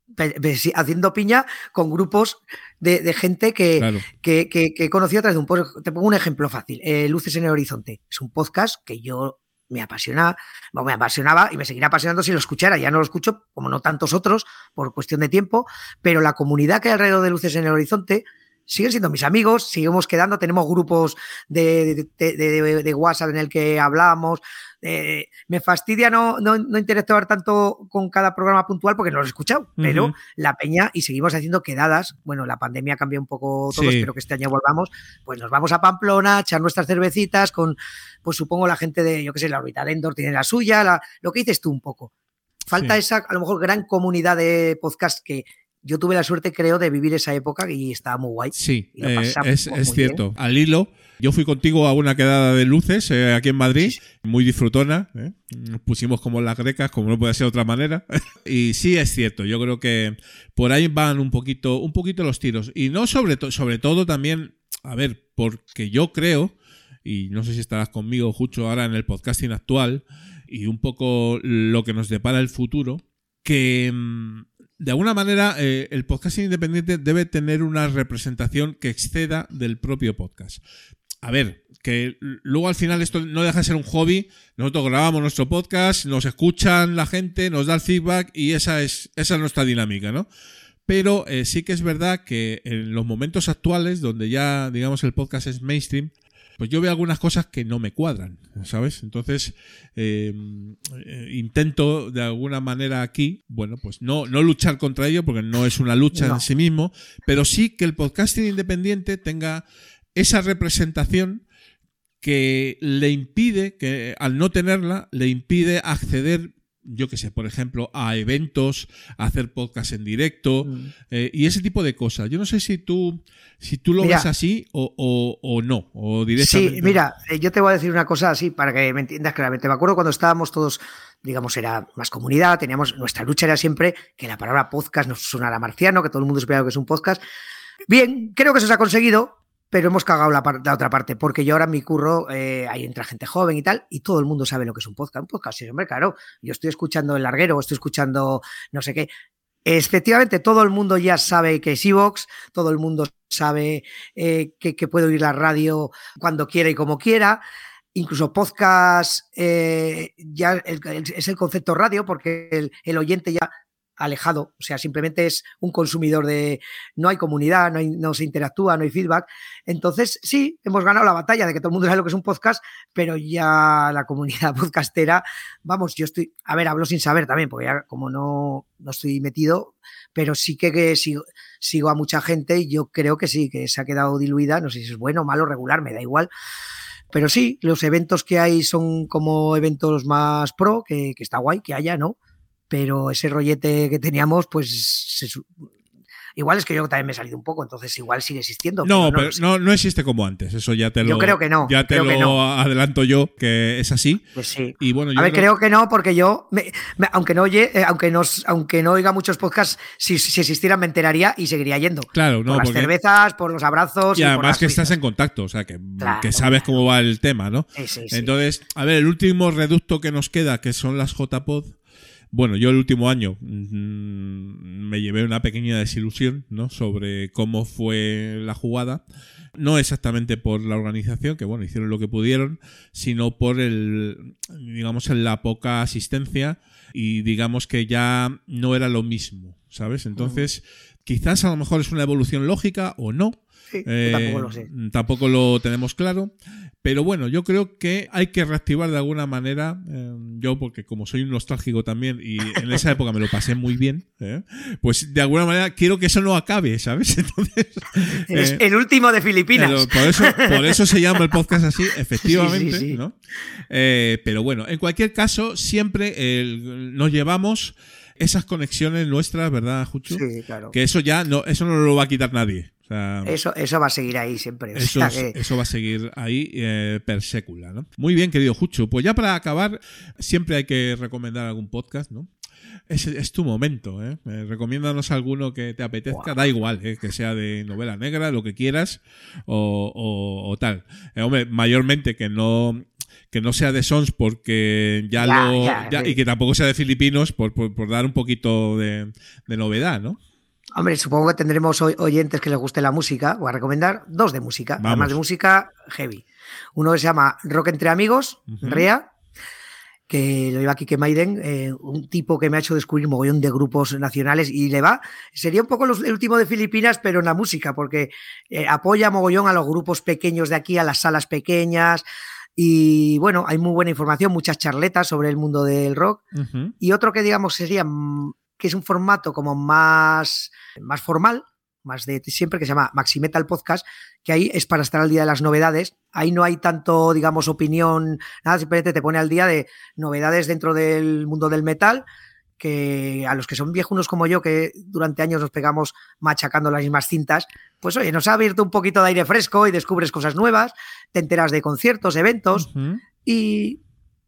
haciendo piña con grupos de, de gente que, Claro. que, que- que he conocido a través de un podcast. Te pongo un ejemplo fácil. eh, Luces en el Horizonte. Es un podcast que yo me apasiona, bueno, me apasionaba y me seguirá apasionando si lo escuchara. Ya no lo escucho, como no tantos otros, por cuestión de tiempo, pero la comunidad que hay alrededor de Luces en el Horizonte siguen siendo mis amigos, seguimos quedando, tenemos grupos de, de- de- WhatsApp en el que hablamos. eh, me fastidia no, no, no interactuar tanto con cada programa puntual porque no lo he escuchado, pero la peña y seguimos haciendo quedadas. Bueno, la pandemia cambió un poco todo, Sí. espero que este año volvamos. Pues nos vamos a Pamplona, a echar nuestras cervecitas con, pues supongo la gente de, yo qué sé, la Orbital Endor tiene la suya, la- lo que dices tú un poco. Falta Sí. esa, a lo mejor, gran comunidad de podcast que, yo tuve la suerte, creo, de vivir esa época y estaba muy guay. Sí, eh, es, es cierto. Al hilo, yo fui contigo a una quedada de luces eh, aquí en Madrid, muy disfrutona. ¿eh? Nos pusimos como las grecas, como no puede ser de otra manera. y sí es cierto, yo creo que por ahí van un poquito, un poquito los tiros. Y no sobre, sobre todo también, a ver, porque yo creo, y no sé si estarás conmigo, Jucho, ahora en el podcasting actual, y un poco lo que nos depara el futuro, que mm, de alguna manera, eh, el podcasting independiente debe tener una representación que exceda del propio podcast. A ver, que luego al final esto no deja de ser un hobby. Nosotros grabamos nuestro podcast, nos escuchan la gente, nos da el feedback y esa es, esa es nuestra dinámica, ¿no? Pero eh, sí que es verdad que en los momentos actuales, donde ya, digamos, el podcast es mainstream, pues yo veo algunas cosas que no me cuadran, ¿sabes? Entonces, eh, eh, intento de alguna manera aquí, bueno, pues no, no luchar contra ello, porque no es una lucha en sí mismo, pero sí que el podcasting independiente tenga esa representación que le impide, que al no tenerla, le impide acceder yo qué sé, por ejemplo, a eventos, a hacer podcast en directo mm. eh, y ese tipo de cosas. Yo no sé si tú, si tú lo ves así o, o, no, o directamente. Sí, mira, eh, yo te voy a decir una cosa así para que me entiendas claramente. Me acuerdo cuando estábamos todos, digamos, era más comunidad, teníamos, nuestra lucha era siempre que la palabra podcast nos sonara marciano, que todo el mundo supiera que es un podcast. Bien, creo que eso se ha conseguido, pero hemos cagado la, otra parte, porque yo ahora en mi curro, eh, ahí entra gente joven y tal, y todo el mundo sabe lo que es un podcast. Un podcast, sí, hombre, claro. Yo estoy escuchando El Larguero, estoy escuchando no sé qué. Efectivamente, todo el mundo ya sabe que es Evox, todo el mundo sabe eh, que, puede oír la radio cuando quiera y como quiera. Incluso podcast eh, ya es el concepto radio, porque el oyente ya alejado, o sea, simplemente es un consumidor de no hay comunidad, no, no, se interactúa, no hay feedback. Entonces, sí, hemos ganado la batalla de que todo el mundo sabe lo que es un podcast, pero ya la comunidad podcastera, vamos, yo estoy, a ver, hablo sin saber también, porque ya como no, no estoy metido, pero sí que, sigo, sigo, a mucha gente y yo creo que sí, que se ha quedado diluida, no sé si es bueno, malo, regular, me da igual. Pero sí, los eventos que hay son como eventos más pro, que, que está guay que haya, ¿no? Pero ese rollete que teníamos, pues igual es que yo también me he salido un poco, entonces igual sigue existiendo. No, pero, no, no, existe como antes, eso ya te lo. Yo creo que no. Ya te lo adelanto yo que es así. Pues sí. Y bueno, a ver, creo... que no, porque yo, aunque no oye, eh, aunque aunque no oiga muchos podcasts, si, si existieran me enteraría y seguiría yendo. Claro, no. Por las cervezas, por los abrazos. Y, además que estás en contacto, o sea, que, que sabes cómo va el tema, ¿no? Sí, sí, Entonces, a ver, el último reducto que nos queda, que son las JPod bueno, yo el último año me llevé una pequeña desilusión ¿no? sobre cómo fue la jugada. No exactamente por la organización, que bueno, hicieron lo que pudieron, sino por el, digamos, la poca asistencia y digamos que ya no era lo mismo, ¿sabes? Entonces, quizás a lo mejor es una evolución lógica o no, tampoco lo sé. Eh, tampoco lo tenemos claro. Pero bueno, yo creo que hay que reactivar de alguna manera. Eh, yo, porque como soy un nostálgico también y en esa época me lo pasé muy bien, ¿eh? pues de alguna manera quiero que eso no acabe, ¿sabes? Entonces. Es el último de Filipinas. Por eso, por eso se llama el podcast así, efectivamente. ¿no? pero bueno, en cualquier caso, siempre nos llevamos esas conexiones nuestras, ¿verdad, Jucho? Sí, claro. Que eso ya no, eso no lo va a quitar nadie eso, eso va a seguir ahí siempre. Eso, va a seguir ahí eh, per sécula, ¿no? Muy bien, querido Jucho. Pues ya para acabar, siempre hay que recomendar algún podcast, ¿no? Es, es tu momento, ¿eh? ¿eh? Recomiéndanos alguno que te apetezca, da igual, ¿eh? que sea de novela negra, lo que quieras, o, tal. Eh, hombre, mayormente que no que no sea de Sons porque ya, lo. y que tampoco sea de Filipinos por, por, dar un poquito de, de novedad, ¿no? Hombre, supongo que tendremos oyentes que les guste la música. Voy a recomendar dos de música, además de música heavy. Uno que se llama Rock entre Amigos, REA, que lo lleva Kike Maiden, eh, un tipo que me ha hecho descubrir un mogollón de grupos nacionales y le va. Sería un poco el último de Filipinas, pero en la música, porque eh, apoya mogollón a los grupos pequeños de aquí, a las salas pequeñas. Y bueno, hay muy buena información, muchas charletas sobre el mundo del rock. Y otro que digamos sería mm, que es un formato como más, más formal, más de siempre, que se llama Maxi Metal Podcast, que ahí es para estar al día de las novedades. Ahí no hay tanto, digamos, opinión, nada, simplemente te pone al día de novedades dentro del mundo del metal que a los que son viejunos como yo, que durante años nos pegamos machacando las mismas cintas, pues oye, nos ha abierto un poquito de aire fresco y descubres cosas nuevas, te enteras de conciertos, eventos y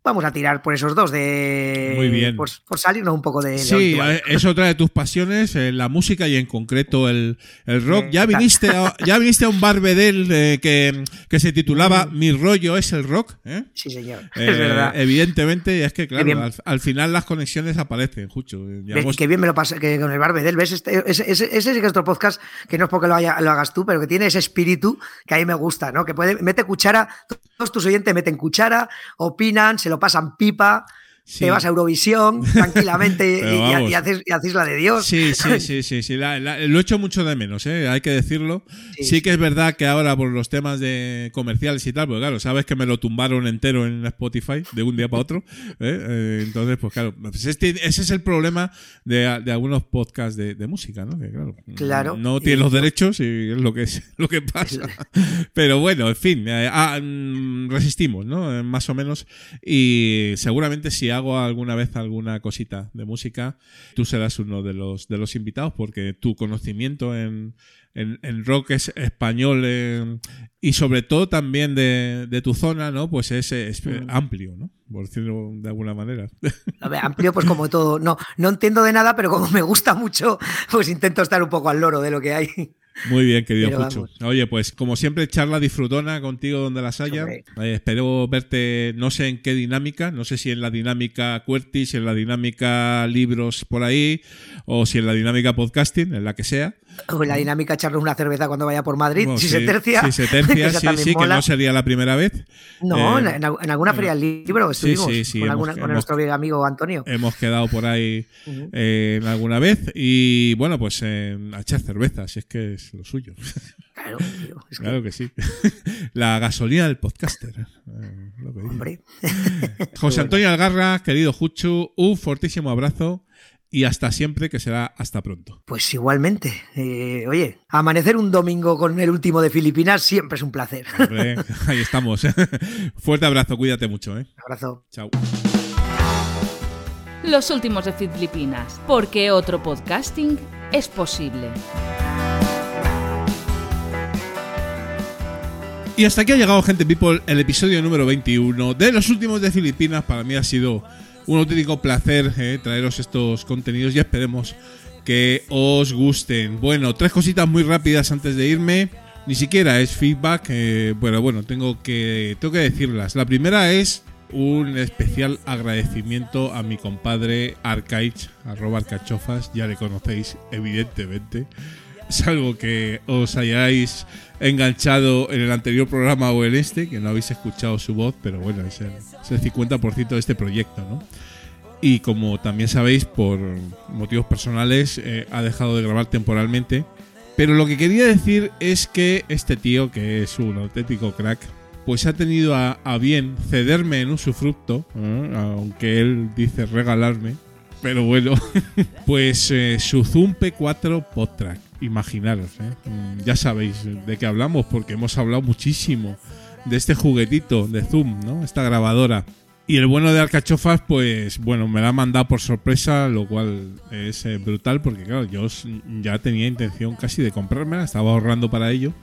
vamos a tirar por esos dos de Muy bien. Por, por salirnos un poco de, Sí, eh, es otra de tus pasiones, eh, la música y en concreto el, el rock. Ya viniste a, ya viniste a un barbedel eh, que, que se titulaba Mi rollo es el rock. ¿eh? Sí, señor, es verdad. Evidentemente, es que claro, al, al final las conexiones aparecen, Jucho. Digamos- Qué bien me lo pasé que con el Barbedel, ¿ves? Este- ese, ese- ese sí que es otro podcast que no es porque lo, haya- lo hagas tú, pero que tiene ese espíritu que a mí me gusta, ¿no? Que puede, mete cuchara, todos tus oyentes meten cuchara, opinan, se lo pasan pipa, Sí. te vas a Eurovisión tranquilamente y, y haces, y haces la de Dios. Sí, sí, sí, sí, sí. La- la- lo echo mucho de menos, ¿eh? hay que decirlo. Sí, Sí, que es verdad que ahora por los temas de comerciales y tal, pues claro, sabes que me lo tumbaron entero en Spotify de un día para otro. ¿eh? Eh, entonces, pues claro, pues este- ese es el problema de, de algunos podcasts de, de música, ¿no? Que, claro, Claro. No tienen los derechos y es lo que es lo que pasa. Pero bueno, en fin, eh, ah, mm, resistimos, ¿no? Eh, Más o menos. Y seguramente si hago alguna vez alguna cosita de música, tú serás uno de los, de los invitados porque tu conocimiento en, en, en rock es español eh, y sobre todo también de, de tu zona, ¿no? Pues es, es amplio, ¿no? Por decirlo de alguna manera. A ver, amplio, pues como todo. No, no entiendo de nada, pero como me gusta mucho, pues intento estar un poco al loro de lo que hay. Muy bien, querido vamos. Oye, pues como siempre, charla disfrutona contigo donde las haya. Eh, espero verte, no sé en qué dinámica, no sé si en la dinámica QWERTY, si en la dinámica libros por ahí, o si en la dinámica podcasting, en la que sea. En la dinámica echarnos una cerveza cuando vaya por Madrid, Bueno, si sí, se tercia. Si se tercia, sí, sí, que no sería la primera vez. No, Eh, en, alguna feria del libro estuvimos sí, sí, con, hemos- alguna- con hemos- nuestro amigo Antonio. Hemos quedado por ahí Ujú. eh, en alguna vez y bueno, pues eh, a echar cerveza, si es que es lo suyo. Claro, tío, es que- Claro que sí. La gasolina del podcaster. eh, lo que dice. Hombre. José Antonio Algarra, querido Juchu, un fortísimo abrazo y hasta siempre, que será hasta pronto. Pues igualmente. Eh, oye, amanecer un domingo con el último de Filipinas siempre es un placer. Hombre, ahí estamos. Fuerte abrazo, cuídate mucho. ¿eh? Un abrazo. Chao. Los últimos de Filipinas, porque otro podcasting es posible. Y hasta aquí ha llegado, gente people, el episodio número 21 de los últimos de Filipinas. Para mí ha sido un auténtico placer eh, traeros estos contenidos y esperemos que os gusten. Bueno, tres cositas muy rápidas antes de irme. Ni siquiera es feedback, eh, pero bueno, tengo que, tengo decirlas. La primera es un especial agradecimiento a mi compadre Arcaich, arroba arcachofas, ya le conocéis evidentemente, salvo que os hayáis enganchado en el anterior programa o en este, que no habéis escuchado su voz, pero bueno, es el, es el 50% de este proyecto, ¿no? Y como también sabéis, por motivos personales, eh, ha dejado de grabar temporalmente. Pero lo que quería decir es que este tío, que es un auténtico crack, pues ha tenido a, a bien cederme en usufructo, ¿eh? aunque él dice regalarme, pero bueno, pues eh, su Zoom P4 PodTrack. Imaginaros, ¿eh? Mm, ya sabéis de qué hablamos, porque hemos hablado muchísimo de este juguetito de Zoom. Esta grabadora. Y el bueno de Alcachofas, pues bueno, me la ha mandado por sorpresa, lo cual es eh, brutal, porque claro, yo ya tenía intención casi de comprármela, estaba ahorrando para ello.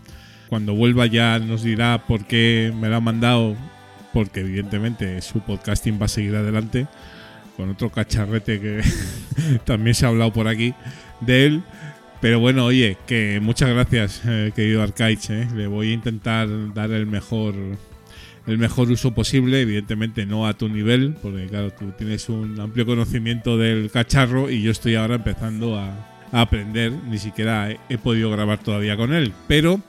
Cuando vuelva ya nos dirá por qué me la ha mandado, porque evidentemente su podcasting va a seguir adelante, con otro cacharrete que también se ha hablado por aquí de él. Pero bueno, oye, que muchas gracias, eh, querido Arcaich. eh. Le voy a intentar dar el mejor el mejor uso posible, evidentemente no a tu nivel, porque claro, tú tienes un amplio conocimiento del cacharro y yo estoy ahora empezando a, aprender, ni siquiera he, he podido grabar todavía con él, pero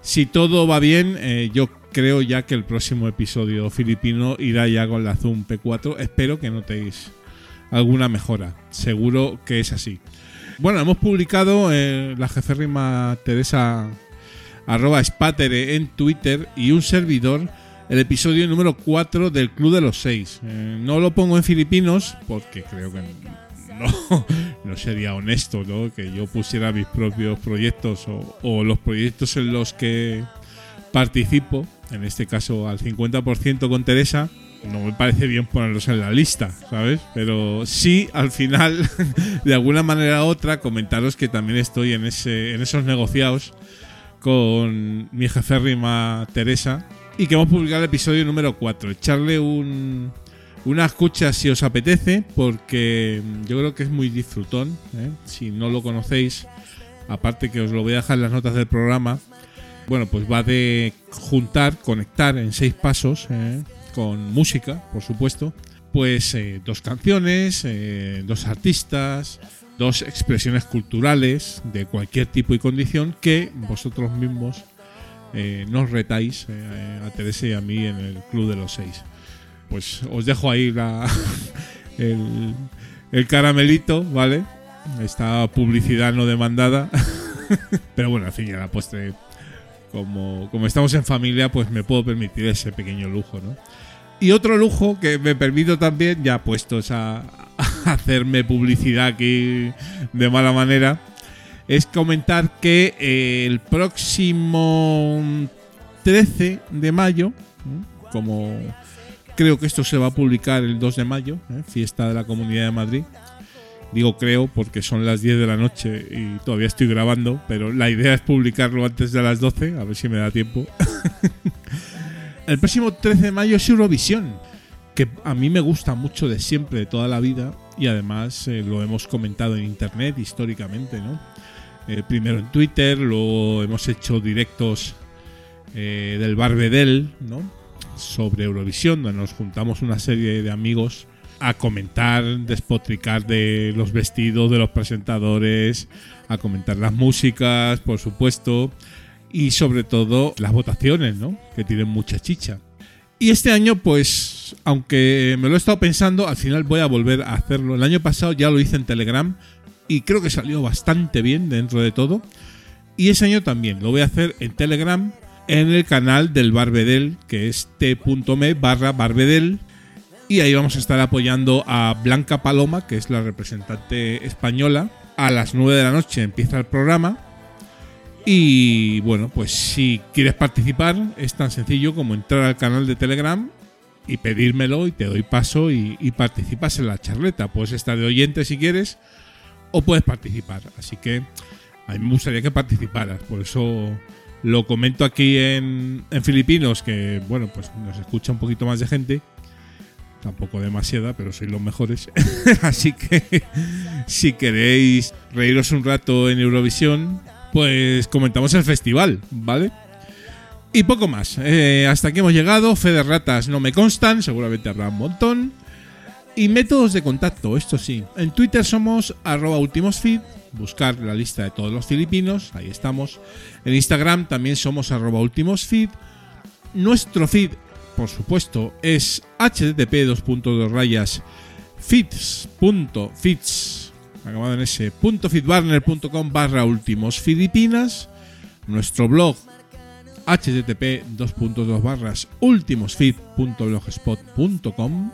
si todo va bien, eh, yo creo ya que el próximo episodio filipino irá ya con la Zoom P4, espero que notéis alguna mejora, seguro que es así. Bueno, hemos publicado eh, la jeférrima Teresa Spatere en Twitter y un servidor el episodio número 4 del Club de los Seis. Eh, no lo pongo en filipinos porque creo que no, no sería honesto ¿no? que yo pusiera mis propios proyectos o, o los proyectos en los que participo, en este caso al 50% con Teresa, no me parece bien ponerlos en la lista, ¿sabes? Pero sí, al final, de alguna manera u otra, comentaros que también estoy en, ese, en esos negociados con mi jeférrima Teresa y que hemos publicado el episodio número 4. Echarle un, una escucha si os apetece, porque yo creo que es muy disfrutón. ¿eh? Si no lo conocéis, aparte que os lo voy a dejar en las notas del programa, bueno, pues va de juntar, conectar en seis pasos, ¿eh? Con música, por supuesto, pues eh, dos canciones, dos artistas, dos expresiones culturales de cualquier tipo y condición que vosotros mismos nos retáis a Teresa y a mí en el Club de los Seis pues os dejo ahí la, el, caramelito, ¿vale? Esta publicidad no demandada. Pero bueno, al fin y a la postre, como, como estamos en familia, pues me puedo permitir ese pequeño lujo, ¿no? Y otro lujo que me permito también, ya puestos a, hacerme publicidad aquí de mala manera, es comentar que eh, el próximo 13 de mayo, como creo que esto se va a publicar el 2 de mayo, ¿eh? fiesta de la Comunidad de Madrid. Digo creo porque son las 10 de la noche y todavía estoy grabando, pero la idea es publicarlo antes de las 12, a ver si me da tiempo. el próximo 13 de mayo es Eurovisión, que a mí me gusta mucho de siempre, de toda la vida, y además eh, lo hemos comentado en internet históricamente, ¿no? Eh, primero en Twitter, luego hemos hecho directos del Barbedel, ¿no? sobre Eurovisión, donde nos juntamos una serie de amigos a comentar, despotricar de los vestidos de los presentadores, a comentar las músicas, por supuesto, y sobre todo las votaciones, ¿no? Que tienen mucha chicha. Y este año, pues, aunque me lo he estado pensando, al final voy a volver a hacerlo. El año pasado ya lo hice en Telegram y creo que salió bastante bien dentro de todo. Y ese año también lo voy a hacer en Telegram en el canal del Barbedel, que es t.me barra Barbedel. Y ahí vamos a estar apoyando a Blanca Paloma, que es la representante española. A las 9 de la noche empieza el programa. Y bueno, pues si quieres participar, es tan sencillo como entrar al canal de Telegram y pedírmelo y te doy paso y, participas en la charleta. Puedes estar de oyente si quieres o puedes participar. Así que a mí me gustaría que participaras. Por eso lo comento aquí en, en Filipinos, que bueno, pues nos escucha un poquito más de gente. Tampoco demasiada, pero sois los mejores. Así que si queréis reíros un rato en Eurovisión, pues comentamos el festival, ¿vale? Y poco más. Eh, hasta aquí hemos llegado. Fe no me constan, seguramente habrá un montón. Y métodos de contacto, esto sí. En Twitter somos arroba ultimosfeed, buscar la lista de todos los filipinos, ahí estamos. En Instagram también somos arroba ultimosfeed. Nuestro feed, por supuesto, es http feeds.feeds acabado en ese punto feedbarner.com barra últimos filipinas. Nuestro blog http barras ultimosfeed.blogspot.com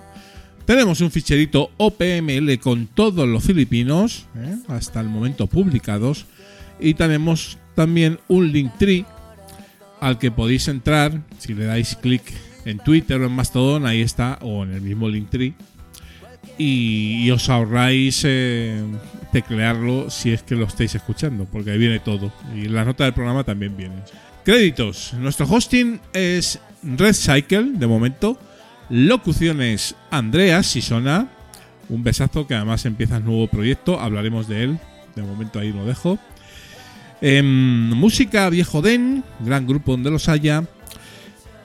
tenemos un ficherito OPML con todos los filipinos, ¿eh? hasta el momento publicados, y tenemos también un Linktree al que podéis entrar si le dais clic en Twitter o en Mastodon, ahí está, o en el mismo Linktree, y, os ahorráis eh, teclearlo si es que lo estáis escuchando, porque ahí viene todo, y la nota del programa también viene. Créditos. Nuestro hosting es Red Cycle, de momento. Locuciones Andrea Sisona. Un besazo que además empieza un nuevo proyecto. Hablaremos de él. De momento ahí lo dejo. Em, música Viejo Den, gran grupo donde los haya.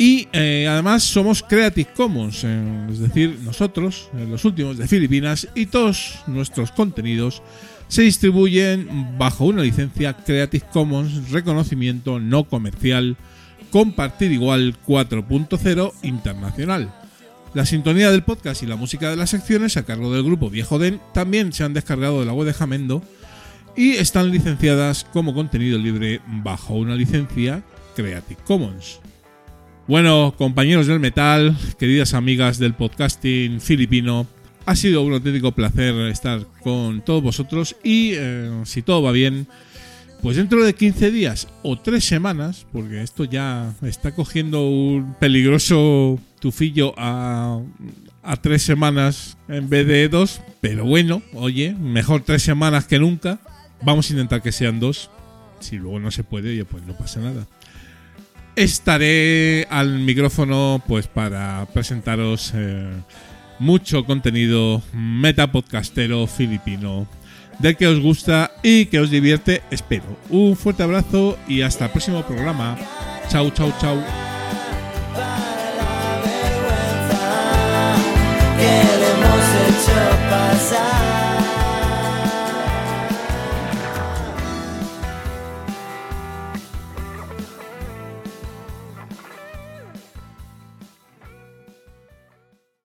Y eh, además somos Creative Commons, eh, es decir, nosotros, eh, los últimos de Filipinas, y todos nuestros contenidos se distribuyen bajo una licencia Creative Commons, reconocimiento no comercial, compartir igual 4.0 internacional. La sintonía del podcast y la música de las secciones a cargo del grupo Viejo Den también se han descargado de la web de Jamendo y están licenciadas como contenido libre bajo una licencia Creative Commons. Bueno, compañeros del metal, queridas amigas del podcasting filipino, ha sido un auténtico placer estar con todos vosotros y eh, si todo va bien, Pues dentro de 15 días o 3 semanas, porque esto ya está cogiendo un peligroso tufillo a, a 3 semanas en vez de 2, pero bueno, oye, mejor 3 semanas que nunca. Vamos a intentar que sean 2. Si luego no se puede, oye, pues no pasa nada. Estaré al micrófono pues para presentaros eh, mucho contenido metapodcastero filipino del que os gusta y que os divierte, espero. Un fuerte abrazo y hasta el próximo programa. Chau, chau, chau.